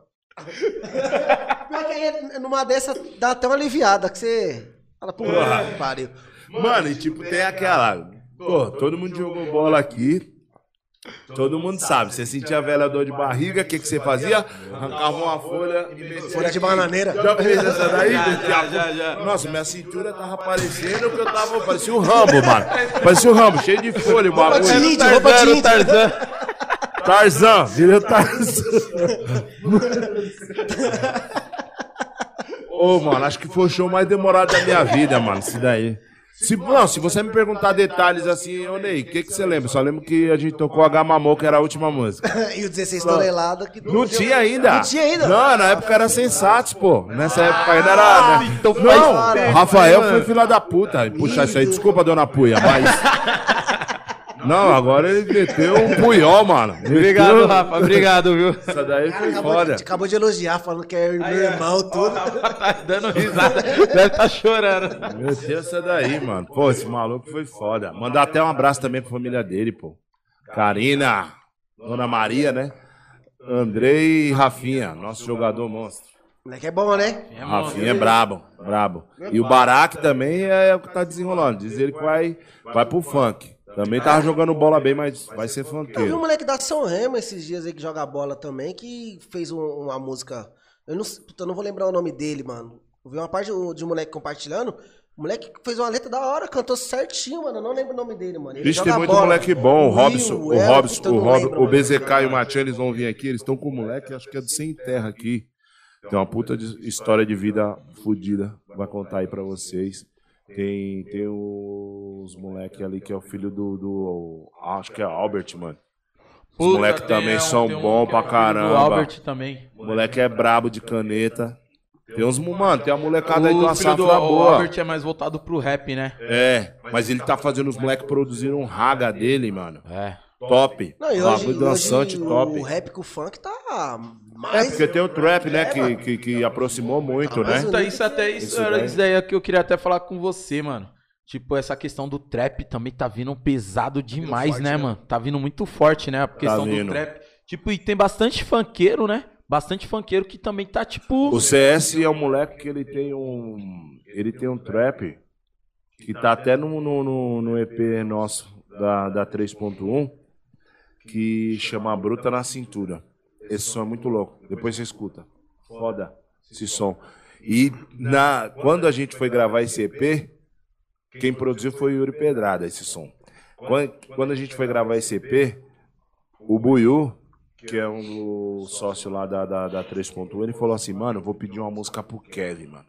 Pior que aí, numa dessa, dá até uma aliviada, que você fala, pô, que pariu. Mano, e tipo, tem aquela. Pô, todo mundo jogou bola aqui. Todo mundo sabe. Você sentia a velha dor de barriga, o que, que você fazia? Arrancava uma folha e metia. Folha de bananeira. Já fez essa daí? Já, já, já. Nossa, minha cintura tava parecendo que eu tava. Parecia o Rambo, mano. Parecia o Rambo, cheio de folha o bagulho. de índio, roupa de Tarzan, índio. Tarzan. Tarzan, virou Tarzan. Ô, mano, acho que foi o show mais demorado da minha vida, mano, isso daí. Se, não, se você me perguntar detalhes assim, ô Ney, o que, que você lembra? Só lembro que a gente tocou a Gamamô, que era a última música. e o 16 toneladas que Não tinha ainda. Não tinha ainda? Não, na época era sensatos, pô. Nessa época ainda era. Né? então não, Rafael foi filha da puta. Puxa isso aí, desculpa, dona Puia, mas. Não, agora ele meteu um punhol, mano. Obrigado, Meteu- Rafa. Obrigado, viu? Essa daí Cara, foi acabou, foda. de, acabou de elogiar, falando que é meu irmão, tudo. tá dando risada. Deve estar chorando. Meteu essa daí, mano. Pô, esse maluco foi foda. Mandar até um abraço também pra família dele, pô. Karina, Dona Maria, né? Andrei e Rafinha, nosso jogador monstro. Moleque é bom, né? Rafinha é brabo, brabo. E o Barack também é o que tá desenrolando. Diz ele que vai, vai pro funk. Também tava jogando bola bem, mas vai ser Eu vi um funkeiro. moleque da São Remo esses dias aí que joga bola também, que fez um- uma música. Eu não, puta, eu não vou lembrar o nome dele, mano. Eu vi uma parte de um moleque compartilhando. O moleque fez uma letra da hora, cantou certinho, mano. Eu não lembro o nome dele, mano. Ele joga tem muito bola. moleque bom. O Robson, o Elton, Robson, o, Rob, o mano. BZK e o Matian, eles vão vir aqui. Eles estão com o moleque, acho que é do Sem Terra aqui. Tem uma puta de história de vida fodida. Vai contar aí pra vocês. Tem, tem os moleque ali que é o filho do, do. Acho que é Albert, mano. Os moleque também são bons pra O caramba. Albert também. O moleque é brabo de caneta. Tem uns, mano, tem a molecada aí de O uma filho do safra o boa. Albert é mais voltado pro rap, né? É, mas ele tá fazendo os moleques produzir um raga dele, mano. É. Top. Não, e Um hoje, bagulho dançante, hoje top. o rap com o funk tá É, porque tem o trap, né, É, que, mano. que, que aproximou muito, né? Então, isso até isso, Isso era daí que eu queria até falar com você, mano. Tipo, essa questão do trap também tá vindo pesado demais, forte, né, né? mano? Tá vindo muito forte, né? A questão do vindo. trap. Tipo, e tem bastante funkeiro, né? Bastante funkeiro que também tá, tipo. O CS é um moleque que ele tem um. Ele tem um trap que tá até no, no, no, no EP nosso da, da 3.1 que chama Bruta na Cintura. Esse som é muito louco. Depois você escuta. Foda esse som. E na, quando a gente foi gravar esse EP, quem produziu foi o Yuri Pedrada, esse som. Quando, a gente foi gravar esse EP, o Buiu, que é um sócio lá da, da, da 3.1, ele falou assim, mano, vou pedir uma música pro Kevin, mano.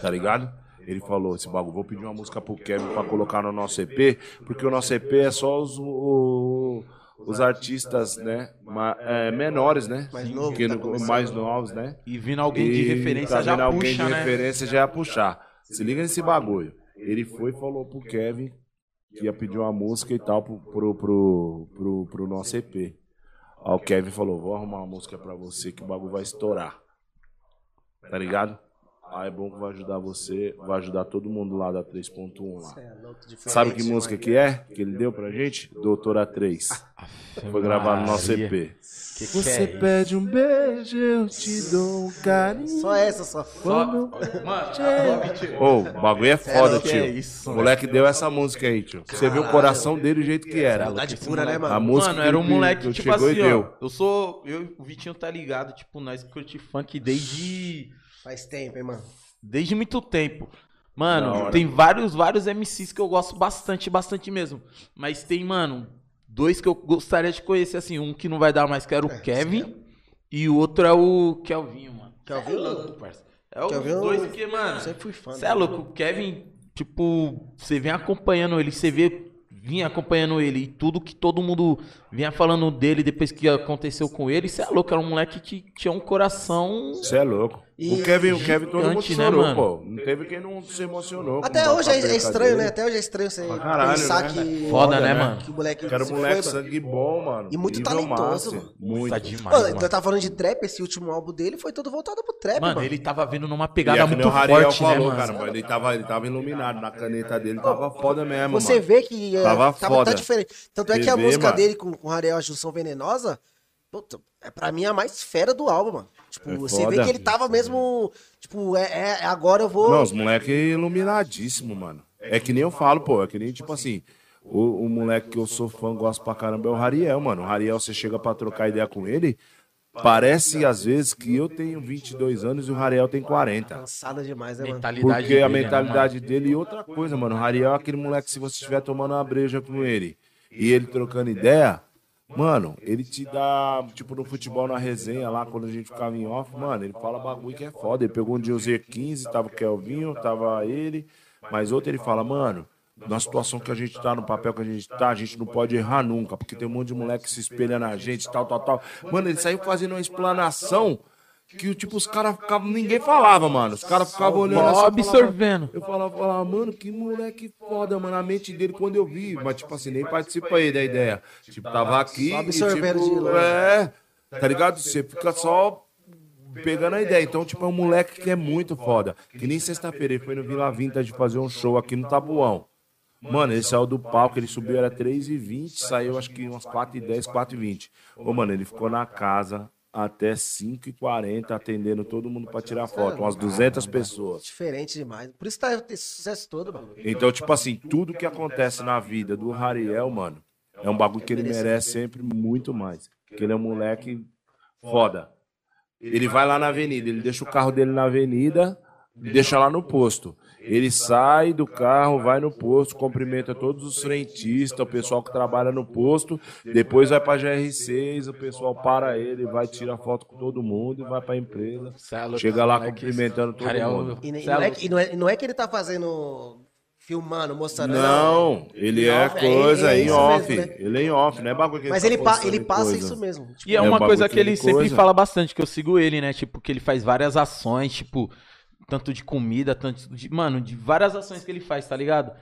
Tá ligado? Ele falou esse bagulho, vou pedir uma música pro Kevin pra colocar no nosso EP, porque o nosso EP é só os, o- os artistas, né, ma- é, menores, né? Mais novo, Que tá mais novos, né? E vindo alguém de referência tá já vendo alguém puxa, de né? referência já ia puxar. Se liga nesse bagulho. Ele foi e falou pro Kevin que ia pedir uma música e tal pro, pro, pro, pro, pro nosso EP. Aí o Kevin falou, vou arrumar uma música pra você que o bagulho vai estourar. Tá ligado? Ah, é bom que vai ajudar você, vai ajudar todo mundo lá da 3.1 lá. É, Sabe que música que é? Que ele deu pra gente? Doutora 3. Foi gravado no nosso. EP. Que que Você é pede um beijo, eu te dou um carinho. Só essa, só. Só- Mano, Ô, o bagulho é foda, tio. é isso, o moleque deu essa música aí, tio. Você viu o coração dele do jeito que era. Saudade pura, né, A mano? música Mano, era um moleque, tipo chegou assim, e ó. deu. Eu sou. Eu o Vitinho tá ligado, tipo, nós curte funk desde. Faz tempo, hein, mano. Desde muito tempo. Mano, hora. tem vários, vários MCs que eu gosto bastante, bastante mesmo. Mas tem, mano, dois que eu gostaria de conhecer, assim. Um que não vai dar mais, que era o Kevin. E o outro é o Kelvinho, mano. Kelvinho? Cê É louco, parça. É os Kelvinho, dois que, mano. Sempre fui fã. Você é louco, o Kevin, tipo, você vem acompanhando ele, você vê, vinha acompanhando ele e tudo que todo mundo vinha falando dele depois que aconteceu com ele, você é louco, era um moleque que tinha um coração. Você é louco. E- o Kevin, o Kevin todo mundo né, chorou, mano? pô. Não teve quem não se emocionou. Até hoje é, é estranho, dele. né? Até hoje é estranho você caralho, pensar né? que. Foda, né, né? mano? Que o moleque. Que era um moleque foi, sangue bom, mano. E muito Nível talentoso, mano. Muito. Tá demais, Mano, mano. eu tava falando de trap, esse último álbum dele foi todo voltado pro trap, Mano, mano. ele tava vindo numa é pegada nem muito forte, falou, né, mano? cara, ele tava, ele tava iluminado na caneta dele, tava foda mesmo, Você mano. vê que é, Tava foda. tá diferente. Tanto é que a música dele com, com o Ariel, a Junção Venenosa, puta, é pra mim a mais fera do álbum, mano. Tipo, É você vê foda. que ele tava mesmo. Tipo, é, é- agora eu vou. Não, os moleque é iluminadíssimo, mano. É que nem eu falo, pô, é que nem tipo assim, o, o moleque que eu sou fã, gosto pra caramba, é o Rariel, mano. O Rariel, você chega pra trocar ideia com ele, parece às vezes que eu tenho 22 anos e o Rariel tem 40. Cansada demais, né, mano? Mentalidade Porque a né, mentalidade dele e outra coisa, mano. O Rariel é aquele moleque, se você estiver tomando uma breja com ele e ele trocando ideia, mano, ele te dá, tipo, no futebol, na resenha lá, quando a gente ficava em off, mano, ele fala bagulho que é foda. Ele pegou um dia o Z15, tava o Kelvinho, tava ele, mas outro ele fala, mano. Na situação que a gente tá, no papel que a gente tá, a gente não pode errar nunca, porque tem um monte de moleque que se espelha na gente, tal, tal, tal. Mano, ele saiu fazendo uma explanação que tipo, os caras ficavam. Ninguém falava, mano. Os caras ficavam olhando assim, eu absorvendo. falava- Eu falava, falava, mano, que moleque foda, mano. A mente dele quando eu vi. Mas, tipo assim, nem participei da ideia. Tipo, tava aqui. Só e, absorvendo tipo, de longe. É, tá ligado? Você fica só pegando a ideia. Então, tipo, é um moleque que é muito foda. Que nem sexta-feira ele foi no Vila Vintage fazer um show aqui no Tabuão. Mano, ele saiu do palco, ele subiu, era 3h20, saiu acho que umas 4h10, 4h20. Ô, mano, ele ficou na casa até 5h40, atendendo todo mundo pra tirar foto, umas 200 pessoas. Diferente demais. Por isso tá esse sucesso todo, mano. Então, tipo assim, tudo que acontece na vida do Rariel, mano, é um bagulho que ele merece sempre muito mais. Porque ele é um moleque foda. Ele vai lá na avenida, ele deixa o carro dele na avenida, deixa lá no posto. Ele sai do carro, vai no posto, cumprimenta todos os frentistas, o pessoal que trabalha no posto, depois vai pra GR6, o pessoal para ele, vai tirar foto com todo mundo e vai pra empresa. Cê é Chega lá cumprimentando todo Ariel- mundo. E, e não, é é, que- e não é- não é que ele tá fazendo. filmando, mostrando. Não, ele é off, é- coisa é em off. mesmo, né? Ele é em off, não é bagulho que Mas tá ele, pa- postando ele passa coisa. isso mesmo. Tipo, E é É um uma coisa que ele de sempre coisa. fala bastante, que eu sigo ele, né? Tipo, que ele faz várias ações, tipo, tanto de comida, tanto de. Mano, de várias ações que ele faz, tá ligado?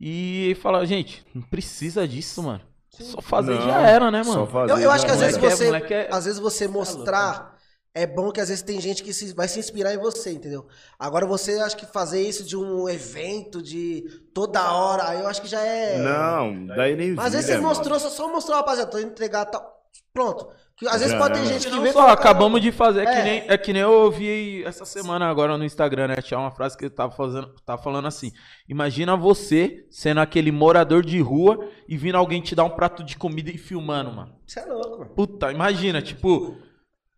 E ele fala, gente, não precisa disso, mano. Só fazer Não, já era, né, só mano? fazer Eu, eu acho que às vezes é- você, é- às vezes você mostrar é bom que às vezes tem gente que se- vai se inspirar em você, entendeu? Agora você acha que fazer isso de um evento de toda hora, aí eu acho que já é. Não, daí nem Mas às vezes você mostrou, só, só mostrou, rapaziada, tô entregar tal. Pronto. Que às vezes Já pode ter era. gente que vê só, fala, acabamos "Caramba, de fazer, é, que É. nem, é que nem eu ouvi essa semana agora no Instagram, né? Tinha uma frase que ele tava, fazendo, tava falando assim: Imagina você sendo aquele morador de rua e vindo alguém te dar um prato de comida e filmando, mano. Você é louco, mano. Puta, imagina, tipo.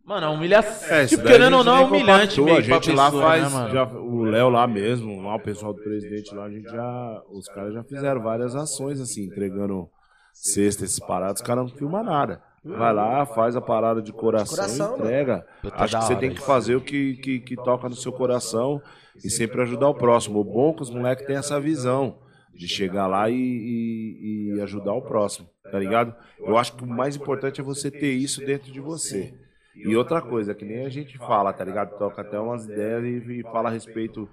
Mano, a humilhação. É, tipo, querendo ou não, é humilhante meio A gente pra lá pessoa, faz, né, mano? já, o Léo lá mesmo, lá o pessoal do presidente lá, a gente já, os caras já fizeram várias ações assim, entregando cesta, esses parados, os caras não filmam nada. Vai lá, faz a parada de coração, coração, e entrega. Acho que você hora tem que fazer o que, que, que toca no seu coração e sempre ajudar o próximo. O bom é que os moleques têm essa visão de chegar lá e, e- e ajudar o próximo, tá ligado? Eu acho que o mais importante é você ter isso dentro de você. E outra coisa, que nem a gente fala, tá ligado? Toca até umas ideias e, e fala a respeito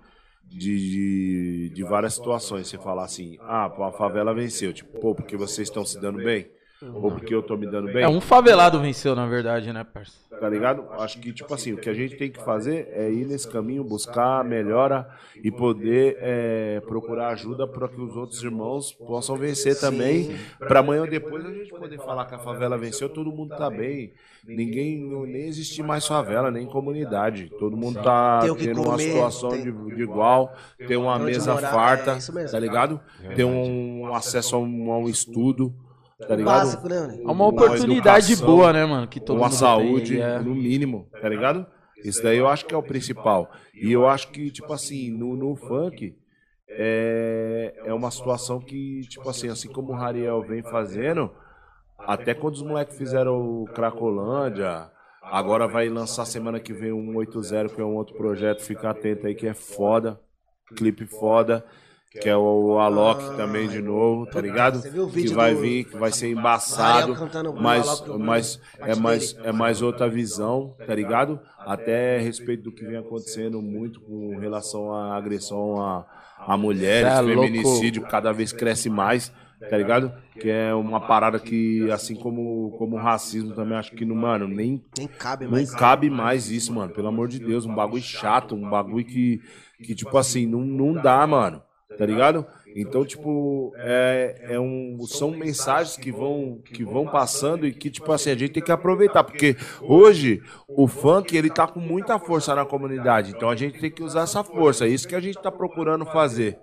de, de, de várias situações. Você fala assim, ah, pô, a favela venceu. Tipo, pô, porque vocês estão se dando bem? Ou porque eu tô me dando bem? É, um favelado venceu, na verdade, né, parça? tá ligado? Acho que, tipo assim, o que a gente tem que fazer é ir nesse caminho, buscar melhora e poder é, procurar ajuda para que os outros irmãos possam vencer também. Para amanhã ou depois a gente poder falar que a favela venceu, todo mundo tá bem. Ninguém, não- nem existe mais favela, nem comunidade. Todo mundo tá tendo uma situação de, de igual, tem uma mesa farta, é tá ligado? Tem um acesso a um, a um estudo, tá O ligado? básico, né, mano? É uma oportunidade educação, boa, né, mano? Que todo uma mundo saúde, tem, é. no mínimo, tá ligado? Isso daí eu acho que é o principal. E eu acho que, tipo assim, no, no funk, é, é uma situação que, tipo assim, assim como o Rariel vem fazendo, até quando os moleques fizeram o Cracolândia, agora vai lançar semana que vem um 80, que é um outro projeto, fica atento aí que é foda, clipe foda. Que é o Alok também de novo, tá ligado? Você viu o Que vai do- vir, que vai ser embaçado, mas, Alok, mas é mais, é mais outra visão, tá ligado? Até a respeito do que vem acontecendo muito com relação à agressão a, a mulheres, é feminicídio cada vez cresce mais, tá ligado? Que é uma parada que, assim como, como o racismo também, acho que, não, mano, nem, Nem cabe não mais. cabe mais isso, mano. Pelo amor de Deus, um bagulho chato, um bagulho que, que tipo assim, não, não dá, mano. Tá ligado? Então, tipo, é, é um, são mensagens que vão, que vão passando e que, tipo assim, a gente tem que aproveitar. Porque hoje o funk, ele tá com muita força na comunidade. Então a gente tem que usar essa força. É isso que a gente tá procurando fazer.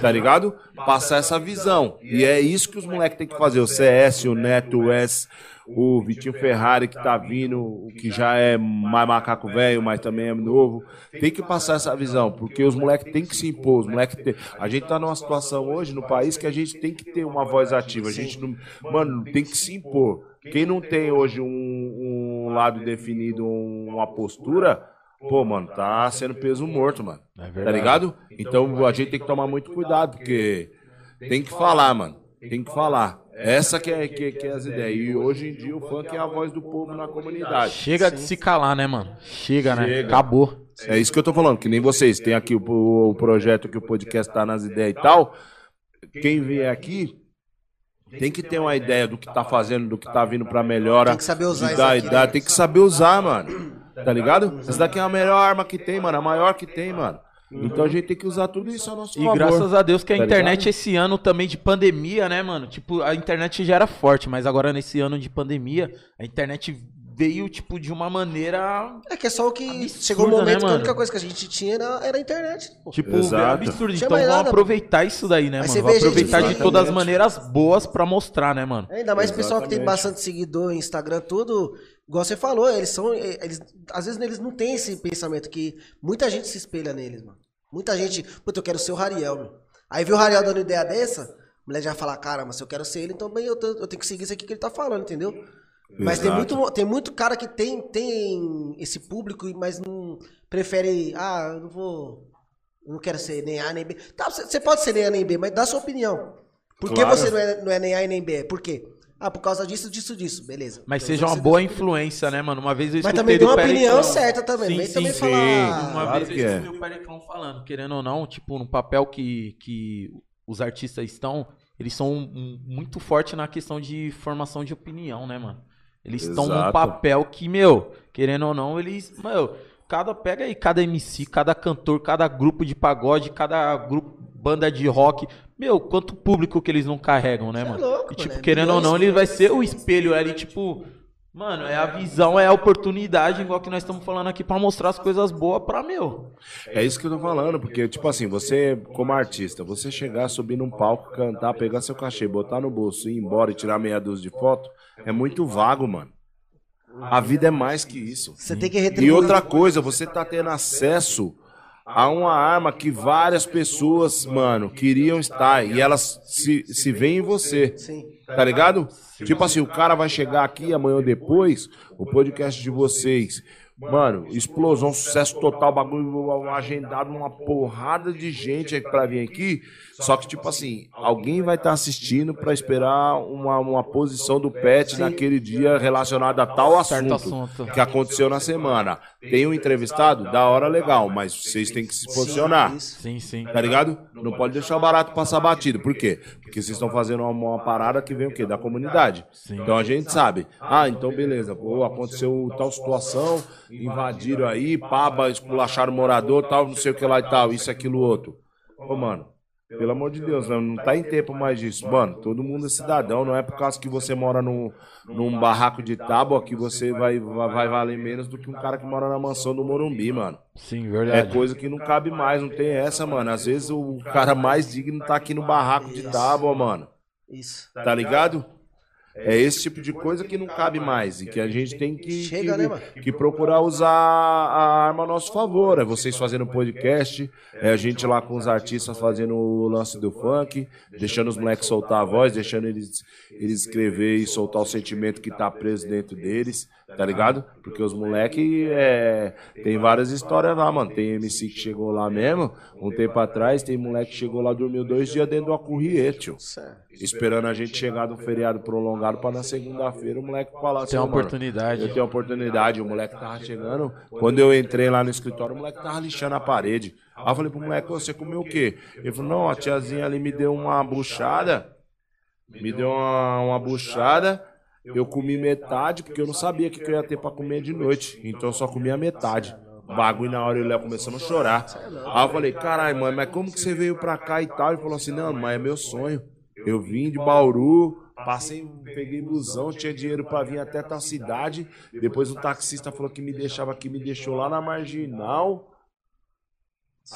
Tá ligado? Passar essa visão. E é isso que os moleques têm que fazer. O CS, o Neto, o S, o Vitinho Ferrari que tá vindo, o que já é mais macaco velho, mas também é novo. Tem que passar essa visão, porque os moleques têm que se impor. Os moleques têm... A gente tá numa situação hoje no país que a gente tem que ter uma voz ativa. A gente não. Mano, tem que se impor. Quem não tem hoje um, um lado definido, uma postura. Pô, mano, tá sendo peso morto, mano. verdade. Tá ligado? Então a gente tem que tomar muito cuidado, porque tem que falar, mano. Tem que falar. Essa que é, que, que é as ideias. E hoje em dia o funk é a voz do povo na comunidade. Chega de se calar, né, mano? Chega, né? Chega. Acabou. É isso que eu tô falando, que nem vocês. Tem aqui o, o projeto que o podcast tá nas ideias e tal. Quem vier aqui tem que ter uma ideia do que tá fazendo, do que tá vindo pra melhora. Tem que saber usar isso aqui, ideia, né? Tem que saber usar, mano. Tá ligado? Essa daqui é a melhor arma que tem, mano. A maior que tem, mano. Então a gente tem que usar tudo isso a nosso E favor. graças a Deus que a Tá internet ligado? esse ano também de pandemia, né, mano? Tipo, a internet já era forte, mas agora nesse ano de pandemia, a internet veio, tipo, de uma maneira. É que é só o que Absurdo, chegou um né, momento que a mano? única coisa que a gente tinha era, era a internet. pô. Tipo, Exato. absurdo. Então vamos nada, aproveitar isso daí, né, Aí mano? Vamos aproveitar de exatamente. todas as maneiras boas pra mostrar, né, mano? Ainda mais o pessoal que tem bastante seguidor, Instagram, tudo. Igual você falou, eles são. Eles, às vezes eles não têm esse pensamento que muita gente se espelha neles, mano. Muita gente. Puta, eu quero ser o Rariel, meu. Aí viu o Rariel dando ideia dessa, a mulher já fala, caramba, se eu quero ser ele, então bem, eu, eu tenho que seguir isso aqui que ele tá falando, entendeu? Mas tem muito, tem muito cara que tem, tem esse público, mas não prefere. Ah, eu não vou. Eu não quero ser nem A nem B. Tá, você pode ser nem A nem B, mas dá a sua opinião. Por que Claro. você não é, não é nem A e nem B? Por quê? Ah, por causa disso, disso, disso. Beleza. Mas Então seja uma você- boa influência, né, mano? Uma vez eu Mas escutei também do dê uma opinião certa também. Sim, sim, também sim. falar. Uma Claro vez eu que é. escutei o Periclão falando, querendo ou não, tipo, no papel que, que os artistas estão, eles são muito fortes na questão de formação de opinião, né, mano? Eles estão num papel que, meu, querendo ou não, eles, meu, cada pega aí cada MC, cada cantor, cada grupo de pagode, cada grupo banda de rock, meu, quanto público que eles não carregam, né, Cê é mano? louco, e tipo, mano, é querendo ou não, ele vai ser o espelho ali, tipo, Mano, é a visão, é a oportunidade, igual que nós estamos falando aqui, pra mostrar as coisas boas pra meu. É isso que eu tô falando, porque, tipo assim, você, como artista, você chegar, subir num palco, cantar, pegar seu cachê, botar no bolso, ir embora e tirar meia dúzia de foto, é muito vago, mano. A vida é mais que isso. Você tem que E retribuir. outra coisa, você tá tendo acesso a uma arma que várias pessoas, mano, queriam estar e elas se, se veem em você. Sim. Tá ligado? Tipo assim, o cara vai chegar aqui amanhã ou depois, o podcast de vocês. Mano, explosão, sucesso total, bagulho agendado, uma porrada de gente aí pra vir aqui. Só que, tipo assim, alguém vai estar assistindo pra esperar uma, uma posição do pet naquele dia relacionada a tal assunto. que aconteceu na semana. Tem um entrevistado? Da hora legal, mas vocês têm que se posicionar. Sim, sim. Tá ligado? Não pode deixar o barato passar batido. Por quê? Porque vocês estão fazendo uma, uma parada que vem o quê? Da comunidade. Então a gente sabe. Ah, então beleza. Pô, aconteceu tal situação, invadiram aí, paba, esculacharam o morador, tal, não sei o que lá e tal, isso, aquilo, outro. Ô, mano. Pelo amor de Deus, mano, não tá em tempo mais disso. Mano, todo mundo é cidadão, não é por causa que você mora num, num barraco de tábua que você vai, vai, vai valer menos do que um cara que mora na mansão do Morumbi, mano. Sim, É verdade. coisa que não cabe mais, não tem essa, mano. Às vezes o cara mais digno tá aqui no barraco de tábua, mano. Isso. Tá ligado? É esse tipo de coisa que não cabe mais e que a gente tem que, Chega, que, né, mano? que procurar usar a arma a nosso favor. É vocês fazendo podcast, é a gente lá com os artistas fazendo o lance do funk, deixando os moleques soltar a voz, deixando eles, eles escrever e soltar o sentimento que tá preso dentro deles, tá ligado? Porque os moleques é, tem várias histórias lá, mano. Tem MC que chegou lá mesmo, um tempo atrás, tem moleque que chegou lá, dormiu dois dias dentro do acurriete, tio Certo. esperando a gente chegar do feriado prolongado pra na segunda-feira o moleque falar assim, Tem uma "Ô, mano, oportunidade." Eu tenho uma oportunidade, o moleque tava chegando. Quando eu entrei lá no escritório, o moleque tava lixando a parede. Aí eu falei pro moleque, "Ô, você comeu o quê? Ele falou, não, a tiazinha ali me deu uma buchada. Me deu uma, uma buchada. Eu comi metade, porque eu não sabia o que que eu ia ter pra comer de noite. Então eu só comi a metade. Bagulho na hora ele Léo começando a chorar. Aí eu falei, caralho, mãe, mas como que você veio pra cá e tal? Ele falou assim, não, mas é meu sonho. Eu vim de Bauru, passei, peguei busão, tinha dinheiro pra vir até tal cidade. Depois o taxista falou que me deixava aqui, me deixou lá na marginal.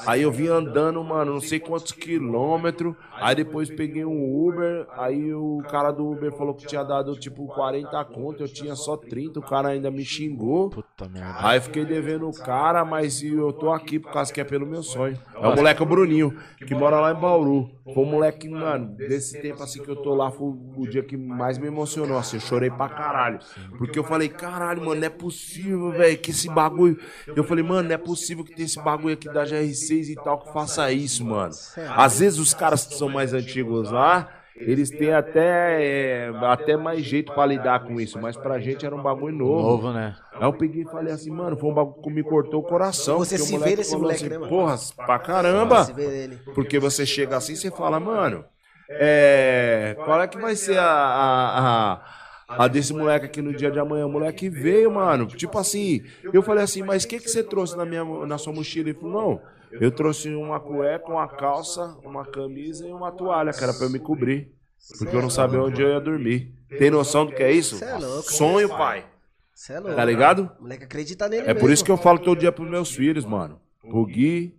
Aí eu vim andando, mano, não sei quantos quilômetros. Aí depois peguei um Uber. Aí o cara do Uber falou que tinha dado tipo 40 conto. Eu tinha só 30. O cara ainda me xingou. Puta merda. Aí fiquei devendo o cara, mas eu tô aqui por causa que é pelo meu sonho. É o moleque o Bruninho, que mora lá em Bauru. Foi um moleque, mano, desse tempo assim que eu tô lá, foi o dia que mais me emocionou. Assim, eu chorei pra caralho. Porque eu falei, caralho, mano, não é possível, velho, que esse bagulho. Eu falei, mano, não é possível que tem esse bagulho aqui da GR6 e tal que faça isso, mano. Às vezes os caras que são mais antigos lá. Eles têm até, é, até mais jeito pra lidar com isso, mas pra gente era um bagulho novo. Novo, né? Aí eu peguei e falei assim, mano, foi um bagulho que me cortou o coração. Você se vê nesse falou moleque, né, mano? Porra, pra caramba. Se vê nele. Porque você chega assim e você fala, mano, é, qual é que vai ser a, a, a, a desse moleque aqui no dia de amanhã? O moleque veio, mano. Tipo assim, eu falei assim, mas o que, que você trouxe na, minha, na sua mochila? Ele falou, não, eu trouxe uma cueca, uma calça, uma camisa e uma toalha, cara, pra eu me cobrir. Porque eu não sabia onde eu ia dormir. Tem noção do que é isso? Cê é louco. Sonho, pai. Você é louco. Tá ligado? O moleque acredita nele É por mesmo. isso que eu falo todo dia pros meus filhos, mano. O Gui,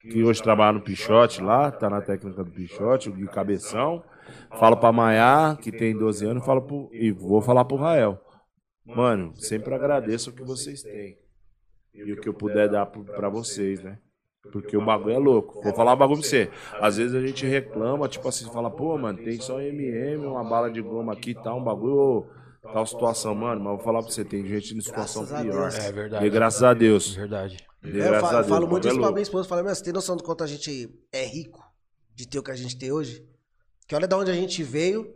que hoje trabalha no Pichote lá, tá na técnica do Pichote, o Gui Cabeção. Falo pra Maiá, que tem 12 anos, falo pro, e vou falar pro Rael. Mano, sempre agradeço o que vocês têm. E o que eu puder dar pra vocês, né? Porque o bagulho é louco. Vou falar um bagulho pra você. Às vezes a gente reclama, tipo assim, fala, pô, mano, tem só MM, uma bala de goma aqui e tal, um bagulho, tal situação, mano. Mas vou falar pra você, tem gente em situação Graças pior. É verdade. E graças a Deus. Verdade. E É, graças eu a falo, Deus. eu falo o muito é isso pra minha esposa. Fala, meu, você tem noção do quanto a gente é rico de ter o que a gente tem hoje? Que olha de onde a gente veio,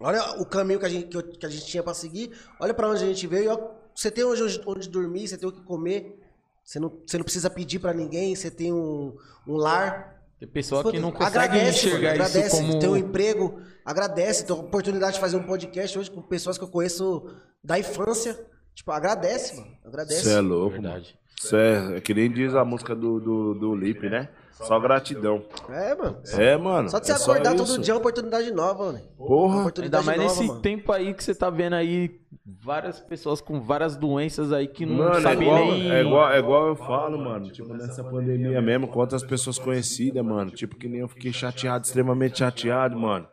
olha o caminho que a gente, que, eu- que a gente tinha pra seguir, olha pra onde a gente veio, você tem onde, onde dormir, você tem o que comer, você não, você não precisa pedir pra ninguém, você tem um, um lar. Tem pessoa que não consegue agradece, enxergar mano, isso agradece, como... Tem um emprego, agradece, tem a oportunidade de fazer um podcast hoje com pessoas que eu conheço da infância. Tipo, agradece, mano. Agradece. Você é louco, mano. Verdade. Isso é, é que nem diz a música do, do, do Lipe, né? Só gratidão. É, mano. É, mano. Só de você é acordar isso. todo dia é uma oportunidade nova, mano. Porra. Ainda oportunidade mais nova, nesse mano. tempo aí que você tá vendo aí várias pessoas com várias doenças aí que não Mano, é sabem igual, nem... é, igual, é igual eu falo, mano. Tipo, nessa pandemia mesmo, quantas pessoas conhecidas, mano. Tipo, que nem eu fiquei chateado, extremamente chateado, mano.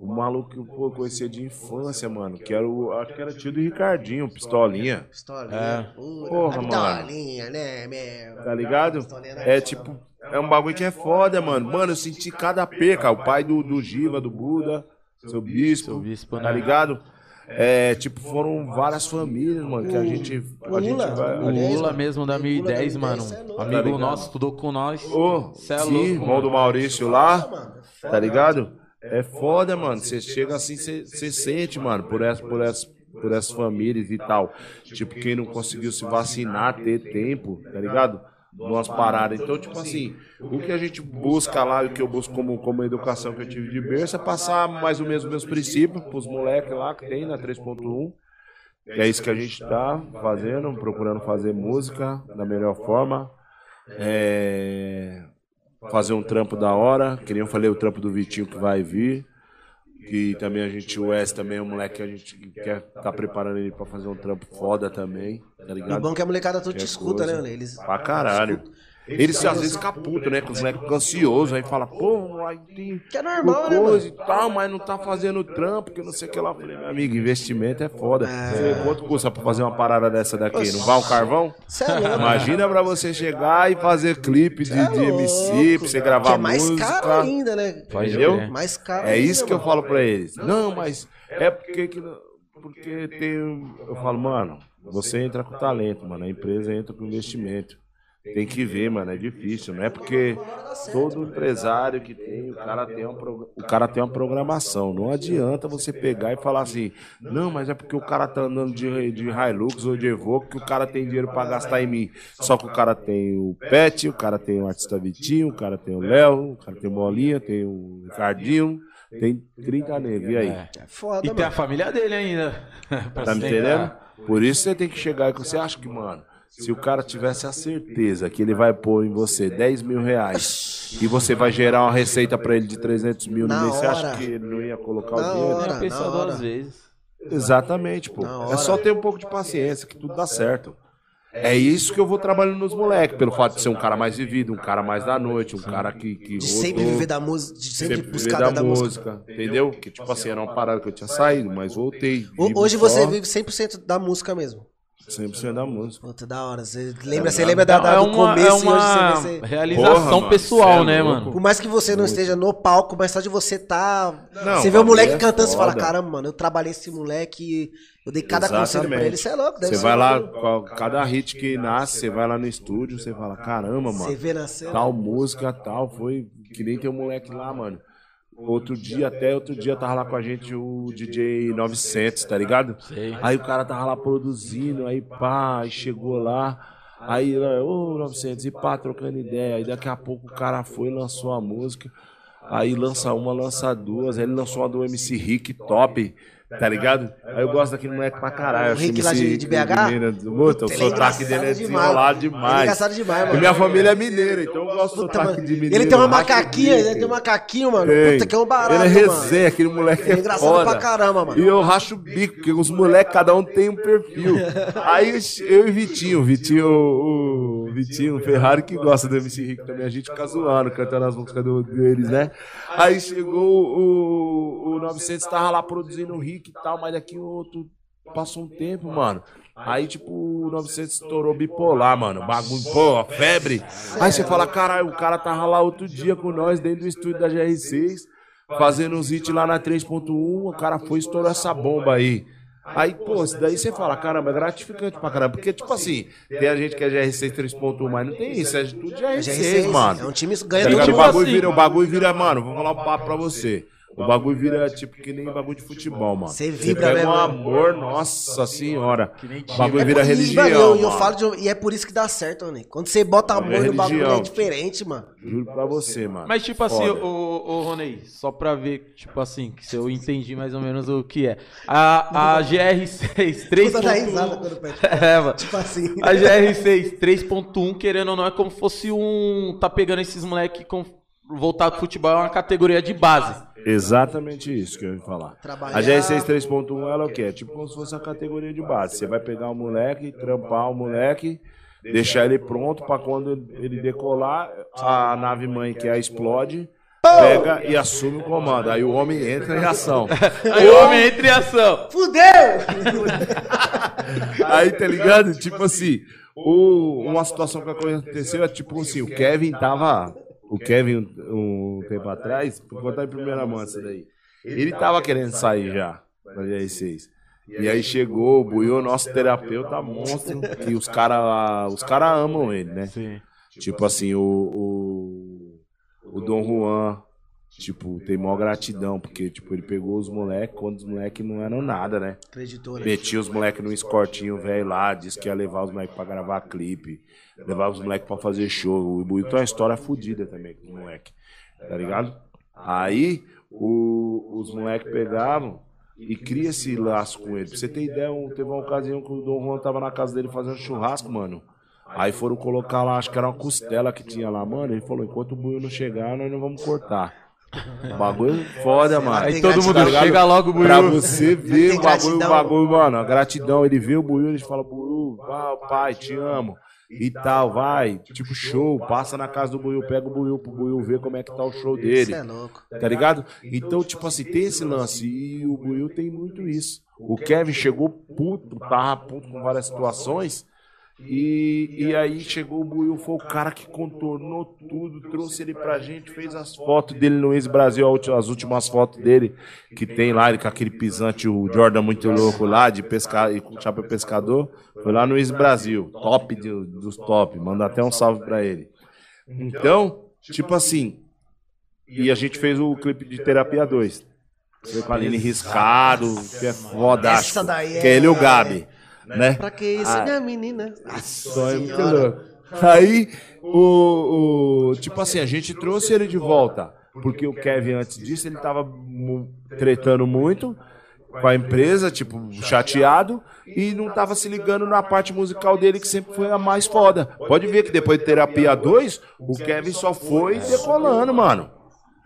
O maluco que eu conhecia de infância, mano. Que era o. Acho que era tio do Ricardinho, Pistolinha. Pistolinha. É. Porra, a mano. Pistolinha, né, meu? Tá ligado? É tipo. É um bagulho que é foda, mano. Mano, eu senti cada perca. O pai do, do Giva, do Buda, seu bispo. Seu bispo, Tá né? ligado? É, tipo, foram várias famílias, mano, que a gente. A gente Lula, vai. O a Lula, gente- Lula mesmo da Lula 1010, da mano. 1010, cê é louco. Amigo Tá nosso, estudou com nós. Ô, Cê é sim, louco, irmão mano. do Maurício lá. Tá ligado? É foda, mano. Você chega assim, você sente, mano, por essas, por, essas, por essas famílias e tal. Tipo, quem não conseguiu se vacinar, ter tempo, tá ligado? Umas paradas. Então, tipo assim, o que a gente busca lá, o que eu busco como, como educação que eu tive de berço, é passar mais ou menos os meus princípios pros moleques lá que tem na 3.1. É isso que a gente tá fazendo, procurando fazer música da melhor forma. É, fazer um trampo da hora. Que nem eu falei, o trampo do Vitinho que vai vir. Que também a gente, o Wes também é um moleque que a gente quer tá preparando ele pra fazer um trampo foda também, tá E ligado? bom é que a molecada Que te é escuta, coisa. né, Eles... Pra caralho. Eles às vezes caputam, né? Com os moleques ansiosos, aí fala, pô, aí tem Que é normal, né, coisa e tal, mas não tá fazendo trampo, que não sei o que lá. Falei, meu amigo, investimento é foda. Você, quanto custa pra fazer uma parada dessa daqui? Não vai um carvão? É louco. Imagina pra você chegar e fazer clipe de, é de MC, pra você gravar Que é mais música. caro ainda, né? Entendeu? Mais caro É isso que eu falo pra eles. Não, mas é porque que porque tem eu falo, mano, você entra com talento, mano, a empresa entra com investimento. Tem que ver, mano, é difícil, não é porque todo empresário que tem, o cara tem uma, pro- o cara tem uma programação. Não adianta você pegar e falar assim, não, mas é porque o cara tá andando de, de Hilux ou de Evoque que o cara tem dinheiro pra gastar em mim. Só que o cara tem o Pet, o cara tem o Artista Vitinho, o cara tem o Léo, o cara tem o Molinha, tem o Ricardinho, tem 30 negros. E aí? É. É foda, E tem a mano. família dele ainda. Tá me entendendo? Por isso você tem que chegar e você acha que, mano, se o cara tivesse a certeza que ele vai pôr em você 10 mil reais e você vai gerar uma receita pra ele de 300 mil no mês, você acha que ele não ia colocar Na o dinheiro? hora. Na hora. duas vezes. Exatamente, pô. É só ter um pouco de paciência que tudo dá certo. É isso que eu vou trabalhando nos moleques, pelo fato de ser um cara mais vivido, um cara mais da noite, um cara que, que De sempre viver da música, de sempre, sempre buscar da, da, música. música, entendeu? Que tipo assim, era uma parada que eu tinha saído, mas voltei. Hoje você só vive 100% da música mesmo. 100% da música. Puta, da hora. Você lembra, você lembra da, da- é do uma, começo é e hoje uma você vê. você- realização Porra, mano, pessoal, é né, mano? Por mais que você não esteja no palco, mas só de você tá. Não, você vê o moleque é cantando, você fala: caramba, mano, eu trabalhei esse moleque, eu dei cada conselho pra ele. Você é louco, deve Você vai lá, qual- cada hit que nasce, você vai lá no estúdio, você fala, caramba, Você mano, vê na cena. tal música, tal, foi que nem tem um moleque lá, mano. Outro dia, até outro dia, tava lá com a gente o DJ 900, tá ligado? Sei. Aí o cara tava lá produzindo, aí pá, aí chegou lá. Aí, ô 900, e pá, trocando ideia. Aí daqui a pouco o cara foi, lançou a música. Aí lança uma, lança duas. Aí ele lançou uma do MC Rick, top. Tá ligado? Aí eu gosto daquele moleque pra caralho. O Rick lá de- de BH? Minas. Puta, o Ele é sotaque dele é demais. desenrolado Ele é demais. engraçado demais, mano. E minha família é mineira, então eu gosto do sotaque de mineiro. Ele tem uma macaquinha, ele tem um macaquinho, mano. Puta, que é um barato, Ele é resenha, aquele moleque é é engraçado foda. pra caramba, mano. E eu racho o bico, porque os moleques, cada um tem um perfil. Aí eu e Vitinho, Vitinho, o, o Vitinho, o Ferrari, que gosta do MC Rick também, a gente fica zoando, cantando as músicas do- deles, né? Aí chegou o, o 900, tava lá produzindo o Rick e tal, mas daqui o outro passou um tempo, mano. Aí, tipo, o 900 estourou bipolar, mano. Bagulho, pô, febre. Aí você fala, caralho, o cara tava lá outro dia com nós dentro do estúdio da GR6, fazendo uns hits lá na 3.1. O cara foi e estourou essa bomba aí. Aí, pô, isso daí você fala, caramba, é gratificante pra caramba. Porque, tipo assim, tem a gente que é GR6 3.1, mas não tem isso, é tudo GR6, GR6, mano. É um time que Tá ganha ligado? todo O bagulho assim. vira, o bagulho vira, mano, vou falar um papo pra você. O bagulho vira tipo que nem bagulho de futebol, mano. Você vibra pega mesmo. um amor, nossa senhora. nem O bagulho É vira e, religião. mano, eu, eu falo de, e é por isso que dá certo, mano. Quando você bota amor no bagulho, é diferente, mano. Juro pra você, mano. Mas, tipo assim, ô, ô Ronei, só pra ver, tipo assim, que se eu entendi mais ou menos o que é. A, a GR6 Puta da risada 3.1. quando pede. É, mano. Tipo assim. A GR6 3.1, querendo ou não, é como se fosse um. Tá pegando esses moleque com. Voltado pro futebol é uma categoria de base. Exatamente isso que eu ia falar. Trabalhar- A GR6 3.1 ela é o quê? É tipo como se fosse a categoria de base. Você vai pegar o moleque, trampar o moleque, deixar ele pronto pra quando ele decolar, a nave mãe que é a explode, pega e assume o comando. Aí o homem entra em ação. Aí o homem entra em ação. Fudeu! Aí, tá ligado? Tipo assim, o- uma situação que aconteceu é tipo assim, o Kevin tava. O Kevin, um, um tempo atrás, vou contar em primeira mão essa daí. Ele tava querendo sair já da GR6. E aí chegou o Buiu, nosso terapeuta monstro, que os caras os cara amam ele, né? Sim. Tipo assim, o, o, o Dom Juan, tipo, tem maior gratidão, porque, tipo, ele pegou os moleques quando os moleques não eram nada, né? Acreditou, né? Metia os moleques num escortinho velho lá, disse que ia levar os moleques pra gravar clipe, levar os moleques pra fazer show. O Buiu tem uma história fodida também com o moleque, tá ligado? Aí o- os moleques pegavam e cria esse laço com ele. Pra você ter ideia, um- teve uma ocasião que o Dom Juan tava na casa dele fazendo churrasco, mano. Aí foram colocar lá, acho que era uma costela que tinha lá, mano. Ele falou: enquanto o Buiu não chegar, nós não vamos cortar. O bagulho foda, mano. Aí todo mundo ligado? chega logo, Pra Buiu. você ver o bagulho, o bagulho, mano, a gratidão. Ele vê o Buiu, ele fala, Buiu, pai, te amo. E tal, vai, tipo show, passa na casa do Buiu, pega o Buiu pro Buiu ver como é que tá o show dele. Isso é louco. Tá ligado? Então, tipo assim, tem esse lance. E o Buiu tem muito isso. O Kevin chegou puto, tava puto com várias situações. E, e aí chegou o Buiu, foi o cara que contornou tudo, trouxe ele pra gente, fez as fotos dele no ex-Brasil, as últimas fotos dele, que tem lá, ele com aquele pisante, o Jordan muito louco lá, de pescar e com chapéu pescador. Foi lá no ex-Brasil, top de- dos top, manda até um salve pra ele. Então, tipo assim, e a gente fez o clipe de Terapia 2. Foi com a Aline Riscado, que é. Essa daí é- Que é ele e o Gabi, né? Pra que isso, Ah. minha menina? Só é muito louco. Aí, o, o- Tipo assim, a gente trouxe ele de volta. Porque o Kevin, antes disso, ele tava tretando muito com a empresa, tipo, chateado, e não tava se ligando na parte musical dele, que sempre foi a mais foda. Pode ver que depois de Terapia 2, o Kevin só foi decolando, mano.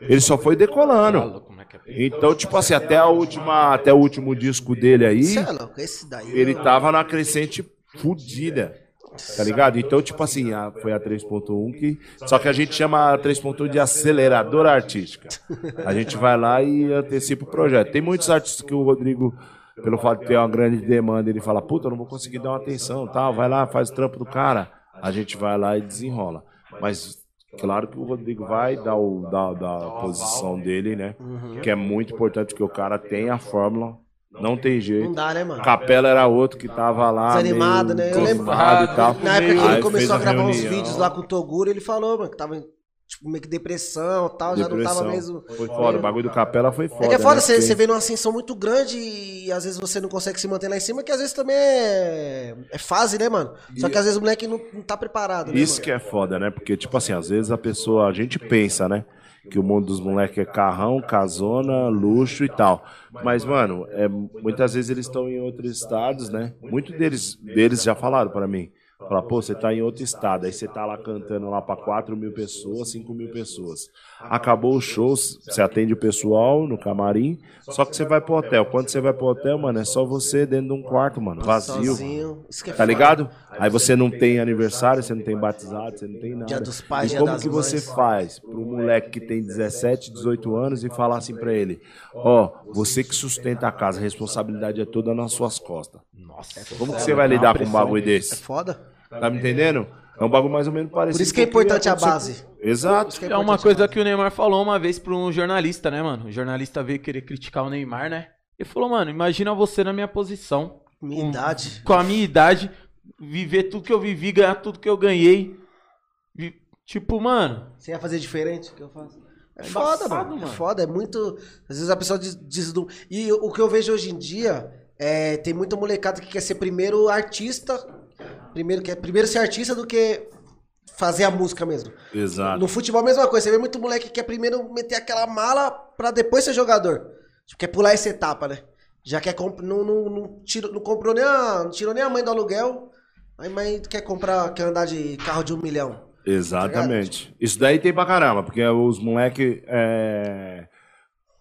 Ele só foi decolando. Então, tipo assim, até a última, até o último disco dele aí, é louco, esse daí. ele tava na crescente fudida. Tá ligado? Então, tipo assim, a- foi a 3.1 que. Só que a gente chama a 3.1 de aceleradora artística. A gente vai lá e antecipa o projeto. Tem muitos artistas que o Rodrigo, pelo fato de ter uma grande demanda, ele fala, puta, eu não vou conseguir dar uma atenção, tal, vai lá, faz o trampo do cara. A gente vai lá e desenrola. Mas claro que o Rodrigo vai dar, o, dar, dar a posição dele, né? Que é muito importante que o cara tenha a fórmula. Não tem jeito. Não dá, né, mano? Capela era outro que tava lá. Desanimado, meio né? Eu lembro- e tal. Na época que ele começou a fez gravar uns vídeos lá com o Toguro, ele falou, mano, que tava tipo, meio que depressão e tal, já não tava mesmo. Foi foda, o bagulho do Capela foi foda. É que é foda, né? você, Porque- você vê numa ascensão muito grande e às vezes você não consegue se manter lá em cima, que às vezes também é, é fase, né, mano? Só que às vezes o moleque não, não tá preparado, né, Isso mano? que é foda, né? Porque, tipo assim, às vezes a pessoa, a gente pensa, né? Que o mundo dos moleques é carrão, casona, luxo e tal. Mas, mano, é, muitas vezes eles estão em outros estados, né? Muitos deles, deles já falaram pra mim. Fala, pô, você tá em outro estado, aí você tá lá cantando lá pra 4 mil pessoas, 5 mil pessoas. Acabou o show, você atende o pessoal no camarim, só que você vai pro hotel. Quando você vai pro hotel, mano, é só você dentro de um quarto, mano, vazio. Sozinho. Isso que é Tá ligado? Aí você não tem aniversário, você não tem batizado, você não tem nada. Dia dos pais, e como que você faz pro moleque que tem 17, 18 anos e falar assim pra ele: Ó, você que sustenta a casa, a responsabilidade é toda nas suas costas. Nossa, Como que você vai lidar com um bagulho É desse? foda. Tá me entendendo? É um bagulho mais ou menos parecido. Por isso que é com importante a base. com- Exato. que É uma coisa que o Neymar falou uma vez pra um jornalista, né, mano? O jornalista veio querer criticar o Neymar, né? Ele falou, mano, imagina você na minha posição, Minha idade. com a minha idade, viver tudo que eu vivi, ganhar tudo que eu ganhei. Vi- Tipo, mano, Você ia fazer diferente o que eu faço? É É foda, embaçado, mano. É foda, é muito. Às vezes a pessoa diz, diz do... E o que eu vejo hoje em dia é tem muita molecada que quer ser primeiro artista, primeiro quer primeiro ser artista do que fazer a música mesmo. Exato. No futebol a mesma coisa, você vê muito moleque que quer primeiro meter aquela mala pra depois ser jogador. Tipo, quer pular essa etapa, né? Já quer comp... não, não, não, tirou, não comprou nem a. Não tirou nem a mãe do aluguel. Aí mãe quer comprar, quer andar de carro de um milhão. Exatamente. Isso daí tem pra caramba, porque os moleque é,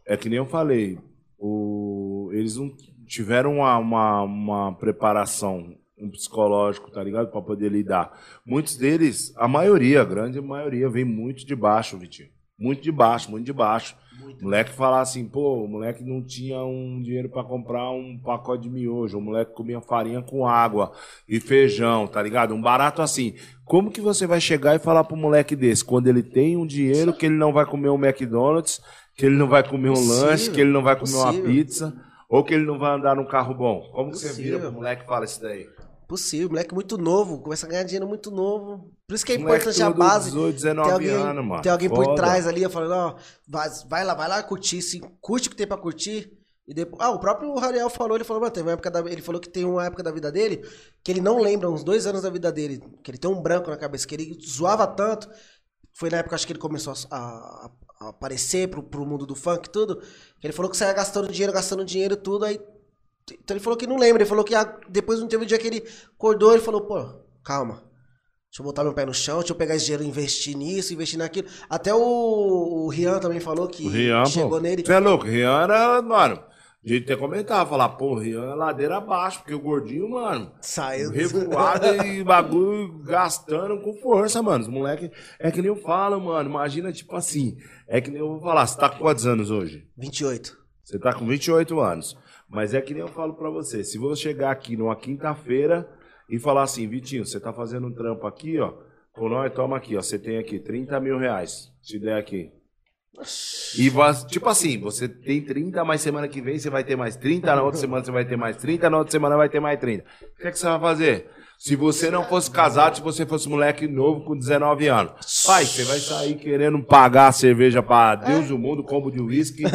é que nem eu falei, o, eles não tiveram uma, uma, uma preparação, um psicológico, tá ligado? Pra poder lidar. Muitos deles, a maioria, a grande maioria, vem muito de baixo, Vitinho. Muito de baixo, muito de baixo. Moleque falar assim, pô, o moleque não tinha um dinheiro pra comprar um pacote de miojo, o moleque comia farinha com água e feijão, tá ligado? Um barato assim. Como que você vai chegar e falar pro moleque desse, quando ele tem um dinheiro que ele não vai comer um McDonald's, que ele não vai comer um Possível, lanche, que ele não vai comer uma possível. pizza, ou que ele não vai andar num carro bom? Como que você vira pro moleque e fala isso daí? Possível, moleque muito novo, começa a ganhar dinheiro muito novo. Por isso que é importante a base. 18, 19 tem alguém, anos, mano. Tem alguém por Foda. trás ali, falando, ó, vai, vai lá, vai lá curtir, sim, curte o que tem pra curtir. E depois, ah, o próprio Rariel falou, ele falou, mano, teve uma época da, ele falou que tem uma época da vida dele que ele não lembra, uns dois anos da vida dele, que ele tem um branco na cabeça, que ele zoava tanto. Foi na época, acho que ele começou a, a- a aparecer pro, pro mundo do funk e tudo, que ele falou que saia gastando dinheiro, gastando dinheiro e tudo, aí então ele falou que não lembra, ele falou que ah, depois não teve um dia que ele acordou, ele falou, pô, calma. Deixa eu botar meu pé no chão, deixa eu pegar esse dinheiro e investir nisso, investir naquilo. Até o, o Rian também falou que Rian, chegou pô. nele. Você é louco? Rian era, mano. A gente até comentava, falar, pô, Rian é ladeira abaixo, porque o gordinho, mano. Saiu. Revoado e bagulho gastando com força, mano. Os moleque. É que nem eu falo, mano. Imagina, tipo assim. É que nem eu vou falar. Você tá com quantos anos hoje? 28. Você tá com 28 anos. Mas é que nem eu falo pra você. Se você chegar aqui numa quinta-feira e falar assim, Vitinho, você tá fazendo um trampo aqui, ó. Com nós, toma aqui, ó. Você tem aqui 30 mil reais. Se der aqui. E tipo assim, você tem 30, mas semana que vem você vai ter mais 30, na outra semana você vai ter mais 30, na outra semana vai ter mais 30. O que, é que você vai fazer? Se você não fosse casado, se você fosse moleque novo com 19 anos. Pai, você vai sair querendo pagar a cerveja pra Deus e o mundo, combo de uísque.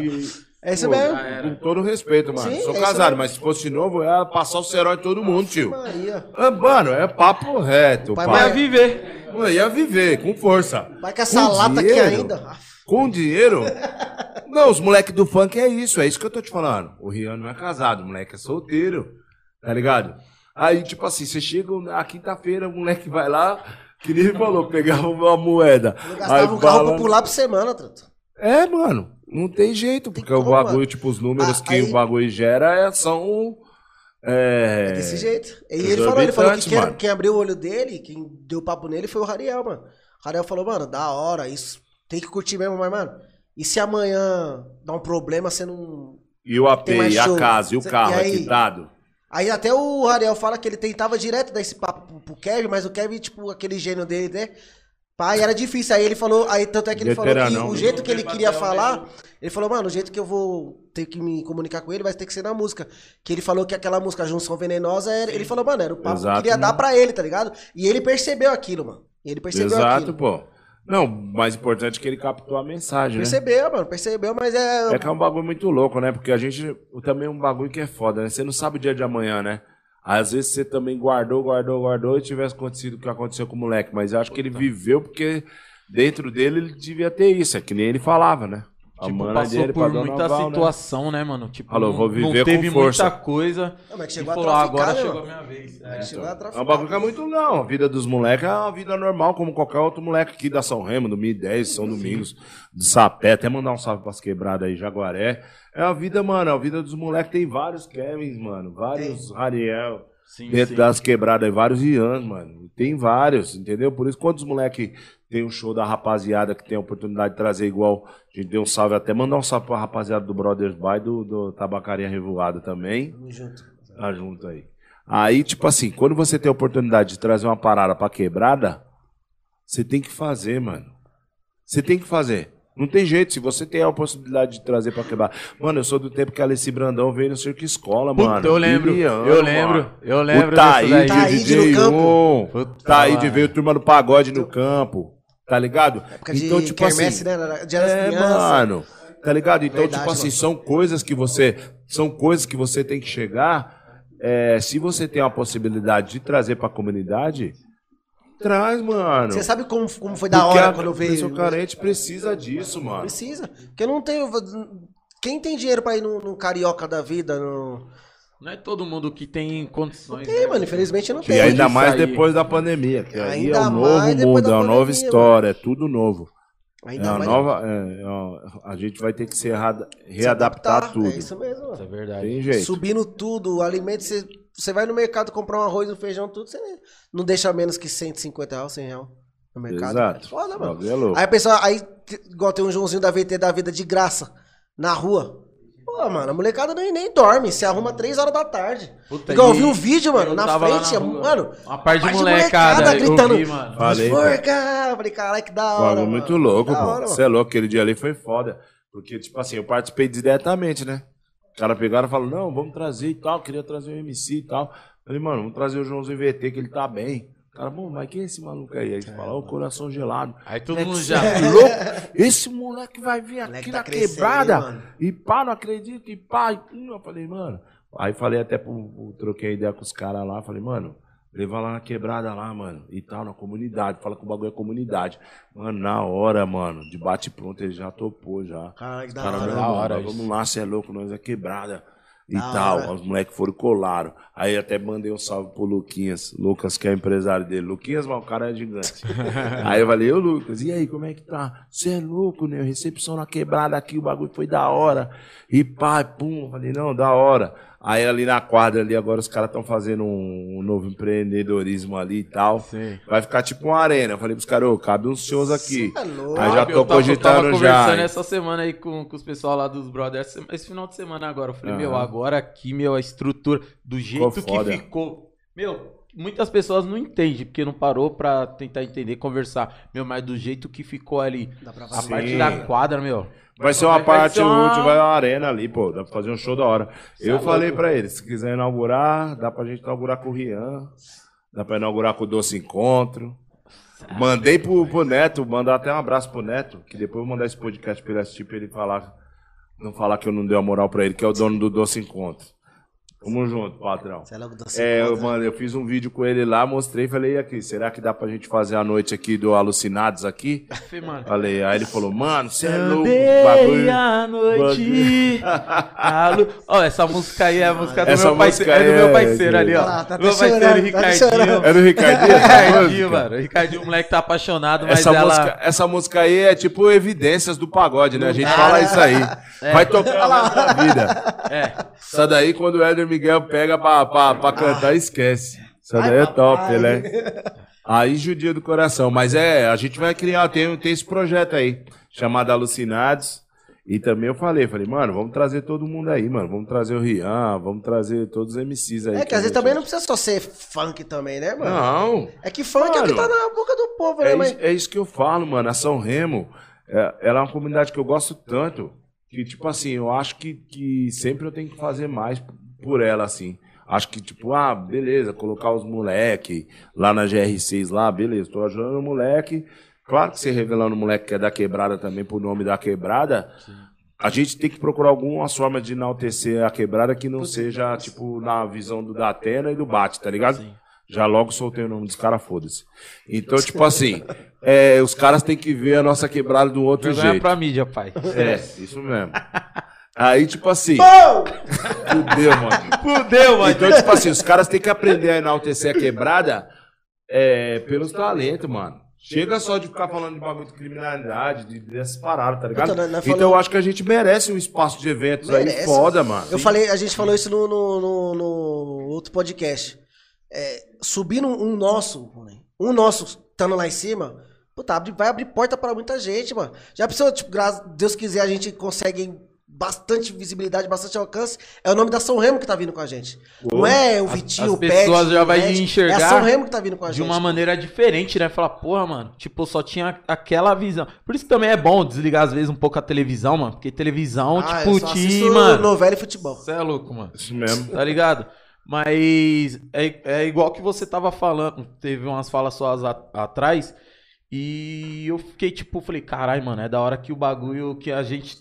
E. É isso Pô, mesmo. Com todo respeito, mano. Sim, Sou é casado, mesmo. mas se fosse novo, eu ia passar o serói em todo mundo, tio. Maria. Ah, Mano, é papo reto, Pai, pai. vai viver. Eu ia viver, com força. Vai com essa Com lata aqui dinheiro. ainda. Com dinheiro? Não, os moleques do funk é isso, é isso que eu tô te falando. O Rian não é casado, o moleque é solteiro, tá ligado? Aí, tipo assim, você chega na quinta-feira, o moleque vai lá, que nem falou, pegava uma moeda. Eu Aí gastava um carro fala- pra pular por semana, Trato. É, mano, não tem jeito, porque o como, bagulho, mano. tipo, os números Ah, que aí- o bagulho gera é- são. É, Desse jeito. E ele falou, ele falou que quem, quem abriu o olho dele, quem deu papo nele foi o Rariel, mano. O Rariel falou, mano, da hora, isso tem que curtir mesmo, mas, mano, e se amanhã dá um problema, você não. E o AP, Tem e a casa, e o carro e é aí? quitado. Aí até o Rariel fala que ele tentava direto dar esse papo pro, pro Kevin, mas o Kevin, tipo, aquele gênio dele, né? Pai, era difícil. Aí ele falou, aí tanto é que ele falou que o jeito que ele queria falar, ele falou, mano, o jeito que eu vou ter que me comunicar com ele vai ter que ser na música. Que ele falou que aquela música Junção Venenosa, era, ele falou, mano, era o papo que eu Exato, queria dar mano. pra ele, tá ligado? E ele percebeu aquilo, mano. E ele percebeu Exato, aquilo. pô. Não, o mais importante é que ele captou a mensagem, né? Percebeu, mano, percebeu, mas é. É que é um bagulho muito louco, né? Porque a gente. Também é um bagulho que é foda, né? Você não sabe o dia de amanhã, né? Às vezes você também guardou, guardou, guardou e tivesse acontecido o que aconteceu com o moleque. Mas eu acho que ele viveu porque dentro dele ele devia ter isso. É que nem ele falava, né? A Tipo, mana passou dele por muita Val, né? situação, né, mano? Tipo, Falou, não, vou não viver teve com força. muita coisa. Não, mas que E chegou a falou, ah, traficar, agora né, chegou a minha vez. É. chegou a É traficar. um bagulho que é muito não. A vida dos moleques é uma vida normal, como qualquer outro moleque aqui da São Remo, do 1010, São Domingos, do Sapé. Até mandar um salve pras quebradas aí, Jaguaré. É a vida, mano. A vida dos moleques tem vários Kevins, mano. Vários Ariel. Sim, Dentro sim. das quebradas aí, vários Ians, mano. Tem vários, entendeu? Por isso, quando os moleques tem um show da rapaziada que tem a oportunidade de trazer igual. A gente deu um salve até, mandar um salve pra rapaziada do Brothers By, do, do Tabacaria Revoada também. Tamo junto. Tá junto aí. Aí, tipo assim, quando você tem a oportunidade de trazer uma parada pra quebrada, você tem que fazer, mano. Você tem que fazer. Não tem jeito, se você tem a possibilidade de trazer pra quebrar. Mano, eu sou do tempo que a Alessi Brandão veio no Circo Escola, Puta, mano. eu lembro, Brilhante, eu lembro, mano. eu lembro O Taíde. Taíde DJ no campo. Um, Puta, Taíde veio turma do pagode no campo. Tá ligado? Época de tipo quermesse, né? Era Dia das é, crianças. mano. Tá ligado? Então, Verdade, tipo assim, mano. são coisas que você. São coisas que você tem que chegar. é, se você tem a possibilidade de trazer pra comunidade, traz, mano. Você sabe como, como foi da Porque hora a quando eu pessoa veio? carente precisa disso, mano. Precisa. Porque eu não tenho. Quem tem dinheiro pra ir no, no carioca da vida? No... Não é todo mundo que tem condições. Tem, né? mano. Infelizmente não E tem. ainda Isso mais aí. depois da pandemia, que aí Ainda é um novo mundo, é uma nova história, é tudo novo. Ainda É uma mais- nova. é, é a gente vai ter que se readaptar tudo. É isso mesmo, Isso é mano. verdade. Tem jeito. Subindo tudo, o alimento, você, você vai no mercado comprar um arroz, um feijão, tudo, você não deixa menos que 150 reais, 100 reais no mercado. Exato. É foda, mano. É louco. Aí a pessoa, aí, igual tem um Joãozinho da VT da vida de graça, na rua. Pô, mano, a molecada nem, nem dorme, se arruma 3 horas da tarde. Puta, igual eu e- vi um vídeo, mano, na frente, na é- rua. mano. Uma parte de molecada, eu gritando. vi, mano. Falei, pô. Forca! Falei, caralho, que da hora. Bagulho muito mano. louco, Da pô. hora, Você é louco, aquele dia ali foi foda. Porque, tipo assim, eu participei diretamente, né? Os caras pegaram e falaram, não, vamos trazer e tal, queria trazer o MC e tal. Falei, mano, vamos trazer o Joãozinho VT, que ele tá bem. O cara, bom, mas quem é esse maluco aí? Aí você fala, ó, o coração gelado. Aí todo Moleque, mundo já. é louco? Esse moleque vai vir aqui na tá crescendo, quebrada. mano? e pá, não acredito, e pá. E, eu falei, mano. Aí falei até pro, pro- troquei ideia com os caras lá. Falei, mano, leva lá na quebrada lá, mano. E tal, na comunidade. Fala que o bagulho é comunidade. Mano, na hora, mano, de bate pronto, ele já topou já. Caralho, que da Cara, hora. da hora vamos lá, você é louco, nós é quebrada. E Da tal, hora. os moleques foram e colaram. Aí até mandei um salve pro Luquinhas, Lucas, que é empresário dele. Luquinhas, mas o cara é gigante. aí eu falei, ô Lucas, e aí, como é que tá? Você é louco, né? Recepção na quebrada aqui, o bagulho foi da hora. E pá, pum, falei, não, da hora. Aí ali na quadra ali, agora os caras estão fazendo um, um novo empreendedorismo ali e tal. Sim. Vai ficar tipo uma arena. Eu falei pros caras, ô, cabe uns shows aqui. É louco. Aí já tô eu tava- eu cogitando tava conversando já. essa semana aí com, com os pessoal lá dos brothers, esse- esse final de semana agora. Eu falei, Aham. meu, agora aqui, meu, a estrutura, do jeito que foda. ficou. Meu, muitas pessoas não entendem, porque não parou pra tentar entender, conversar. Meu, mas do jeito que ficou ali, Dá pra a parte da quadra, meu. Vai ser uma parte ser uma- útil, vai uma arena ali, pô. Dá pra fazer um show da hora. Eu é falei louco. pra ele, se quiser inaugurar, dá pra gente inaugurar com o Rian. Dá pra inaugurar com o Doce Encontro. Mandei pro, pro Neto, mandar até um abraço pro Neto, que depois eu vou mandar esse podcast pra ele assistir pra ele falar. Não falar que eu não dei a moral pra ele, que é o dono do Doce Encontro. Tamo junto, patrão. Você é louco, doce É, eu, mano, eu fiz um vídeo com ele lá, mostrei, falei, e aqui, será que dá pra gente fazer a noite aqui do Alucinados aqui? Falei, mano. Falei, aí ele falou, mano, você é louco, bagulho. a noite. a lu- Ó, essa música aí é a música do Essa meu parceiro. É do é- meu parceiro ali, ó. Ah, tá meu parceiro chorando, tá Ricardinho. chorando. É do Ricardinho? Ricardinho, música? mano. O Ricardinho, o moleque tá apaixonado, mas Essa, ela. música, essa música aí é tipo evidências do pagode, né? A gente fala né? isso aí. Vai tocar lá na vida. É. Essa daí, quando o Éder Miguel pega pra, pra, pra cantar, esquece. Essa daí é top, né? Aí judia do coração. Mas é, a gente vai criar, tem, tem esse projeto aí, chamado Alucinados. E também eu falei, falei, mano, vamos trazer todo mundo aí, mano. Vamos trazer o Rian, vamos trazer todos os MCs aí. É que às vezes também não precisa só ser funk também, né, mano? Não. É que funk é o que tá Mano, na boca do povo, né, É mas... isso, é isso que eu falo, mano. A São Remo, é, ela é uma comunidade que eu gosto tanto que, tipo assim, eu acho que, que sempre eu tenho que fazer mais por ela, assim. Acho que, tipo, ah, beleza, colocar os moleque lá na GR6 lá, beleza, tô ajudando o moleque Claro que você revelando o moleque que é da quebrada também, por nome da quebrada, a gente tem que procurar alguma forma de enaltecer a quebrada que não seja, tipo, na visão do Datena e do Bate, tá ligado? Já logo soltei o nome dos caras, foda-se. Então, tipo assim, é, os caras têm que ver a nossa quebrada de um outro Vergonha jeito. pra mídia, pai. É, isso mesmo. Aí, tipo assim. Fudeu, mano. Fudeu, mano. Então, tipo assim, os caras têm que aprender a enaltecer a quebrada é, pelos talentos, mano. Chega só de ficar falando de bagulho de criminalidade, de, dessas paradas, tá ligado? Então, nós- nós Então, falamos- eu acho que a gente merece um espaço de eventos aí Merece. foda, mano. Eu falei, a gente falou isso no, no, no- no outro podcast. É, subindo um nosso, um nosso estando lá em cima, puta, abre- vai abrir porta pra muita gente, mano. Já pensou, tipo, graças Deus quiser, a gente consegue bastante visibilidade, bastante alcance. É o nome da São Remo que tá vindo com a gente. Não é o Vitinho, as o Pet. pessoas já vai enxergar É a São Remo que tá vindo com a de gente. uma maneira diferente, né? Falar, porra, mano, tipo, só tinha aquela visão. Por isso que também é bom desligar às vezes um pouco a televisão, mano. Porque televisão, Ah, tipo, eu só te, mano. novela e futebol. Você é louco, mano. Isso mesmo. Tá ligado? Mas é, é igual que você tava falando, teve umas falas suas a- atrás, e eu fiquei tipo, falei, caralho, mano, é da hora que o bagulho que a gente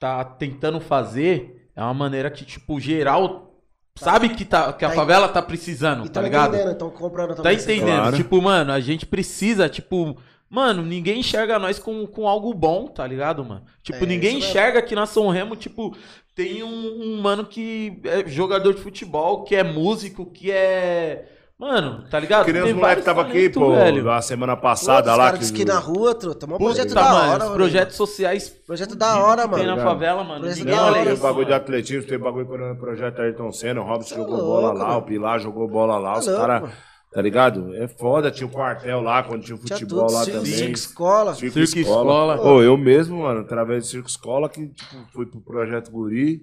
tá tentando fazer é uma maneira que, tipo, geral sabe que, tá, que a Tá favela tá precisando, E tá tão ligado? entendendo, comprando Tá entendendo? Claro. Tipo, mano, a gente precisa, tipo. Mano, ninguém enxerga nós com, com algo bom, tá ligado, mano? Tipo, É, ninguém mesmo. enxerga que na São Remo, tipo, tem um, um mano que é jogador de futebol, que é músico, que é. Mano, tá ligado? Que nem os Tem moleques vários tava aqui, pô, velho. a semana passada os lá. de esqui na rua, truta. É um projeto Puta, da mano, hora, os mano. projetos sociais Projeto da hora, que tem na mano. favela, mano. Projeto Ninguém da hora. Tem isso, bagulho de mano. atletismo, tem bagulho com o projeto Ayrton Senna, o Robson é jogou louco, bola lá, mano. o Pilar jogou bola lá, os Tá louco, caras, mano. tá ligado? É foda, tinha o quartel lá, quando tinha o futebol tudo, lá circo, também. circo, escola. Circo, Circo escola. Escola. Pô, eu mesmo, mano, através do Circo Escola, que tipo, fui pro Projeto Guri,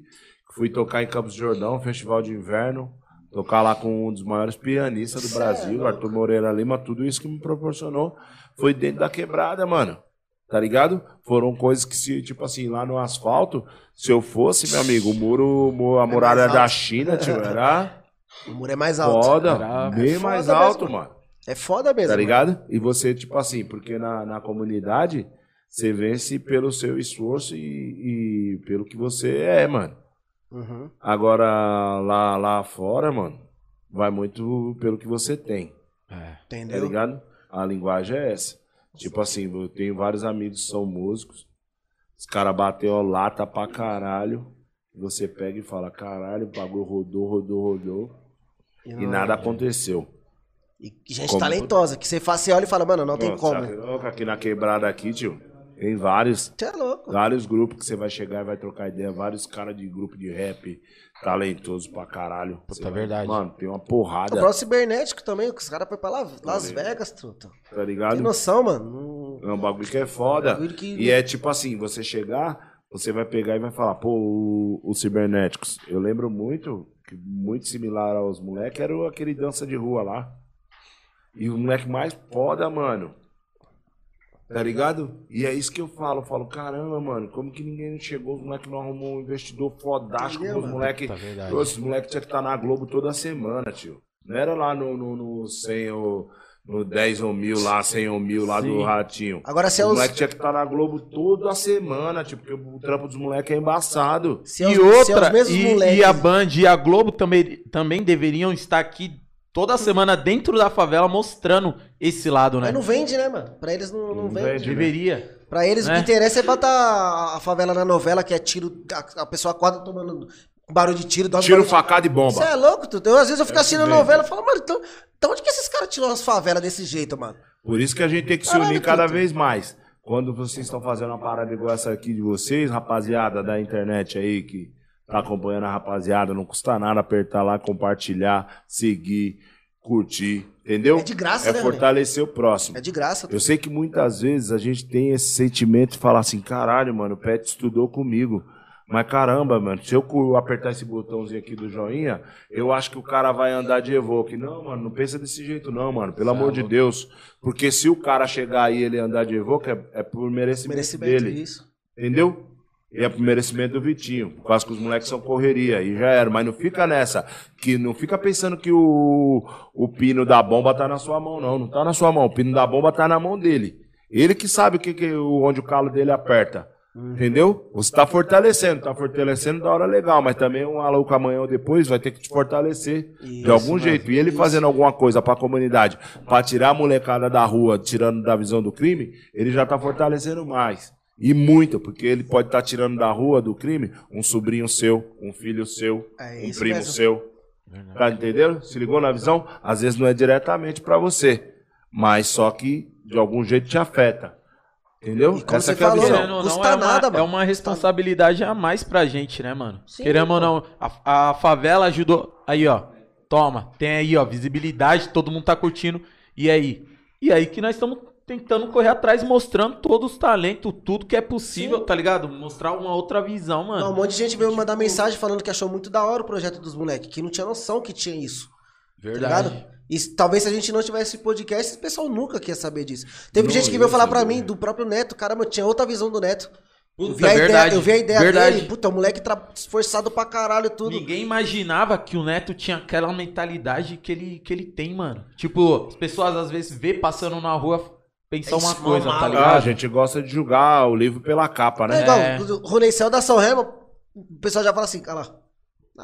fui tocar em Campos do Jordão, Festival de Inverno, tocar lá com um dos maiores pianistas do é Brasil, louco. Arthur Moreira Lima, tudo isso que me proporcionou foi dentro da quebrada, mano. Tá ligado? Foram coisas que, se, tipo assim, lá no asfalto, se eu fosse, meu amigo, o muro, a muralha mais da alto. China, tio, era O muro é mais alto. foda, Era- bem é mais alto, mesmo. mano. É foda mesmo. Tá ligado? E você, tipo assim, porque na, na comunidade você vence pelo seu esforço e, e pelo que você é, mano. Uhum. Agora, lá, lá fora, mano, vai muito pelo que você tem, É. tá Entendeu? ligado? A linguagem é essa. Tipo assim, eu tenho vários amigos que são músicos, os caras bateu lata pra caralho, você pega e fala, caralho, o bagulho rodou, rodou, rodou, e não- nada aconteceu. E gente Como- talentosa, que você faz, você olha e fala, mano, não tem Nossa, como. Aqui na quebrada aqui, tio, tem vários. Você é louco. Vários grupos que você vai chegar e vai trocar ideia. Vários caras de grupo de rap talentoso pra caralho. Você vai- verdade. Mano, tem uma O porrada, próprio cibernético também, que os caras foram pra lá, Las Vegas, truta. tá Tem ligado? noção, mano. É um bagulho que é foda. Bagulho que- E é tipo assim, você chegar, você vai pegar e vai falar, pô, o, o Cibernéticos. Eu lembro muito, que muito similar aos moleques, era o- aquele dança de rua lá. E o moleque mais foda, mano. Tá ligado? E é isso que eu falo. Eu falo, caramba, mano, como que ninguém não chegou? Os moleques não arrumou um investidor fodástico os moleques. Tá Esses moleques tinham que estar na Globo toda semana, tio. Não era lá no, no, no 100 ou no 10 ou mil lá, 100 ou mil lá do Sim. Ratinho. Agora, se é o os. moleque tinha que estar na Globo toda semana, tipo, porque o trampo dos moleques é embaçado. Se é e os- se é outra, os mesmos e, moleques. e a Band e a Globo também, também deveriam estar aqui toda semana dentro da favela mostrando esse lado, né? Mas não vende, né, mano? Pra eles não, não, Não vende. vende. Deveria. Pra eles o Né? que interessa é botar a- a favela na novela, que é tiro. A, a pessoa acorda tomando barulho de tiro. dá Tiro, barulho de- facada e Você bomba. é louco, tu? Eu, às vezes eu fico É assistindo novela e falo, mano, então, então onde que esses caras tiram as favelas desse jeito, mano? Por isso que a gente tem que se Caralho, unir cada vez mais. Quando vocês estão fazendo uma parada igual essa aqui de vocês, rapaziada da internet aí que tá acompanhando a rapaziada, não custa nada apertar lá, compartilhar, seguir, curtir, entendeu? É de graça, É né, fortalecer o próximo. É de graça. Eu sei que muitas vezes a gente tem esse sentimento de falar assim, caralho, mano, o Pet estudou comigo. Mas caramba, mano, se eu apertar esse botãozinho aqui do joinha, eu acho que o cara vai andar de Evoque. Não, mano, não pensa desse jeito não, mano, pelo amor de Deus. Porque se o cara chegar aí e ele andar de Evoque, é, é por merecimento, Merecimento dele. isso. Entendeu? E é por merecimento do Vitinho. Por causa que os moleques são correria. E já era. Mas não fica nessa. Que não fica pensando que o, o pino da bomba tá na sua mão, não. Não tá na sua mão. O pino da bomba tá na mão dele. Ele que sabe o que, que, onde o calo dele aperta. Entendeu? Você tá fortalecendo, tá fortalecendo da hora legal, mas também um alô amanhã ou depois vai ter que te fortalecer de Isso, algum mano, jeito. E ele fazendo alguma coisa pra comunidade, pra tirar a molecada da rua, tirando da visão do crime, ele já tá fortalecendo mais. E muito, porque ele pode estar tirando da rua do crime um sobrinho seu, um filho seu, É um primo mesmo. seu. Tá entendendo? Se ligou na visão? Às vezes não é diretamente pra você, mas só que de algum jeito te afeta. Entendeu? E como você que é a falou, visão. Não, Custa é uma, nada, mano. é uma responsabilidade a mais pra gente, né, mano? Sim, Querendo ou não, a, a favela ajudou. Aí, ó. Toma, tem aí, ó, visibilidade, todo mundo tá curtindo. E aí? E aí que nós estamos tentando correr atrás, mostrando todos os talentos, tudo que é possível, tá ligado? Mostrar uma outra visão, mano. Não, um monte de gente veio me mandar mensagem falando que achou muito da hora o projeto dos moleques, que não tinha noção que tinha isso. Tá Verdade. ligado? E talvez se a gente não tivesse esse podcast, esse pessoal nunca quer saber disso. Teve Não, gente que eu veio falar pra sabia. mim do próprio Neto, caramba, eu tinha outra visão do Neto. Eu Puta, vi a ideia, verdade, eu vi a ideia verdade. dele, puta, o moleque tra- esforçado pra caralho e tudo. Ninguém imaginava que o Neto tinha aquela mentalidade que ele, que ele tem, mano. Tipo, as pessoas às vezes vê passando na rua pensam É uma coisa, tá Ah, ligado? a gente gosta de julgar o livro pela capa, É né? igual, É. o da São Remo, o pessoal já fala assim, cara lá,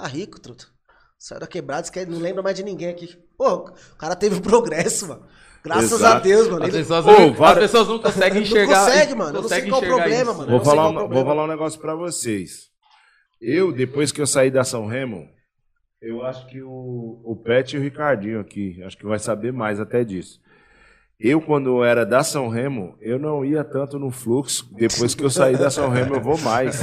tá rico, truto. Saiu da quebrada, que não lembra mais de ninguém aqui. Pô, o cara teve um progresso, mano. Graças Exato. a Deus, mano. As pessoas, Ô, não, várias- as pessoas não conseguem Não enxergar. consegue, mano. Eu não sei qual o problema, isso. mano. Vou não falar, um, vou falar um negócio pra vocês. Eu, depois que eu saí da São Remo, eu acho que o, o Pet e o Ricardinho aqui, acho que vai saber mais até disso. Eu, quando eu era da São Remo, eu não ia tanto no fluxo. Depois que eu saí da São Remo, eu vou mais.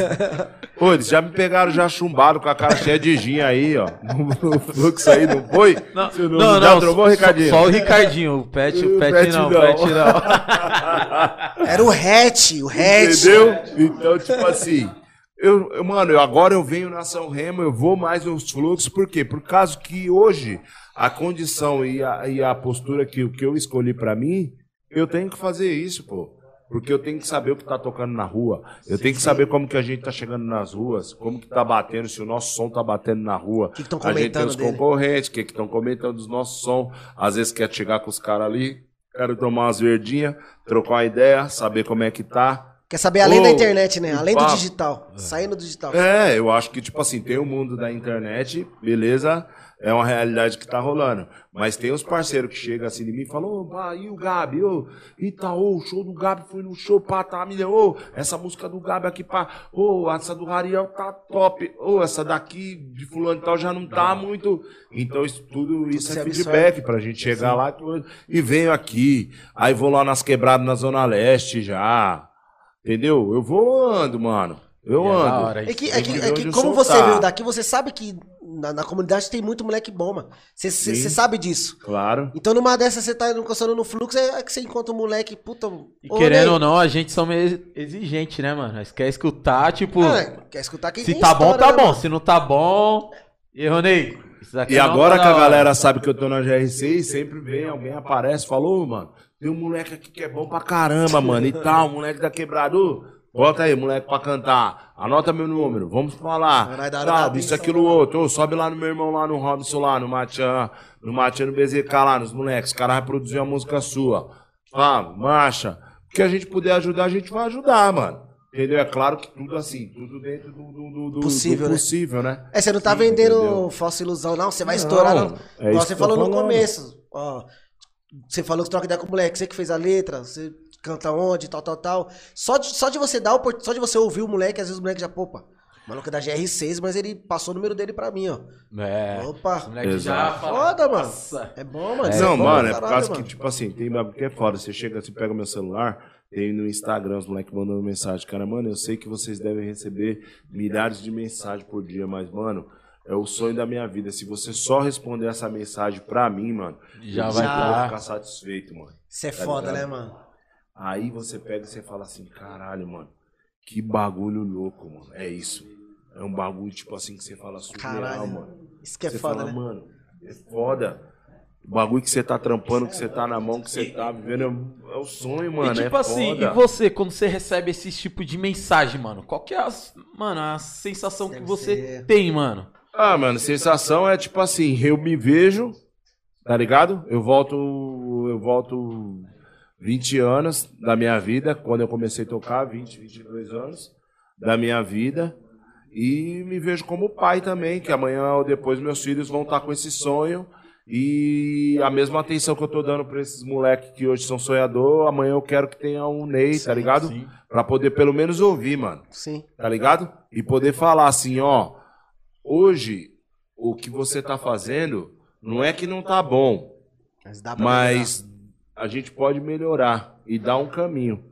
Pô, eles já me pegaram já chumbado com a cara cheia de gin aí, ó. No, no fluxo aí, não foi? Não, não, já não, trovou, só- Ricardinho? Só, o Ricardinho, o Pet, o O Pet, Pet não, o não. Pet não. Era o hatch, o hatch. Entendeu? Então, tipo assim, eu, eu- mano, eu, agora eu venho na São Remo, eu vou mais nos fluxos, por quê? Por causa que hoje a condição e a, e a postura que, que eu escolhi pra mim, eu tenho que fazer isso, pô. Porque eu tenho que saber o que tá tocando na rua. Eu tenho que saber como que a gente tá chegando nas ruas, como que tá batendo, se o nosso som tá batendo na rua. que que tão a gente tem comentando os dele? concorrentes, o que que estão comentando dos nossos som. Às vezes quer chegar com os caras ali, quero tomar umas verdinhas, trocar uma ideia, saber como é que tá. Quer saber além da internet, né? o Além do digital. Saindo do digital. É, eu acho que, tipo assim, tem o mundo da internet, beleza? É uma realidade que tá rolando. Mas tem os parceiros que chegam assim de mim e falam, ô, pá, e o Gabi? Ô, Ita, ô, o show do Gabi foi no show, pá, tá, milhão, ô, essa música do Gabi aqui, pá, ô, essa do Rariel tá top, ô, essa daqui de fulano e tal já não tá muito. Então, isso, tudo isso é feedback pra gente chegar lá e- e venho aqui. Aí vou lá nas quebradas na Zona Leste já. Entendeu? Eu vou ando, mano. Eu É ando. É que, é que, é que como você tá. veio daqui, você sabe que na, na comunidade tem muito moleque bom, mano. Você- sabe disso. Claro. Então numa dessas você tá encostando no fluxo, é que você encontra um moleque, puta. E ô, querendo Ney, ou não, a gente são meio exigente, né, mano? Nós quer escutar, tipo, cara, quer escutar quem se tem tá bom, história, tá né, bom. mano? Se não tá bom, Ney. Isso daqui E agora tá que a galera sabe que eu tô na GR6, sempre vem, alguém aparece, falou, mano, tem um moleque aqui que é bom pra caramba, mano, e tal, moleque da quebrada. Bota aí, moleque, pra cantar. Anota meu número, vamos falar. Vai atenção, isso, aquilo, outro. Ô, sobe lá no meu irmão, lá no Robson, lá no Matian, no Matian, no BZK, lá, nos moleques. Os caras vão produzir uma música sua. Vamos, marcha. O que a gente puder ajudar, a gente vai ajudar, mano. Entendeu? É claro que tudo assim, tudo dentro do, do, do- Possível, do né? possível, né? É, você não tá Sim, vendendo entendeu? falsa ilusão, não. Você vai Não, estourar, não. é Igual você falou no começo. Ó, você falou que troca ideia com o moleque, você que fez a letra, você canta onde, tal, tal, tal. Só de, só de você dar, opor- só de você ouvir o moleque, às vezes o moleque já, popa, o maluco é da GR6, mas ele passou o número dele pra mim, ó. É. Opa, O moleque já foda, mano. Nossa. É bom, mano. isso não, bom mano, é por causa que, tipo assim, tem bagulho que é foda. Você chega, você pega meu celular, tem no Instagram os moleques mandando mensagem. Cara, mano, eu sei que vocês devem receber milhares de mensagens por dia, mas, mano, é o sonho da minha vida. Se você só responder essa mensagem pra mim, mano, Já vai tá. ficar satisfeito, mano. Isso é tá foda, ligado? né, mano? Aí você pega e você fala assim, caralho, mano, que bagulho louco, mano. É isso. É um bagulho, tipo assim, que você fala surreal, Caralho. mano. Isso que é você foda, fala, né? mano, é foda. O bagulho que você tá trampando, que você tá na mão, que você tá vivendo, é, o sonho, mano. e tipo é assim, foda. e você, quando você recebe esse tipo de mensagem, mano, qual que é a, mano, a sensação que Deve você ser- tem, mano? Ah, mano, sensação é tipo assim, eu me vejo, tá ligado? Eu volto, eu volto 20 anos da minha vida, quando eu comecei a tocar, 20, 22 anos da minha vida. E me vejo como pai também, que amanhã ou depois meus filhos vão estar com esse sonho. E a mesma atenção que eu tô dando para esses moleques que hoje são sonhador, amanhã eu quero que tenha um Ney, tá ligado? Pra poder pelo menos ouvir, mano. Sim. Tá ligado? E poder falar assim, ó, hoje o que você tá fazendo não é que não tá bom, mas a gente pode melhorar e dar um caminho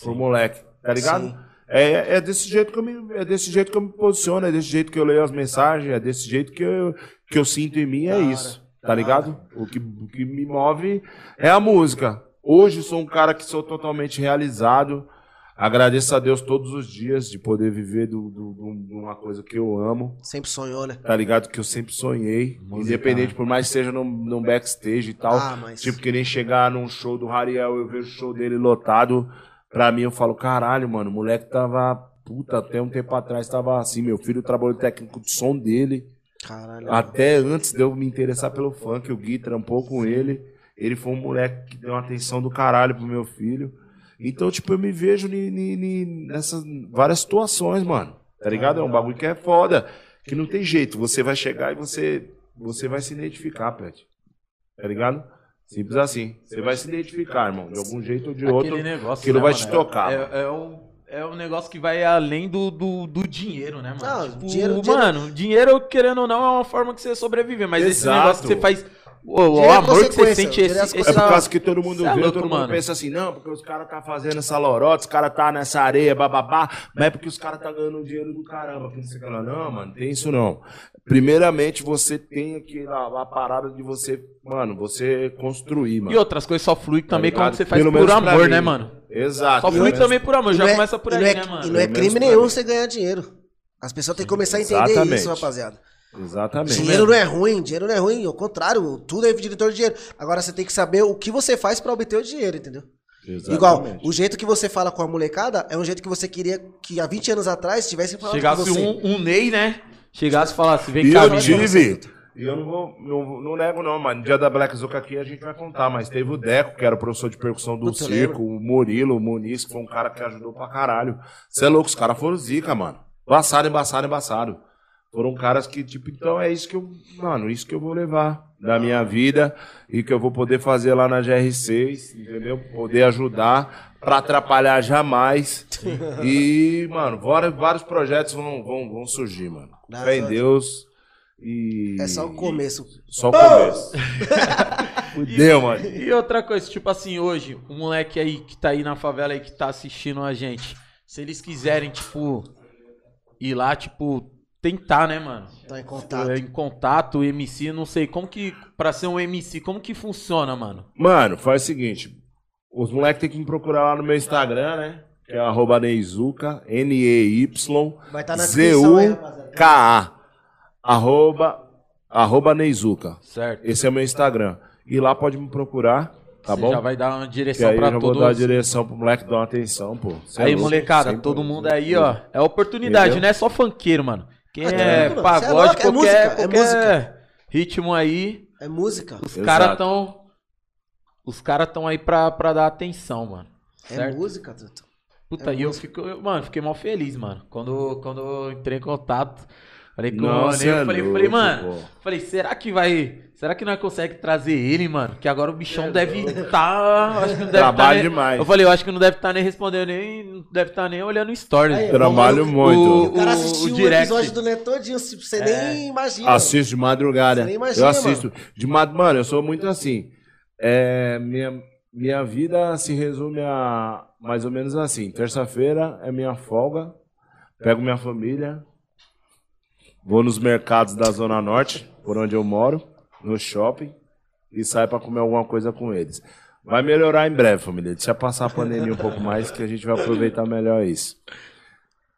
pro moleque, tá ligado? Sim. É, é desse jeito que eu me, é desse jeito que eu me posiciono, é desse jeito que eu leio as mensagens, é desse jeito que eu, que eu sinto em mim, é isso, tá ligado? O que, o que me move é a música. Hoje sou um cara que sou totalmente realizado. Agradeço a Deus todos os dias de poder viver do, do- do- de uma coisa que eu amo Sempre sonhou, né? tá ligado? Que eu sempre sonhei. Música. Independente, por mais que seja num, num backstage e tal. Ah, mas- Tipo, que nem chegar num show do Rariel, eu vejo o show dele lotado. Pra mim, eu falo, caralho, mano, o moleque tava. Puta, até um tempo atrás tava assim. Meu filho trabalhou técnico de som dele. Caralho. Até antes de eu me interessar pelo funk, o Gui trampou com ele. Ele foi um moleque que deu uma atenção do caralho pro meu filho. Então, tipo, eu me vejo ni- ni- ni- nessas várias situações, mano. Tá ligado? É um bagulho que é foda. Que não tem jeito. Você vai chegar e você, você vai se identificar, Pet. Tá ligado? Simples assim. Você vai se identificar, irmão. De algum jeito ou de outro. Aquele negócio, aquilo né, vai mano? te tocar. É, mano. é, um, é um negócio que vai além do, do, do dinheiro, né, mano? Não, Tipo, dinheiro- dinheiro- mano, dinheiro, querendo ou não, é uma forma que você sobrevive, mas esse Exato. negócio que você faz. O, o amor que você sente esse, é esse- É por causa que todo mundo Cê é vê, louco, todo mundo mano. pensa assim, não, porque os caras tá fazendo essa lorota, os caras tá nessa areia, bababá, mas é porque os caras tá ganhando dinheiro do caramba. Que não, sei lá. não, mano, tem isso não. Primeiramente, você tem aquela a parada de você, mano, você construir, mano. E outras coisas só flui também Tá quando você faz Pelo por amor, mim. né, mano? Exato. Só flui também por amor, E já é- começa por e aí, é, né, E mano? não é crime nenhum você ganhar dinheiro. As pessoas têm que começar a entender Exatamente. isso, rapaziada. Exatamente. Dinheiro não é ruim, dinheiro não é ruim. Ao contrário, tudo é diretor de dinheiro. Agora você tem que saber o que você faz pra obter o dinheiro, entendeu? Exatamente. Igual, o jeito que você fala com a molecada é um jeito que você queria que há 20 anos atrás tivessem falado Chegasse com você. um, um Ney, né? Chegasse e falasse, vem cá, eu tive. E eu não vou, não, não nego não, mano. No dia da Black Zuka aqui a gente vai contar, mas teve o Deco, que era o professor de percussão do Puta, circo, o Murilo, o Muniz, que foi um cara que ajudou pra caralho. Você é louco, os caras foram zica, mano. Embaçado, embaçado, embaçado. Foram caras que, tipo, então é isso que eu, mano, isso que eu vou levar da minha vida e que eu vou poder fazer lá na GR6, entendeu? Poder ajudar pra atrapalhar jamais. E, mano, vários, vários projetos vão, vão, vão surgir, mano. Fé em. Deus. E... É só o começo. Só o começo. Fudeu, mano. E outra coisa, tipo assim, hoje, o moleque aí que tá aí na favela aí que tá assistindo a gente, se eles quiserem, tipo, ir lá, tipo, tentar, né, mano? Tá em contato. É, Em contato, MC, não sei, como que, pra ser um MC, como que funciona, mano? Mano, faz o seguinte. Os moleques tem que me procurar lá no meu Instagram, né? Que é arroba Neizuka, Vai tá N-E-Y-Z-U-K-A. Arroba, arroba Neizuka. Certo? Esse é o meu Instagram. E lá pode me procurar, tá Você bom? já vai dar uma direção aí eu pra já vou todos. dar a direção pro moleque dar uma atenção, pô. Cê é Aí, louco, molecada, todo mundo aí, ó. É oportunidade, Entendeu? não é só funkeiro, mano. Quem Ah, é tudo, mano. pagode, é louco, é qualquer, música, é qualquer música. ritmo aí, É música. os caras tão. Os caras tão aí pra, pra dar atenção, mano. É Certo? música, Tuto. Puta, É e eu fico, eu- mano, fiquei mal feliz, mano. Quando, quando eu entrei em contato, falei com Nossa, o Ney, é eu falei, louco, falei, mano, pô. falei, será que vai. Será que nós consegue trazer ele, mano? Que agora o bichão deve estar. acho que não deve Trabalho tá nem- demais. Eu falei, eu acho que não deve estar nem respondendo, nem. Não deve estar nem olhando stories. Aí, Trabalho o- muito. O cara O- assistiu o o, episódio do Neto todinho, tipo, você nem imagina. Assisto de madrugada. Você nem imagina, eu assisto. De mad... Mano, eu sou muito assim. É, minha, minha vida se resume a mais ou menos assim. Terça-feira é minha folga. Pego minha família. Vou nos mercados da Zona Norte, por onde eu moro, no shopping, e saio pra comer alguma coisa com eles. Vai melhorar em breve, família. Deixa passar a pandemia um pouco mais, que a gente vai aproveitar melhor isso.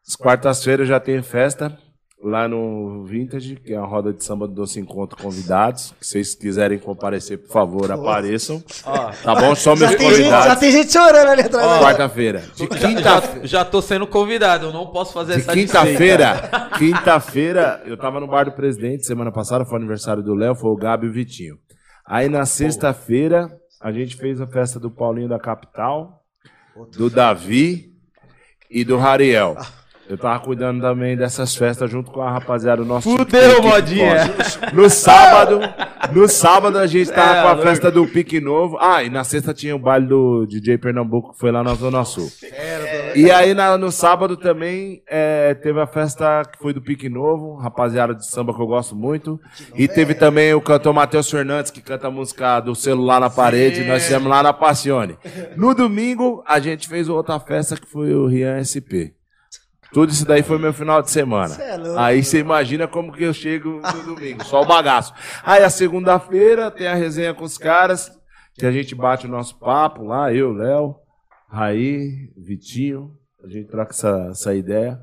As quartas-feiras já tem festa lá no Vintage, que é a roda de samba do Doce Encontro Convidados. Se vocês quiserem comparecer, por favor, apareçam. Ó, Tá bom? Só meus já, tem gente, já convidados. tem gente chorando ali atrás. né? Quarta-feira. De já, quinta-feira. já, já tô sendo convidado, eu não posso fazer De essa quinta-feira, quinta-feira, eu tava no bar do presidente, semana passada foi aniversário do Léo, foi o Gabi e o Vitinho. Aí na sexta-feira, a gente fez a festa do Paulinho da Capital, do Davi e do Rariel. Eu tava cuidando também dessas festas junto com a rapaziada do nosso time Fudeu, Pique modinha. No sábado, no sábado a gente tava É, com a louco. festa do Pique Novo. Ah, e na sexta tinha o baile do DJ Pernambuco, que foi lá na Zona Sul. E aí na- no sábado também é, teve a festa que foi do Pique Novo, rapaziada de samba que eu gosto muito. E teve também o cantor Matheus Fernandes, que canta a música do celular na parede, nós fizemos lá na Passione. No domingo, a gente fez outra festa que foi o Rian SP. Tudo isso daí foi meu final de semana. Cê é louco. Aí você imagina como que eu chego no domingo, só o bagaço. Aí a segunda-feira tem a resenha com os caras, que a gente bate o nosso papo lá, eu, Léo, Raí, Vitinho, a gente troca essa, essa ideia,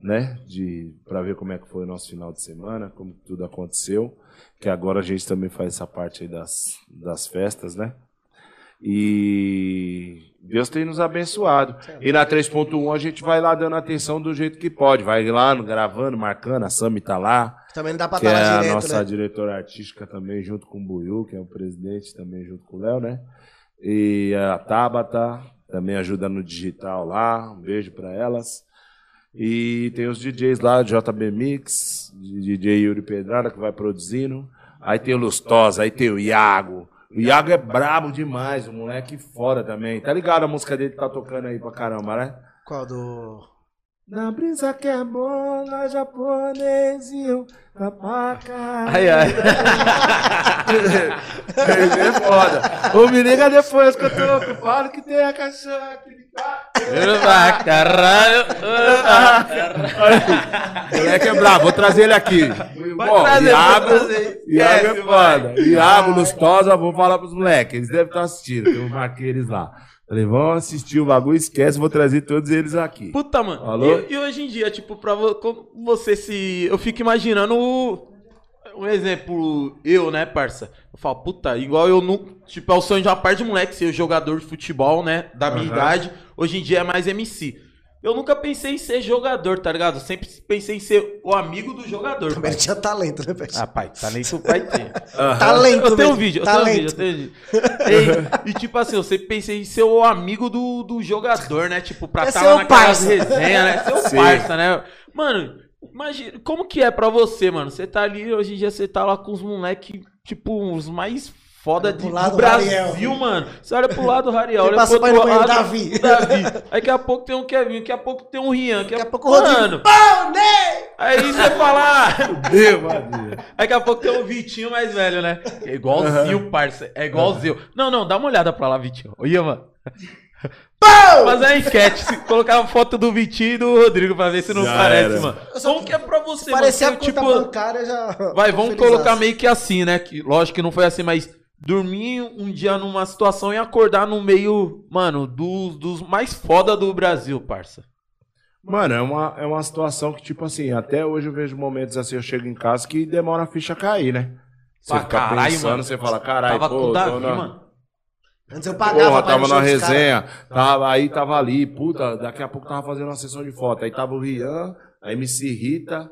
né, de para ver como é que foi o nosso final de semana, como tudo aconteceu, que agora a gente também faz essa parte aí das, das festas, né? E Deus tem nos abençoado. E na 3.1 a gente vai lá dando atenção do jeito que pode. Vai lá gravando, marcando, a Sami tá lá. Também não dá pra Que estar é lá a direto, nossa né? diretora artística também, junto com o Buiu, que é o presidente, também junto com o Léo, né? E a Tabata também ajuda no digital lá. Um beijo pra elas. E tem os DJs lá, JB Mix, DJ Yuri Pedrada, que vai produzindo. Aí tem o Lustosa, aí tem o Iago. O Iago é brabo demais, o moleque foda também. Tá ligado a música dele que tá tocando aí pra caramba, né? Qual do. Na brisa que é bola, japonesinho, papaca. Ai, ai. Ele é foda. Ô, me liga depois que eu tô ocupado que tem a cachorra aqui cá. Ah, caralho. Ah, caralho. Moleque é brabo, vou trazer ele aqui. Bom, trazer, Iago. Iago é foda. Iago, Lustosa, vou falar pros moleques. Eles devem estar assistindo, eu marquei eles lá. Falei, vão assistir o bagulho, esquece, vou trazer todos eles aqui. Puta, mano. Alô? E, e hoje em dia, tipo, pra vo- você se. Eu fico imaginando o- um exemplo, eu, né, parça? Eu falo, puta, igual eu não. Tipo, é o sonho de uma parte de moleque ser jogador de futebol, né? Da minha Aham. idade. Hoje em dia é mais MC. Eu nunca pensei em ser jogador, tá ligado? Eu sempre pensei em ser o amigo do jogador. Também pai. tinha talento, né, Pet? Ah, pai, talento vai ter. Talento, Eu tenho um vídeo, eu tenho um vídeo, eu tenho um vídeo. E, e, tipo assim, eu sempre pensei em ser o amigo do, do jogador, né? Tipo, pra É estar seu lá naquelas parça. resenhas, né? Ser o parça, né? Mano, imagina, como que é pra você, mano? Você tá ali, hoje em dia você tá lá com os moleques, tipo, os mais foda de, do Brasil, Rariel. mano. Você olha pro lado do Rariel, olha pro outro lado, Davi. Davi. Aí daqui a pouco tem um Kevin, daqui a pouco tem um Rian, daqui, Daqui a pouco o Rodrigo. Ney! aí você fala... Meu, mano. Daqui a pouco tem um Vitinho mais velho, né? É igualzinho, parça. É igualzinho. Não, não, dá uma olhada pra lá, Vitinho. Olha, mano. Mas é enquete, se colocar a foto do Vitinho e do Rodrigo pra ver se não Já parece, era. mano. Como que é pra você, Parecia a mano? conta Tipo, bancária já. vai, vamos colocar meio que assim, né? Que, lógico que não foi assim, mas dormir um dia numa situação e acordar no meio, mano, dos, dos mais foda do Brasil, parça. Mano, é uma, é uma situação que, tipo assim, até hoje eu vejo momentos assim, eu chego em casa que demora a ficha cair, né? Você Pra fica caralho, pensando, mano. você fala, caralho, Tava pô, com o Davi, tô na- mano. Antes eu pagava Porra, tava na resenha, tava, aí tava ali, puta, daqui a pouco tava fazendo uma sessão de foto. Aí tava o Rian, a MC Rita,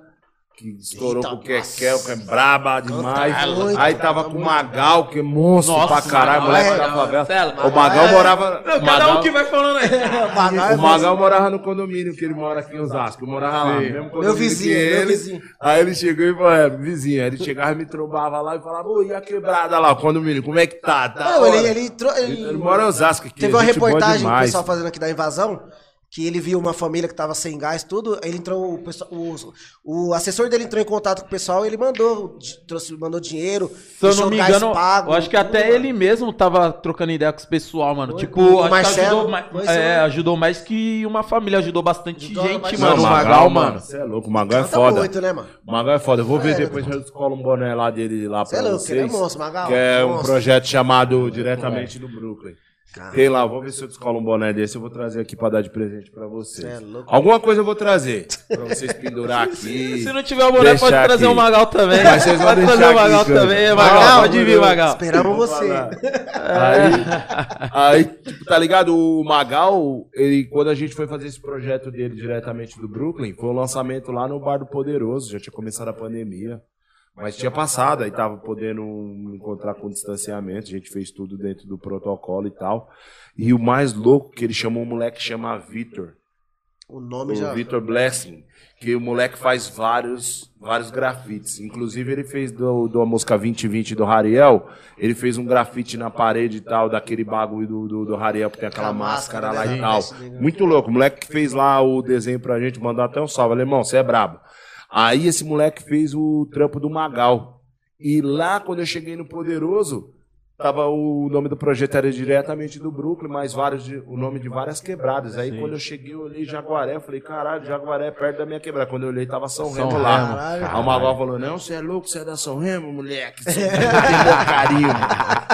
que estourou Rita, com o Kekel, que é braba demais. aí tava canta com o. Magal, que é monstro Nossa, pra caralho, Magal moleque é da favela. Marcelo. O Magal é- morava. Não, o cada Magal- um que vai falando aí. Magal é o Magal morava no condomínio que ele mora aqui em Osasco. Eu morava lá, mesmo condomínio Meu vizinho, que meu ele. vizinho. Aí ele chegou e falou, é, vizinho. Aí ele chegava e me trombava lá e falava, ô, e a quebrada lá, o condomínio, como é que tá? Tá Não, hora?" ele, ele, ele- Ele mora em Osasco aqui. Teve uma reportagem do demais. pessoal fazendo aqui da invasão, que ele viu uma família que tava sem gás, tudo. Ele entrou, o, pessoal, o, o assessor dele entrou em contato com o pessoal, ele mandou, trouxe, mandou dinheiro, Se eu não me gás engano, pago, eu acho que tudo, até mano. ele mesmo tava trocando ideia com esse pessoal, mano. Foi, tipo, o acho Marcelo, que ajudou é, sim. ajudou mais que uma família, ajudou bastante Ajudou gente, mano. Não, o Magal, mano. Você é louco, o Magal é Canta foda. muito, né, mano? O Magal é foda. Eu vou ver É, depois eu descolo um boné lá dele lá Cê pra é louco, vocês. ele é monstro, Magal, Que é um monstro. projeto chamado Diretamente do Brooklyn. Cara, Tem lá, vou ver se eu descolo um boné desse, eu vou trazer aqui pra dar de presente pra vocês. Cê é louco. Alguma coisa eu vou trazer pra vocês pendurar aqui. Se não tiver o boné, deixar pode trazer o Magal também. Mas vocês vão pode trazer o Magal aqui, cara. também. Magal, Magal, pode vir, Magal. Esperamos Vou você. Aí, aí, tipo, tá ligado? O Magal, ele, quando a gente foi fazer esse projeto dele diretamente do Brooklyn, foi o lançamento lá no Bar do Poderoso, já tinha começado a pandemia. Mas tinha passado, aí tava podendo encontrar com distanciamento, a gente fez tudo dentro do protocolo e tal. E o mais louco que ele chamou um moleque que chama Vitor. O nome O já. Vitor Blessing, que o moleque faz vários, vários grafites. Inclusive, ele fez do, do a música 2020 do Rariel, ele fez um grafite na parede e tal, daquele bagulho do, do, do Rariel, que tem aquela máscara, máscara, lá né? e tal. Muito louco. O moleque que fez lá o desenho pra gente, mandou até um salve. Alemão, você é brabo. Aí esse moleque fez o trampo do Magal. E lá, quando eu cheguei no Poderoso, tava o nome do projeto era diretamente do Brooklyn, mas vários de- o nome de várias quebradas. Aí quando eu cheguei, eu olhei Jaguaré, eu falei, caralho, Jaguaré é perto da minha quebrada. Quando eu olhei, tava São, São Remo lá. Remo. Caralho. Aí o Magal falou, não, você é louco, você é da São Remo, moleque. Você bom carinho.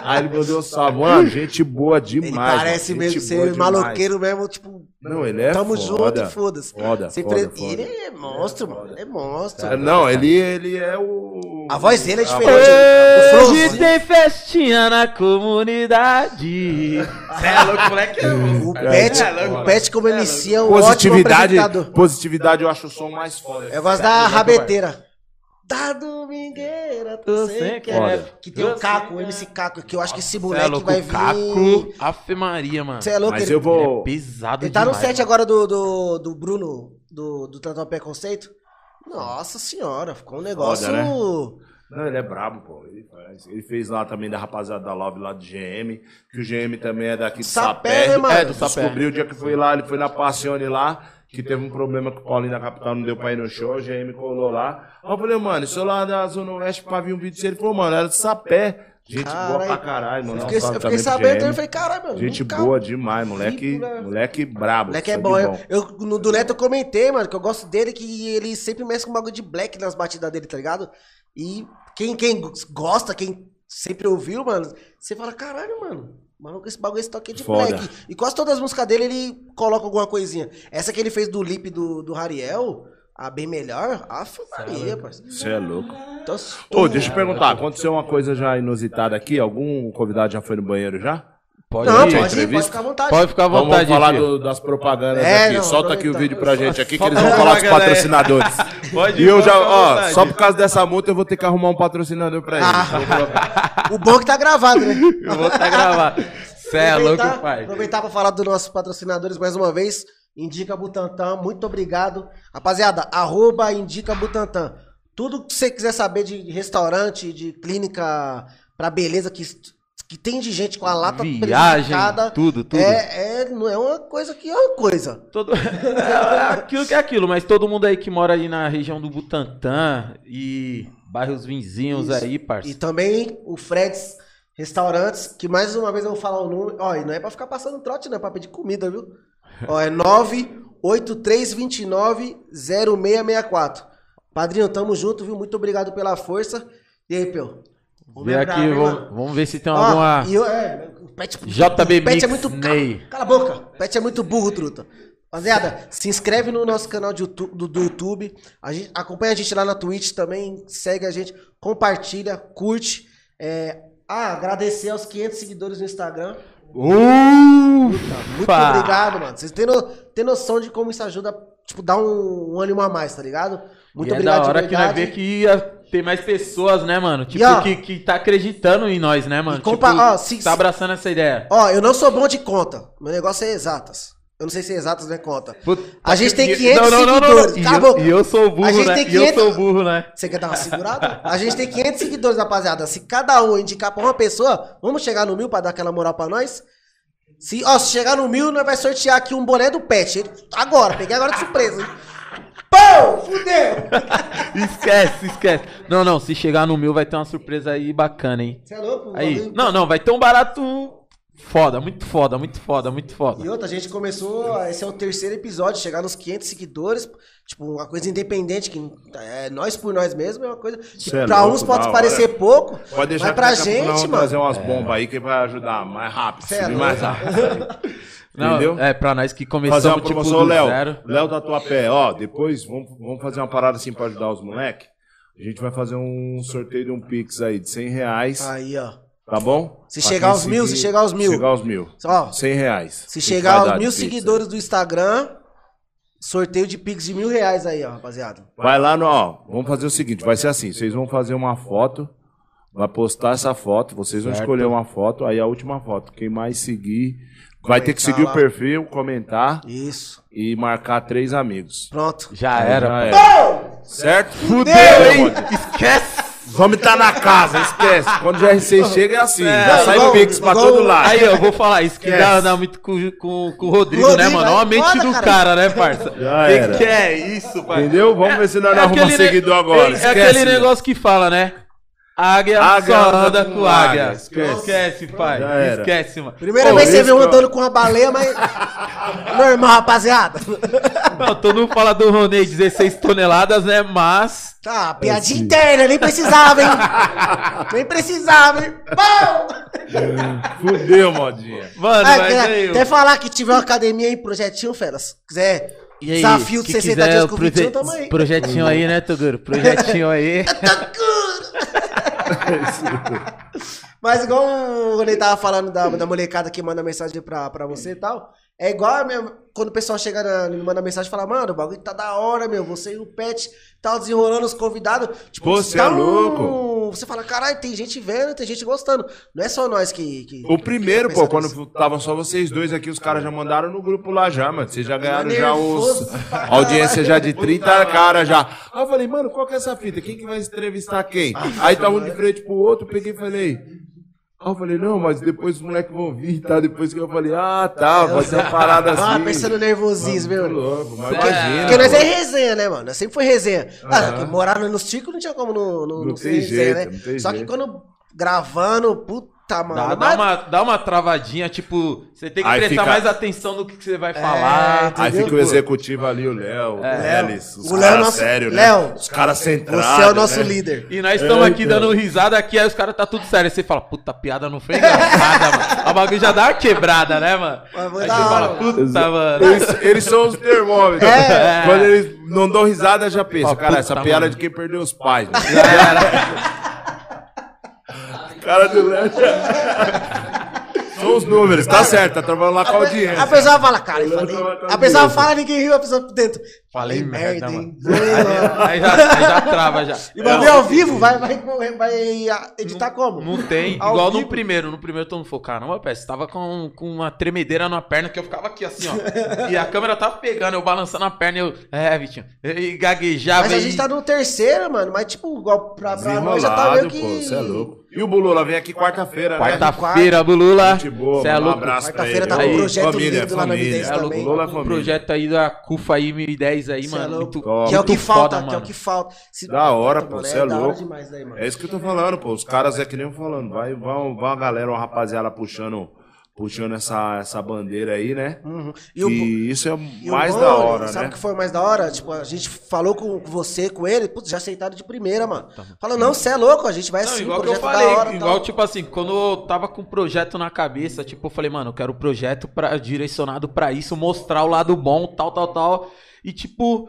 Aí ele mandou salve. Mano, gente boa Ele demais. parece mano, mesmo ser demais. maloqueiro mesmo, tipo. Não, ele é Tamo foda. junto e foda-se. Foda, foda, foda. Ele é monstro, mano. Ele é monstro. É, Não, ele, ele é o. A voz dele é diferente. voz- O Hoje tem festinha na comunidade. Cê é louco, moleque. O Pet, É o Pet como MC é um ótimo Positividade, apresentador. positividade eu acho o som mais foda. Eu gosto da rabeteira. Da domingueira, sei sei que é. é. Que tem o Tu Caco, o que MC Caco, que eu acho que esse Cê é moleque louco, vai o Caco, vir. Ave Maria, mano. Você é louco, Mas ele, eu vou. É pesado ele tá no demais, set mano. agora do, do, do Bruno, do, do Tatuapé Conceito. Nossa senhora, ficou um negócio. Foda, né? Não, ele é brabo, pô. Ele, ele fez lá também da rapaziada da Love lá do GM, que o GM também é daqui de Sapé, Sapé. né, mano? É, do Sapé. Descobriu o dia que foi lá, ele foi na Passione lá, que teve um problema com o Paulinho da Capital, não deu pra ir no show, o GM colou lá. Aí eu falei, mano, se eu lá da Zona Oeste pra vir um vídeo dele, ele falou, mano, era de Sapé. Gente boa pra caralho, mano. Fiquei, eu fiquei também sabendo, eu falei, caralho, meu. Gente boa demais, moleque, né? moleque brabo. Moleque é sangue bom. Eu, eu- no do Neto eu comentei, mano, que eu gosto dele, que ele sempre mexe com um bagulho de black nas batidas dele, tá ligado? E quem, quem gosta, quem sempre ouviu, mano, você fala, caralho, mano. Mano, esse bagulho esse toque é de Foda. black. E quase todas as músicas dele ele coloca alguma coisinha. Essa que ele fez do lip do, do Rariel, a bem melhor, aff, Maria, parceiro. Você é louco. Então, Ô, deixa eu perguntar, aconteceu uma coisa já inusitada aqui? Algum convidado já foi no banheiro já? Pode não, ir, pode entrevista? pode ficar à vontade. Pode ficar à Vamos vontade, falar tio. do- das propagandas É, aqui. não, Solta aqui o aproveitar. vídeo pra gente aqui que eles vão falar dos patrocinadores. Pode E ir, eu pode já, ó, só por causa dessa multa eu vou ter que arrumar um patrocinador pra ele. O bom é que tá gravado, né? Eu vou até gravar. Cê é louco, pai. aproveitar para falar dos nossos patrocinadores mais uma vez. Indica Butantan, muito obrigado. Rapaziada, arroba Indica Butantan. Tudo que você quiser saber de restaurante, de clínica pra beleza, que, que tem de gente com a lata Viagem, tudo, tudo. É, é, não é uma coisa que é uma coisa. Todo... É aquilo que é aquilo, mas todo mundo aí que mora aí na região do Butantã e bairros vizinhos Isso. aí, E parceiro. também o Fred's Restaurantes, que mais uma vez eu vou falar o número. Ó, e não é pra ficar passando trote, não, é pra pedir comida, viu? Ó, é 983290664. Padrinho, tamo junto, viu? Muito obrigado pela força. E aí, Peu? Vê lembrar, aqui, né, vamos, mano? vamos ver se tem Ó, alguma. e eu- é, o Pet, JB o Pet Mix é muito. Ney. Cala a boca! O Pet é muito burro, truta. Rapaziada, se inscreve no nosso canal de YouTube- do, do YouTube. A gente, acompanha a gente lá na Twitch também. Segue a gente, compartilha, curte. É, ah, agradecer aos 500 seguidores no Instagram. Muito Ufa! obrigado, mano. Vocês têm, no- têm noção de como isso ajuda, tipo, dar um, um ânimo a mais, tá ligado? Muito e é obrigado da hora de que nós verdade. vê que ter mais pessoas, né, mano? Tipo, ó, que, que tá acreditando em nós, né, mano? Compa- tipo, ó, se- tá abraçando essa ideia. Ó, eu não sou bom de conta. Meu negócio é exatas. Eu não sei se é exatas, né, conta. Puta, A gente tem e- 500 não, não, não, não, seguidores. E eu-. E eu sou burro, A gente né? tem E eu 500 sou burro, né? Você quer dar uma segurada? A gente tem 500 seguidores, rapaziada. Se cada um indicar pra uma pessoa, vamos chegar no mil pra dar aquela moral pra nós? Se, ó, se chegar no mil, nós vai sortear aqui um boné do Pet. Agora, peguei agora de surpresa. Pão! Fudeu! Esquece, esquece. Não, não, se chegar no mil vai ter uma surpresa aí bacana, hein? Você é louco? Aí, não, não, vai ter um barato foda, muito foda, muito foda, muito foda. E outra, a gente começou, esse é o terceiro episódio, chegar nos 500 seguidores, tipo, uma coisa independente, que é nós por nós mesmo, é uma coisa que é pra louco, uns pode parecer hora. pouco, Pode deixar mas pra gente, mano, trazer umas bombas aí que vai ajudar mais rápido, é mais rápido. Não, Entendeu? É, pra nós que Fazer começamos uma tipo promoção, Léo. zero. Léo da tua pé, ó, depois vamos, vamos fazer uma parada assim pra ajudar os moleques. A gente vai fazer um sorteio de um Pix aí de 100 reais, Aí, ó. tá bom? Se Pra chegar aos mil, se chegar aos mil. Chegar aos mil. Ó, 100 reais. se chegar aos mil Pix aí. seguidores do Instagram, sorteio de Pix de mil reais aí, ó, rapaziada. Vai lá no, ó, vamos fazer o seguinte, vai ser assim, vocês vão fazer uma foto, vai postar essa foto, vocês vão Certo. escolher uma foto, aí a última foto, quem mais seguir, vai ter que seguir lá. o perfil, comentar Isso. e marcar três amigos. Pronto. Já era. Já pai. era. Certo? Fudeu, hein? Esquece. Vamos estar na casa, esquece. Quando o GR6 chega é assim, É, já sai igual- o Pix pra igual- todo lado. Aí, eu vou falar, isso que dá, dá muito com, com, com o Rodrigo, Rodrigo, né, mano? Olha a é mente do cara. cara, né, parça? Já que, era. que é isso, pai? Entendeu? Vamos ver se nós não arrumamos seguidor agora. É, é aquele né? negócio que fala, né? Águia, Águia só anda com com águia. águia. Esquece, Esquece. pai. Esquece, mano. Primeira Pô, vez que você viu que eu- andando com uma baleia, mas. Normal, rapaziada. Não, todo mundo fala do Ronei 16 toneladas, né? Mas. Tá, piadinha interna, nem precisava, hein? nem precisava, hein? Bom! Fudeu, modinha. Mano, Ah, mas até falar que tiver uma academia aí, projetinho, feras. Quiser E aí, desafio de que 60 quiser dias o com proje- 21, tamo aí. Projetinho aí, né, Toguro? Projetinho aí. Mas igual o Ronei tava falando da, da molecada que manda mensagem pra, pra você e tal. É igual a minha- quando o pessoal chega na, me manda mensagem e fala, mano, o bagulho tá da hora, meu. Você e o Pet tá desenrolando os convidados. Tipo, Pô, cê dá é um- Você fala, caralho, tem gente vendo, tem gente gostando. Não é só nós que. que O primeiro, que pô, quando tava só vocês dois aqui, os caras já mandaram no grupo lá já, mano. Vocês já ganharam já os. audiência já de 30 caras já. Aí eu falei, mano, qual que é essa fita? Quem que vai entrevistar quem? Aí tava um de frente pro outro, peguei e falei. Aí eu falei, não, mas depois os moleques vão vir, tá? Depois que eu falei, ah, tá, vai ser uma parada assim. Ah, pensando nervosismo, meu. louco, mas Porque- imagina. Porque nós é resenha, né, mano? Nós sempre foi resenha. Ah, que morar no- nos ticos não tinha como no, no, Não no tem ser jeito, não tem Só que jeito. quando gravando, puta, mano. Dá, dá uma, dá uma travadinha, tipo, você tem que Aí prestar fica- mais atenção no que você vai falar. Aí entendeu? fica o executivo ali, o Léo, o Lelis, os O Léo é caras nosso- sérios, Léo, né? Os caras centrados. Você é o nosso né? líder. E nós estamos É, aqui então. dando risada aqui, aí os caras tá tudo sério. Aí você fala, puta, a piada não foi engraçada, mano. A bagulho já dá uma quebrada, né, mano? Mas foi Aí da você fala, hora, puta, mano. Eles, eles são os termômetros. É. Quando eles não dão risada, já pensa, cara, essa piada mano. é de quem perdeu os pais. né? Já era. cara do Léo. São os números, tá certo, tá trabalhando lá com a audiência. A pessoa fala, cara, eu falei. A pessoa fala, ninguém riu, a pessoa por dentro. Falei merda, hein? Aí já, aí já trava, já. E bagulho ao vivo, vai, vai, vai editar como? Não tem. Ao Igual vivo. no primeiro. No primeiro todo mundo falou, caramba, pé, você tava com, com uma tremedeira na perna que eu ficava aqui assim, ó. e a câmera tava pegando, eu balançando a perna e eu. É, Vitinho. E gaguejava. Mas a e- gente tá no terceiro, mano. Mas, tipo, igual pra, pra nós já tá meio que. pô, você é louco. E o Bulula vem aqui quarta-feira, né? Quarta-feira, Bulula. Gente boa, é manda um louco. abraço pra Quarta-feira ele. tá com Aí, o projeto família, lindo lá na família. Midez É louco, também. É o família. projeto aí da CUFA aí 1010 aí, Cê é mano. louco. Muito, top. Que é o que falta, foda, que é o mano. que falta. Se- Da hora, pô, mano, você é hora louco. demais mano. É isso que eu tô falando, pô. Os caras é que nem eu falando. Vai, vai, vai uma galera, uma rapaziada puxando, puxando essa, essa bandeira aí, né? Uhum. E, E o, isso é e o mais bom, da hora, Sabe o né? que foi mais da hora? Tipo, a gente falou com você, com ele, putz, já aceitaram de primeira, mano. Tá Falou, não, você é louco, a gente vai Não, assim, igual que eu projeto falei, da hora. igual tal. tipo assim, quando eu tava com o projeto na cabeça, tipo, eu falei, mano, eu quero o projeto pra, direcionado pra isso, mostrar o lado bom, tal, tal, tal. E tipo,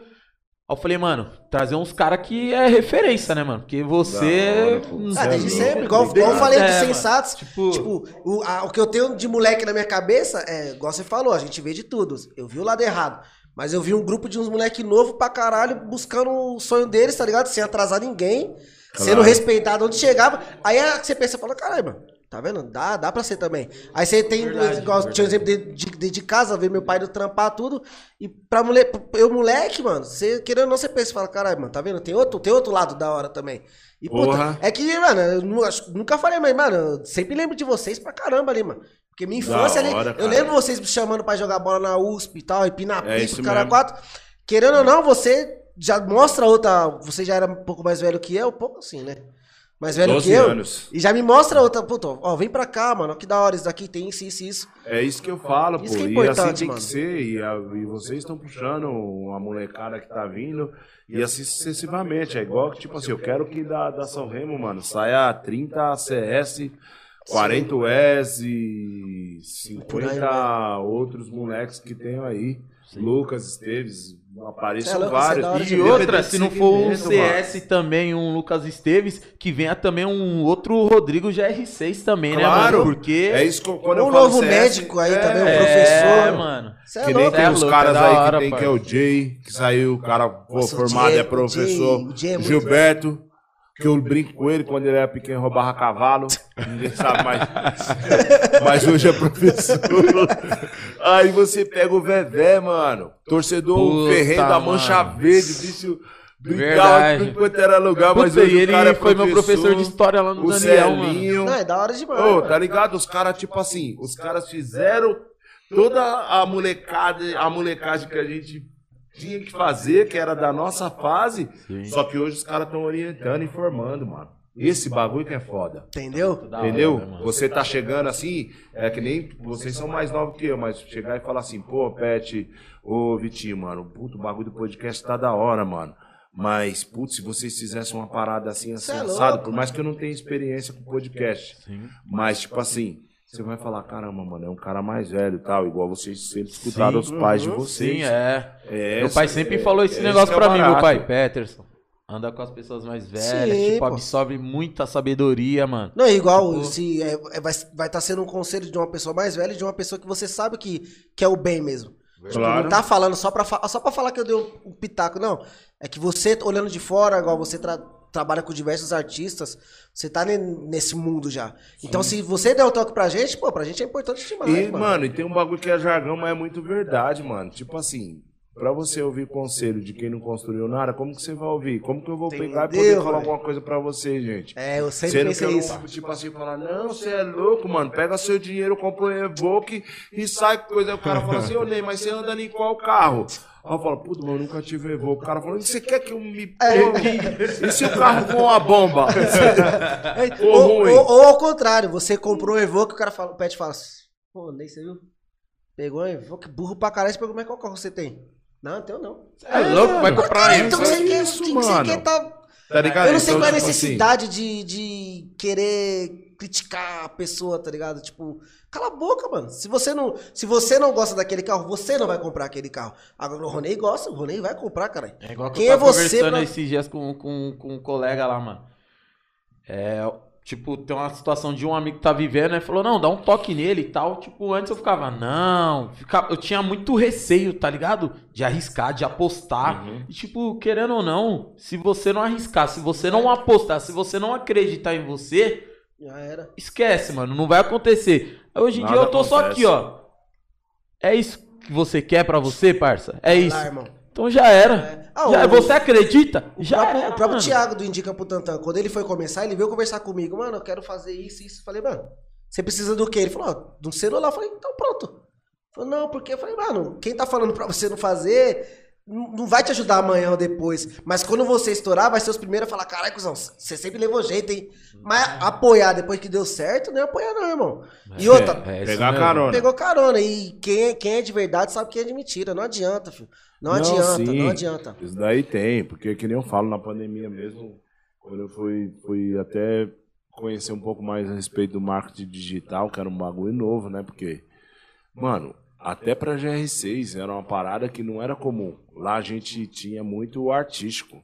aí eu falei, mano, trazer uns caras que é referência, né, mano? Porque você. Ah, desde é sempre, louco. igual, igual eu falei É, dos sensatos. Tipo- Tipo, o, a- o que eu tenho de moleque na minha cabeça é, igual você falou, a gente vê de tudo. Eu vi o lado errado. Mas eu vi um grupo de uns moleque novo pra caralho, buscando o sonho deles, tá ligado? Sem atrasar ninguém, sendo respeitado onde chegava. Aí é você pensa, fala, caralho, mano, tá vendo? Dá, dá pra ser também. Aí você tem, Verdade, igual tinha um exemplo de, de, de- casa, ver meu pai do trampar tudo. E pra mulher, eu moleque, mano, você querendo ou não, você pensa, fala, caralho, mano, tá vendo? Tem outro, tem outro lado da hora também. E, puta, Porra. é que, mano, eu nunca falei, mas, mano, eu sempre lembro de vocês pra caramba ali, mano. Porque minha infância ali, eu lembro vocês me chamando pra jogar bola na USP e tal, e pinar É cara quatro. Querendo ou não, você já mostra outra. Você já era um pouco mais velho que eu, pouco assim, né? Mais velho 12 que eu. anos. E já me mostra outra. Puta, ó, vem pra cá, mano. Que da hora, isso daqui tem isso, isso, isso. É isso que eu falo, pô. Isso que é e assim tem mano. que ser. E, a- e vocês estão puxando uma molecada que tá vindo. E assim sucessivamente. É igual que, tipo assim, eu quero que da, da São Remo, mano, saia 30 CS, 40 US e Por aí 50 outros moleques que tem aí. Lucas, Esteves, apareçam é é vários. E outra, se não for um Segmento, mano. CS também, um Lucas Esteves, que venha também um outro Rodrigo GR6 também, né, Claro. mano? Porque. É isso que eu, quando eu Um novo CS, médico aí também, um É, professor. mano. Cê é Que nem louco. tem é os louco, caras é aí hora, que tem, que é o Jay, que saiu, o cara pô, Nossa, o formado, Jay- é professor. o Jay- o Jay é Gilberto, que eu brinco com ele quando ele era pequeno, roubava cavalo. Ninguém sabe mais. Mas hoje é professor. Aí você pega o Vevé, mano. Torcedor Puta, ferrenho da Mancha mano. Verde, bicho. Brincava Verdade. enquanto era lugar, mas Puta, hoje e o ele cara é foi meu professor de história lá no o Daniel, mano. Celinho. Não, é da hora demais. Ô, mano. tá ligado? Os caras, tipo assim, os caras fizeram toda a molecada, a molecagem que a gente tinha que fazer, que era da nossa fase. Sim. Só que hoje os caras estão orientando e formando, mano. Esse bagulho que é foda. Entendeu? Hora, Entendeu? né? Você tá chegando assim, é que nem vocês são mais novos que eu, mas chegar e falar assim, pô, Pet, ô Vitinho, mano, puto, o bagulho do podcast tá da hora, mano. Mas, putz, se vocês fizessem uma parada assim, assim, é assado, por mais que eu não tenha experiência com podcast, Sim. mas, tipo assim, você vai falar, caramba, mano, é um cara mais velho e tal, igual vocês sempre escutaram Sim, os pais de uhum, vocês. Sim, é. É, meu pai sempre é- falou esse esse negócio é pra mim, meu pai. Peterson, anda com as pessoas mais velhas, Sim, tipo, pô. absorve muita sabedoria, mano. Não, é igual Tipo- se é, é- vai estar tá sendo um conselho de uma pessoa mais velha e de uma pessoa que você sabe que, que é o bem mesmo. Tipo, Claro. não tá falando só pra, só pra falar que eu dei um, um pitaco, não. É que você, olhando de fora, igual você tra- trabalha com diversos artistas, você tá ne- nesse mundo já. Então, se você der o toque pra gente, pô, pra gente é importante demais, E, mano. mano, e tem um bagulho que é jargão, mas é muito verdade, mano. Tipo assim, pra você ouvir conselho de quem não construiu nada, como que você vai ouvir? Como que eu vou pegar e poder falar alguma coisa pra você, gente? É, eu sempre Sendo que pensei eu não, isso. tipo assim, falar, não, você é louco, mano, pega seu dinheiro, compra um Evoque e sai com coisa. Aí o cara fala assim, ô Ney, mas você anda em qual carro? Aí eu falo, puta, mano, eu nunca tive Evoque. O cara fala, você quer que eu me É. pegue? E se o carro for uma bomba? É, ou, ruim. ou- ou ao contrário, você comprou um Evoque, o cara fala, o pet fala pô, nem você viu? Pegou um Evoque, burro pra caralho, você perguntou, mas qual carro você tem? Não, eu tenho não. É louco, vai comprar Ah, isso. então você é quer, você mano. quer tá... Tá ligado? Eu não sei Então, qual é a tipo assim, necessidade de, de querer criticar a pessoa, tá ligado? Tipo, cala a boca, mano. Se você não, se você não gosta daquele carro, você não vai comprar aquele carro. Agora o Ronei gosta, o Ronei vai comprar, cara. É igual que Quem eu é tava você conversando pra- esses dias com, com, com um colega lá, mano. É, tipo, tem uma situação de um amigo que tá vivendo, né? Falou, não, dá um toque nele e tal. Tipo, antes eu ficava, não. Ficava, eu tinha muito receio, tá ligado? De arriscar, de apostar. Uhum. E, tipo, querendo ou não, se você não arriscar, se você não apostar, se você não acreditar em você, Já era. esquece, mano. Não vai acontecer. Hoje em Nada dia eu tô só acontece. aqui, ó. É isso que você quer pra você, parça? É Vai isso. Lá, irmão. Então já era. É. Ah, Já- o- você acredita? O já próprio, era, o próprio mano. Thiago do Indica pro Tantan, quando ele foi começar, ele veio conversar comigo, mano, eu quero fazer isso, isso. Eu falei, mano, você precisa do quê? Ele falou, ó, de um celular. Eu falei, então pronto. Ele falou, não, porque eu falei, mano, quem tá falando pra você não fazer, não vai te ajudar amanhã ou depois. Mas quando você estourar, vai ser os primeiros a falar, caralho, cuzão, você sempre levou jeito, hein? Mas apoiar depois que deu certo, não é apoiar, não, irmão. E outra, É, é Pegar mesmo. carona. pegou carona. E quem é, quem é de verdade sabe quem é de mentira. Não adianta, filho. Não, adianta, sim. não adianta. Isso daí tem, porque que nem eu falo na pandemia mesmo, quando eu fui, fui até conhecer um pouco mais a respeito do marketing digital, que era um bagulho novo, né? Porque, mano, até pra GR6 era uma parada que não era comum. Lá a gente tinha muito artístico.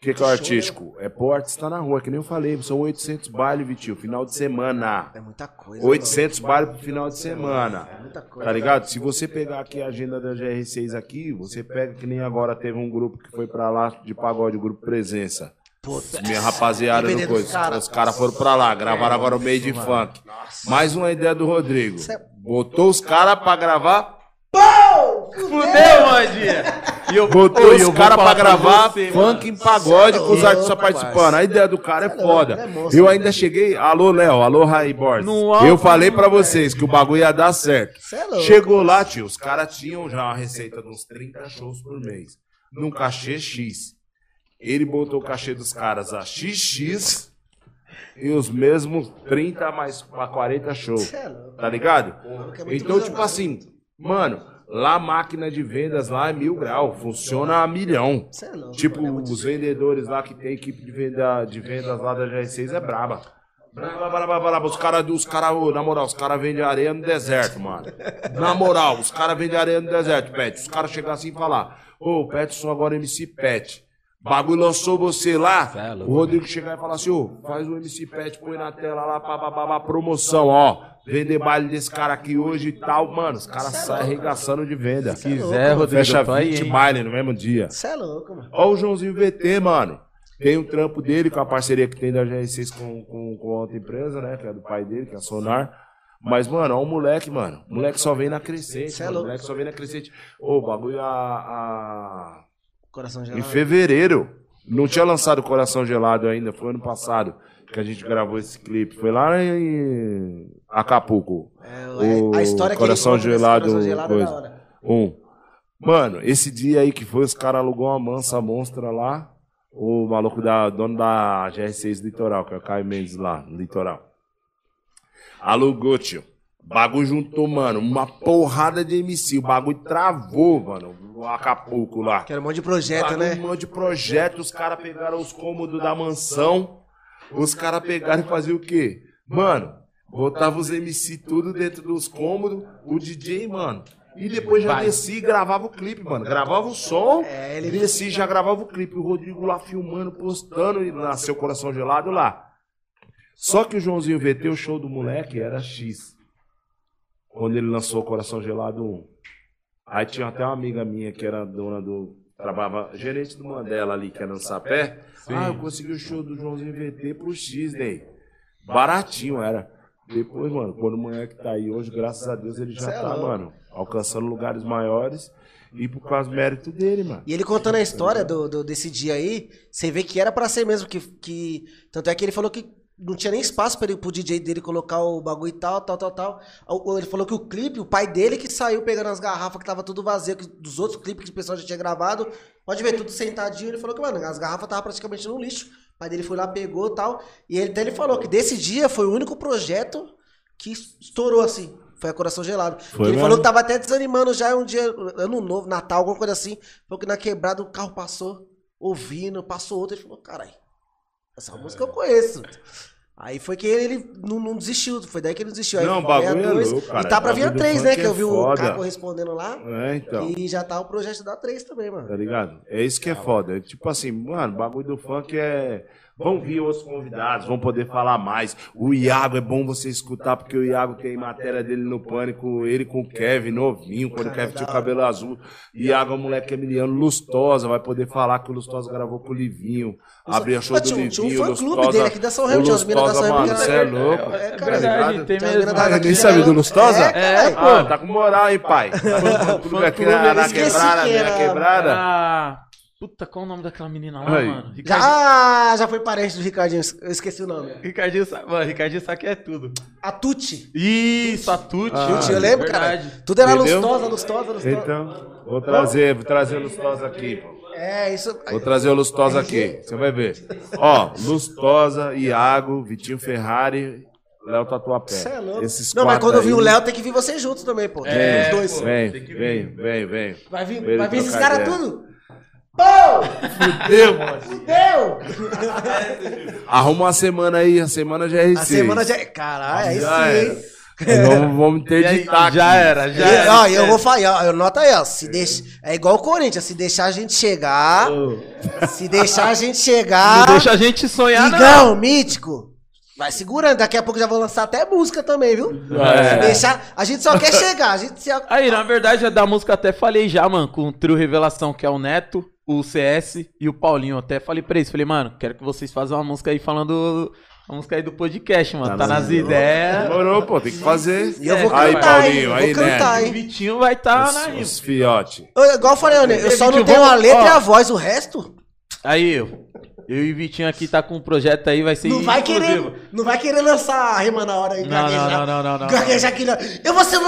O que, que é o artístico? É o artista na rua, que nem eu falei, são 800 bailes, Vitinho, final de semana. É muita coisa. 800 bailes pro final de semana. É muita coisa. Tá ligado? Se você pegar aqui a agenda da GR6 aqui, você pega que nem agora teve um grupo que foi pra lá de pagode, o grupo Presença. Puta. Minha rapaziada vender coisa. cara. Os caras foram pra lá, gravaram agora o meio de funk. Mais uma ideia do Rodrigo. É- Botou os caras pra gravar. Fudeu, Mandinha! E eu, e os caras pra gravar você, funk em pagode com os artistas participando. A ideia do cara é foda. é. Eu ainda cheguei. Alô, Léo. Alô, Raí Borges. Eu falei pra vocês que o bagulho ia dar certo. É. Chegou lá, tio. Os caras tinham já uma receita de uns 30 shows por mês. Num cachê X. Ele botou o cachê dos caras a XX e os mesmos 30 mais pra 40 shows. É. Tá ligado? Então, tipo assim, mano, lá a máquina de vendas lá é mil grau, funciona a milhão. É Tipo, é os vendedores lá que tem equipe de, venda, de vendas lá da GR6 é braba. Os caras, os cara, na moral, os caras vendem areia no deserto, mano. Na moral, os caras vendem areia no deserto, Pet. Os caras chegam assim e falar, ô, Pet, sou agora MC Pet. Bagulho lançou você lá, é louco, o Rodrigo chegar e falar assim, ô, faz o MC Pet, põe na tela lá, pá, promoção, ó. Vender baile desse cara aqui hoje e tal, mano. Os caras saem arregaçando de venda. Se quiser, Rodrigo, Fecha eu tô aí, 20 hein? baile no mesmo dia. Você é louco, mano. Ó o Joãozinho VT, mano. Tem um trampo dele com a parceria que tem da GR6 com, com, com a outra empresa, né? Que é do pai dele, que é a Sonar. Mas, mano, ó o moleque, mano. O moleque só vem na crescente, Cê é mano. O louco. moleque só vem na crescente. Ô, o bagulho a, a- Coração Em gelado. fevereiro. Não tinha lançado Coração Gelado ainda, foi ano passado que a gente gravou esse clipe. Foi lá em Acapulco. É, O a história que Coração desse Gelado, Coração gelado é coisa. Um. Mano, esse dia aí que foi, os caras alugou uma mansa monstra lá. O maluco da dono da GR6 Litoral, que é o Caio Mendes lá, no Litoral. Alugou, tio. O bagulho juntou, mano, uma porrada de MC. O bagulho travou, mano, o Acapulco lá. Que era um monte de projeto, Bagulho, né? Um monte de projeto, os caras pegaram os cômodos da mansão. Os caras pegaram e faziam o quê? Mano, botava os MC tudo dentro dos cômodos, o DJ, mano. E depois já Vai. descia e gravava o clipe, mano. Gravava o som, É, ele- descia e já gravava o clipe. O Rodrigo lá filmando, postando e nasceu Coração Gelado lá. Só que o Joãozinho VT, o show do moleque era X. Quando ele lançou Coração Gelado 1. Aí tinha até uma amiga minha que era dona do. Trabalhava gerente do Mandela ali, que era no Sapé. Ah, eu consegui o show do Joãozinho VT pro X, né? Baratinho era. Depois, mano, quando o moleque tá aí hoje, graças a Deus, ele já Cê é tá, mano, alcançando lugares maiores. E por causa do mérito dele, mano. E ele contando a história do, do- desse dia aí, você vê que era pra ser mesmo, que, que. Tanto é que ele falou que não tinha nem espaço para pro DJ dele colocar o bagulho e tal, tal, tal, tal. O- Ele falou que o clipe, o pai dele que saiu pegando as garrafas que tava tudo vazio, dos outros clipes que o pessoal já tinha gravado. Pode ver, tudo sentadinho. Ele falou que, mano, as garrafas estavam praticamente no lixo. O pai dele foi lá, pegou e tal. E ele, até ele falou que desse dia foi o único projeto que estourou assim. Foi a Coração Gelado. Foi ele falou que tava até desanimando já um dia, ano novo, Natal, alguma coisa assim. Falou que na quebrada o carro passou, ouvindo, passou outro. Ele falou, caralho, essa música eu conheço. Aí foi que ele, ele não, não desistiu, foi daí que ele desistiu. Aí Não, o bagulho é louco, cara. E tá pra vir a Bagulho do 3, né? funk Que eu é vi o foda. Caco respondendo lá. É, então. E já tá o projeto da 3 também, mano. Tá ligado? É isso que é foda. É Tipo assim, mano, o bagulho do funk é. Vão vir outros convidados, vão poder falar mais. O Iago é bom você escutar, porque o Iago tem matéria dele no pânico, ele com o Kevin, novinho, quando o Kevin tinha o cabelo azul. Iago é um moleque emiliano, Lustosa, vai poder falar que o Lustosa gravou com o Livinho. Abria show Ah, do um- Livinho. tinha um Lustosa- dele aqui da São Remo, o tinha as minas da São Remo mano, você é louco. É, É cara, tem mesmo. da- ninguém sabe né? do Lustosa? É, Ah, pô. tá com moral, hein, pai? Clube aqui na, na quebrada, era- quebrada. Ah, puta, qual o nome daquela menina lá, Aí. mano? Ricardinho, Já, já foi parente do Ricardinho, eu esqueci o nome. Ricardinho, mano, Ricardinho sabe que é tudo. A Tuti. Isso, a Tuti. Tuti, eu lembro, cara. Tudo era Entendeu? lustosa, lustosa, lustosa. Então, vou trazer, vou trazer o Lustosa aqui, pô. É, isso. Vou trazer o Lustosa aqui, você vai ver. Ó, Lustosa, Iago, Vitinho Ferrari, Léo Tatuapé. Você é louco. Esses Não, mas quando eu vi aí, o Léo, tem que vir vocês juntos também, pô. Tem que vir É, os dois. pô. Vem, Tem que vem, vir. vem, vem. Vai vir, Pra ele vai vir esses trocar caras ideia. tudo. Pô! Fudeu, mano. Fudeu! Arruma uma semana aí, a semana já é A semana já. Caralho, aí Já sim, hein? Vamos, vamos ter aí, de taco. já era, já E, era. ó, eu vou falar, ó, nota aí, ó. Se deixa, é igual o Corinthians, se deixar a gente chegar. Se deixar a gente chegar. Não deixa a gente sonhar, não. Igão, mítico. Vai segurando, daqui a pouco já vou lançar até música também, viu? É. Se deixar, a gente só quer chegar, a gente se... Aí, na verdade, a da música até falei já, mano, com o trio Revelação, que é o Neto, o CS e o Paulinho. Até falei pra eles, falei, mano, quero que vocês façam uma música aí falando. A música aí do podcast, mano. Tá, nas ideias. Demorou, pô, tem que fazer. E eu vou Aí, cantar, hein? Paulinho, Vou aí, cantar, né? O? Vitinho vai estar na Os, rima. os fiote. Eu, igual eu falei, Ana, eu só não tenho a letra e a voz, o resto Aí, eu. Eu e o Vitinho aqui tá com um projeto aí, vai ser não vai exclusivo. querer, não vai querer lançar a rima na hora aí, Não, não, não, não, não, não. Gaguejar aqui, não. Eu vou ser...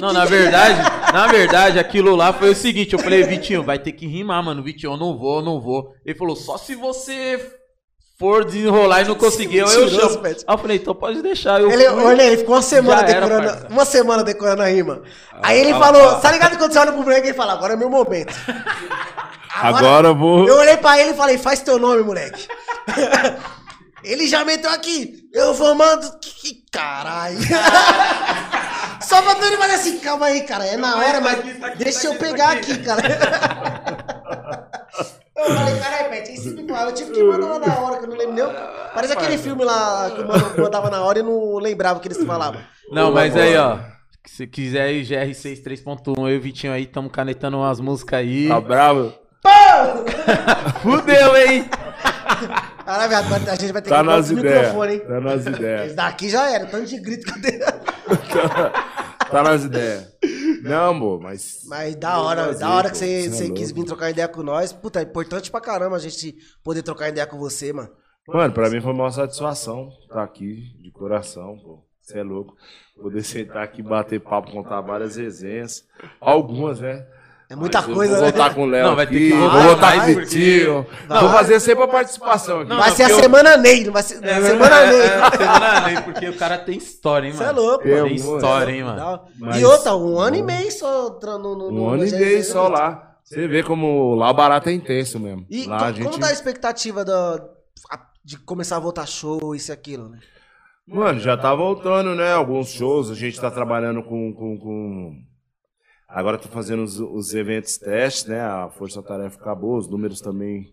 Não, na verdade, na verdade, aquilo lá foi o seguinte, eu falei, Vitinho, vai ter que rimar, mano. Vitinho, eu não vou, eu não vou. Ele falou, só se você for desenrolar e não conseguir, eu, eu chamo. Aí eu falei, então pode deixar. Eu Ele, fui. olha, ele ficou uma semana era, decorando, parça. uma semana decorando a rima. Aí ele ah, falou, ah. tá ligado quando você olha pro moleque e fala, agora é meu momento. Agora eu vou. Eu olhei pra ele e falei, faz teu nome, moleque. Ele já meteu aqui. Eu vou mando. Que, que caralho. Só pra ele fazer assim, calma aí, cara. É na hora, mas deixa eu pegar aqui, cara. Eu falei, caralho, Pet, esse me eu tive que mandar lá na hora, que eu não lembro nem. Parece aquele filme lá que o mano mandava na hora e não lembrava o que eles falavam. Não, mas aí, ó. Se quiser aí, GR6 3.1, eu e o Vitinho aí, tamo canetando umas músicas aí. Tá bravo? Fudeu, hein? Caralho, viado, a gente vai ter Tá que comprar nas esse ideias. microfone, hein? Tá nas Esse ideias. daqui já era, tanto de grito que eu dei. Tá nas ideias. Não, amor, mas. Mas da hora, Prazer, da hora pô. que você, Cê é você quis vir trocar ideia com nós. Puta, é importante pra caramba a gente poder trocar ideia com você, mano. Mano, pra mim foi uma satisfação estar aqui, de coração, pô. Você é louco. Poder sentar aqui, bater papo, contar várias resenhas. Algumas, né? É muita Mas coisa, Vou né? voltar com o Léo Não, vai ter que vou voltar voltar o Vitinho. Vai. Vou fazer sempre a participação aqui. Vai ser a eu- semana Ney, vai ser. É, semana é, Ney. é, semana Ney, porque o cara tem história, hein, Você mano. é louco. Tem mano. história, hein, mano. Mas- E outra, um ano e meio só no, no, Um no- ano e meio só lá. Você vê como lá o barato é intenso mesmo. E lá gente... como tá a expectativa da, de começar a voltar show, isso e aquilo, né? Mano, já tá voltando, né? Alguns shows, a gente tá trabalhando com. com, com... Agora tô fazendo os, os eventos testes, né? A Força Tarefa acabou, os números também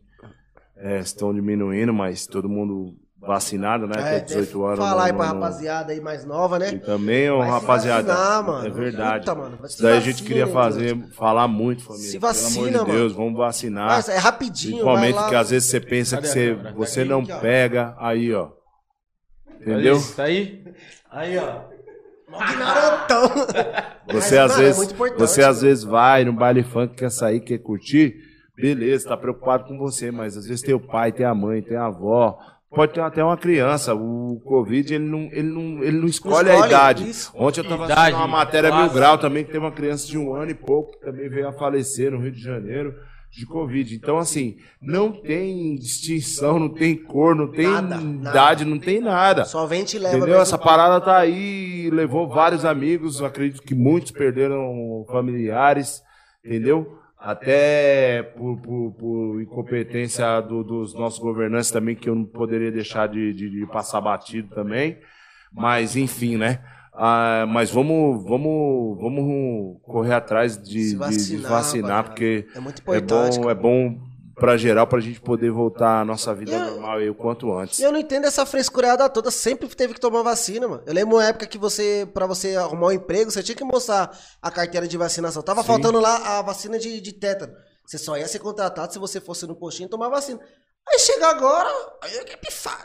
é, estão diminuindo, mas todo mundo vacinado, né? Até 18 anos. Falar aí pra não- rapaziada aí mais nova, E né? também, ó, Vai se rapaziada. vacinar, mano. É verdade. Puta, mano, daí a gente queria fazer, falar muito, família. Se Pelo vacina, amor de mano. Deus, vamos vacinar. Mas é rapidinho, Principalmente lá. que às vezes você pensa Cadê que você, você não pega, aí, ó. Entendeu? Tá aí? Aí, ó. Ignorantão. Você Mas, às mano, é vezes, muito importante, você às mano. vezes vai no baile funk, quer sair, quer curtir, beleza, tá preocupado com você, mas às vezes tem o pai, tem a mãe, tem a avó, pode ter até uma criança. O Covid, ele não, ele não, ele não escolhe, a idade. isso. Ontem eu tava Idade, assistindo uma matéria classe. mil grau também, que teve uma criança de um ano e pouco, que também veio a falecer no Rio de Janeiro. De Covid. Então, assim, não tem distinção, não tem cor, não tem Nada, nada. idade, não tem nada. Só vem te leva. Entendeu? Essa parada tá aí, levou vários amigos, acredito que muitos perderam familiares, entendeu? Até por, por- por incompetência do- dos nossos governantes também, que eu não poderia deixar de, de- de passar batido também. Mas, enfim, né? Ah, mas vamos, vamos, vamos correr atrás de, Se de- de vacinar, vacinar, porque É muito é bom, é bom pra geral, pra gente poder voltar à nossa vida E eu- normal aí o quanto antes. E eu não entendo essa frescurada toda. Sempre teve que tomar vacina, mano. Eu lembro uma época que você, pra você arrumar um emprego, você tinha que mostrar a carteira de vacinação. Tava Sim. faltando lá a vacina de, de tétano. Você só ia ser contratado se você fosse no postinho tomar vacina. Aí chega agora, aí eu que.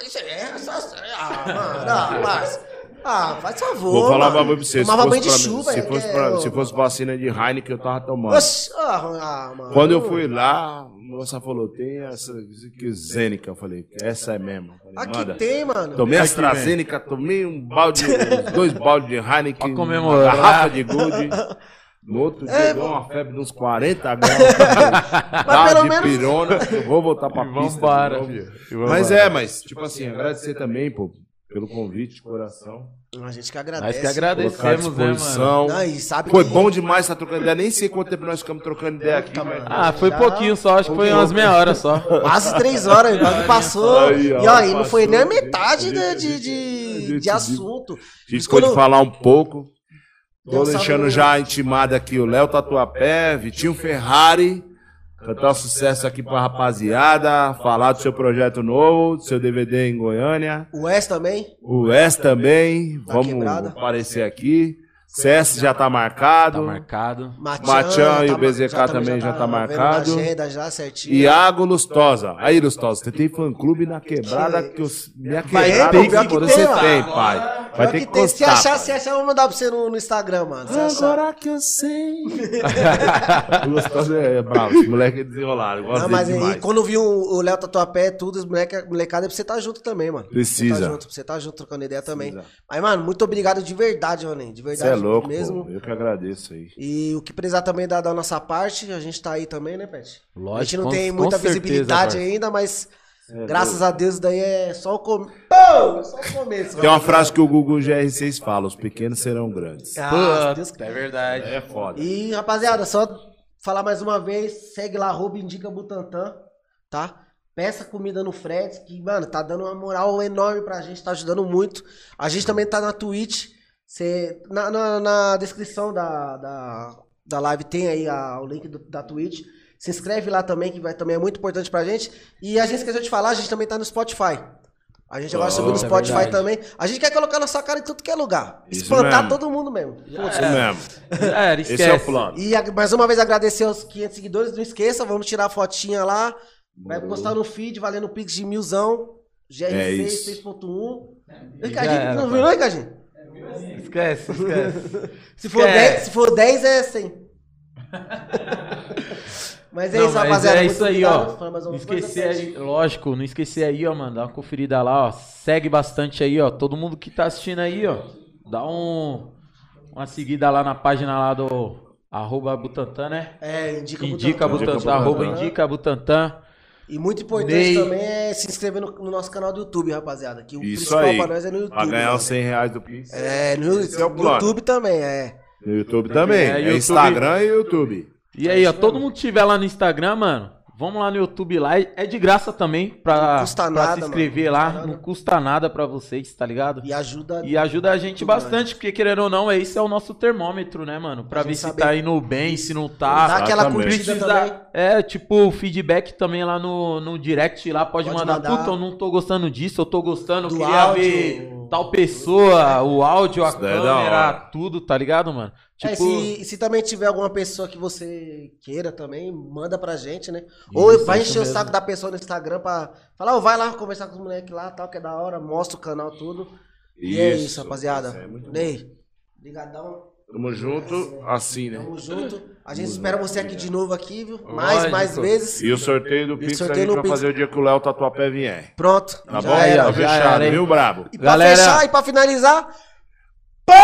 Isso é, essa, ah, mano, ah, mas, ah, faz favor. Vou falar mano. uma pra você. Se Tomava banho fosse, de pra, chuva, se, é, fosse que pra- é, se fosse vacina de Heineken, eu tava tomando. Oxi, ah, ah, mano. Quando eu fui lá, a moça falou: tem essa que Zênica. Eu falei: essa é mesmo. Eu falei, Aqui Manda. tem, mano. Tomei Aqui, AstraZeneca, tomei um balde, dois baldes de Heineken, Pra uma comemorar. garrafa de Good. No outro dia É, deu uma febre de uns 40 graus. Mas pelo de menos- pirona. Eu vou voltar pra E pista. vambora, Mas é, mas, tipo assim, agradecer também, pô, pelo convite de coração. A gente que Nós agradece. que Colocar à agradecemos, né, mano? Não, e sabe Foi que- bom demais estar trocando ideia. Nem sei quanto tempo nós ficamos trocando ideia aqui, mas. Ah, foi Já- pouquinho só, acho que foi umas meia hora só. Quase três horas, o bagulho passou. Aí, ó, e ó, e não foi nem a metade de, de, de, a gente- de assunto. A gente ficou de Quando- falar um pouco. Tô deixando já intimado aqui o Léo Tatuapé, Vitinho Ferrari. Cantar um sucesso aqui pra rapaziada. Falar do seu projeto novo, do seu DVD em Goiânia. O Wes também. O Wes também. Tá Vamos aparecer aqui. CS já tá marcado. Tá marcado. Matian e o BZK ma- também já tá vendo marcado. na agenda já certinho. Iago Lustosa. Aí, Lustosa, você tem fã-clube na quebrada que os... minha Vai quebrada ter, que que você tem, tem, pai. Vai ter que que tem. Se constar, achar, se achar, eu vou mandar pra você no, no Instagram, mano. Agora que eu sei. o Lustosa é bravo, esse moleque é desenrolado. eu Gosto Não, mas aí, quando eu vi o Léo Tatuapé, tudo, os moleque, molecada, é pra você tá junto também, mano. Precisa. Você tá junto, você tá junto trocando ideia também. Precisa. Mas, mano, muito obrigado de verdade, Ronen. De Você verdade é louco, mesmo. pô. Eu que agradeço aí. E o que precisar também da, da nossa parte, a gente tá aí também, né, Pet? Lógico, a gente não com- tem com muita certeza, visibilidade parça. ainda, mas É graças a Deus daí é só o começo. Pô, só o começo. Tem uma frase que o Google GR6 fala: os pequenos serão grandes. Ah, Deus é verdade. É foda. E, rapaziada, só falar mais uma vez, segue lá, arroba Indica Butantan, tá? Peça comida no Freds, que, mano, tá dando uma moral enorme pra gente, tá ajudando muito. A gente também tá na Twitch. Cê, na, na, na descrição da, da, da live tem aí a- o link do- da Twitch. Se inscreve lá também, que vai, também é muito importante pra gente. E a gente esqueceu de falar, a gente também tá no Spotify. A gente agora Oh, subiu no é Spotify verdade. também. A gente quer colocar nossa cara em tudo que é lugar. Isso Espantar mesmo. todo mundo mesmo. Isso mesmo. É, esquece. Esse é o plano. E mais uma vez agradecer aos 500 seguidores. Não esqueça, vamos tirar a fotinha lá. Vai postar no feed, valendo o Pix de milzão. É GR6 isso. 6.1. Já Ricardinho, era, não pai. viu, não, Ricardinho? Esquece, esquece. Se for, Esquece. 10, se for 10, é 100. Mas é Não, isso, mas rapaziada. É isso aí, ó. Não esquecer aí, lógico, não esquecer aí, ó, mano. Dá uma conferida lá, ó. Segue bastante aí, ó. Todo mundo que tá assistindo aí, ó. Dá um, uma seguida lá na página lá do arroba Butantan, né? É, indica, Indica Butantan. Butantan, Butantan. arroba Indica Butantan. E muito importante Ney. também é se inscrever no, no nosso canal do YouTube, rapaziada. Que o Isso principal aí. pra nós é no YouTube. Pra ganhar os 100 reais do Pix. É, no, é no. YouTube também, é. No YouTube também. É, É, YouTube. Instagram e YouTube. E aí, ó, todo mundo que tiver lá no Instagram, mano, vamos lá no YouTube lá. É de graça também pra, Não custa pra nada, se mano. inscrever Não lá. custa. Não custa nada pra vocês, tá ligado? E ajuda. E ajuda a gente bastante, porque querendo ou não, esse é o nosso termômetro, né, mano? Pra ver se saber- tá indo bem, se não Dá tá. aquela Exatamente. curtida também. É, tipo, feedback também lá no, no direct lá, pode, Pode mandar, mandar. puta, eu não tô gostando disso, eu tô gostando, Do queria áudio. ver tal pessoa, o áudio, a Isso daí é da câmera, hora. tudo, tá ligado, mano? É, Tipo, se, se também tiver alguma pessoa que você queira também, manda pra gente, né? Ou Isso, vai isso encher o mesmo. saco da pessoa no Instagram pra falar, ou vai lá conversar com os moleques lá, tal, que é da hora, mostra o canal tudo. E é isso, rapaziada. Isso é muito bom. Ney, brigadão. Tamo junto, assim, né? Tamo junto. A gente espera você aqui de novo aqui, viu? Lógico. Mais, mais vezes. E o sorteio do Pix a sorteio gente no vai Pix. fazer o dia que o Léo Tatuapé vier. Pronto. Tá já bom? era. ó, Tá já fechado, era, hein? viu, Brabo? E pra Galera- fechar e pra finalizar,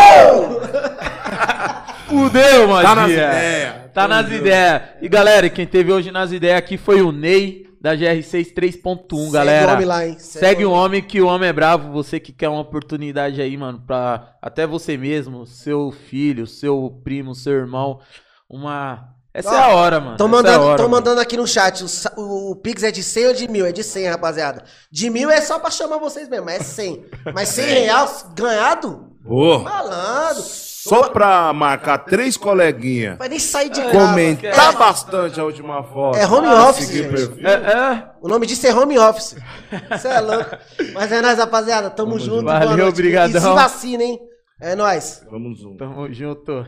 fudeu, mano. Tá nas ideias. Tá nas ideias. E galera, quem teve hoje nas ideias aqui foi o Ney, da GR6 3.1, segue galera. o homem lá, hein? Segue o homem que o homem é bravo. Você que quer uma oportunidade aí, mano, pra até você mesmo, seu filho, seu primo, seu irmão. Uma. Essa Ó, é a hora, mano. Tô é mandando, hora, tô mano. mandando aqui no chat. O, sa- o Pix é de 100 ou de mil? É de 100, rapaziada. De mil é só pra chamar vocês mesmo, é 100. Mas 100 reais ganhado? Ô, Malandro. Só pra marcar três coleguinhas, Vai nem sair de casa. comentar bastante a última foto. É home Ah, office, gente. É, é. O nome disso é home office. Você é louco. Mas é nóis, rapaziada. Tamo junto. Valeu, boa noite. brigadão. E se vacina, hein? É nóis. Vamos junto. Tamo junto.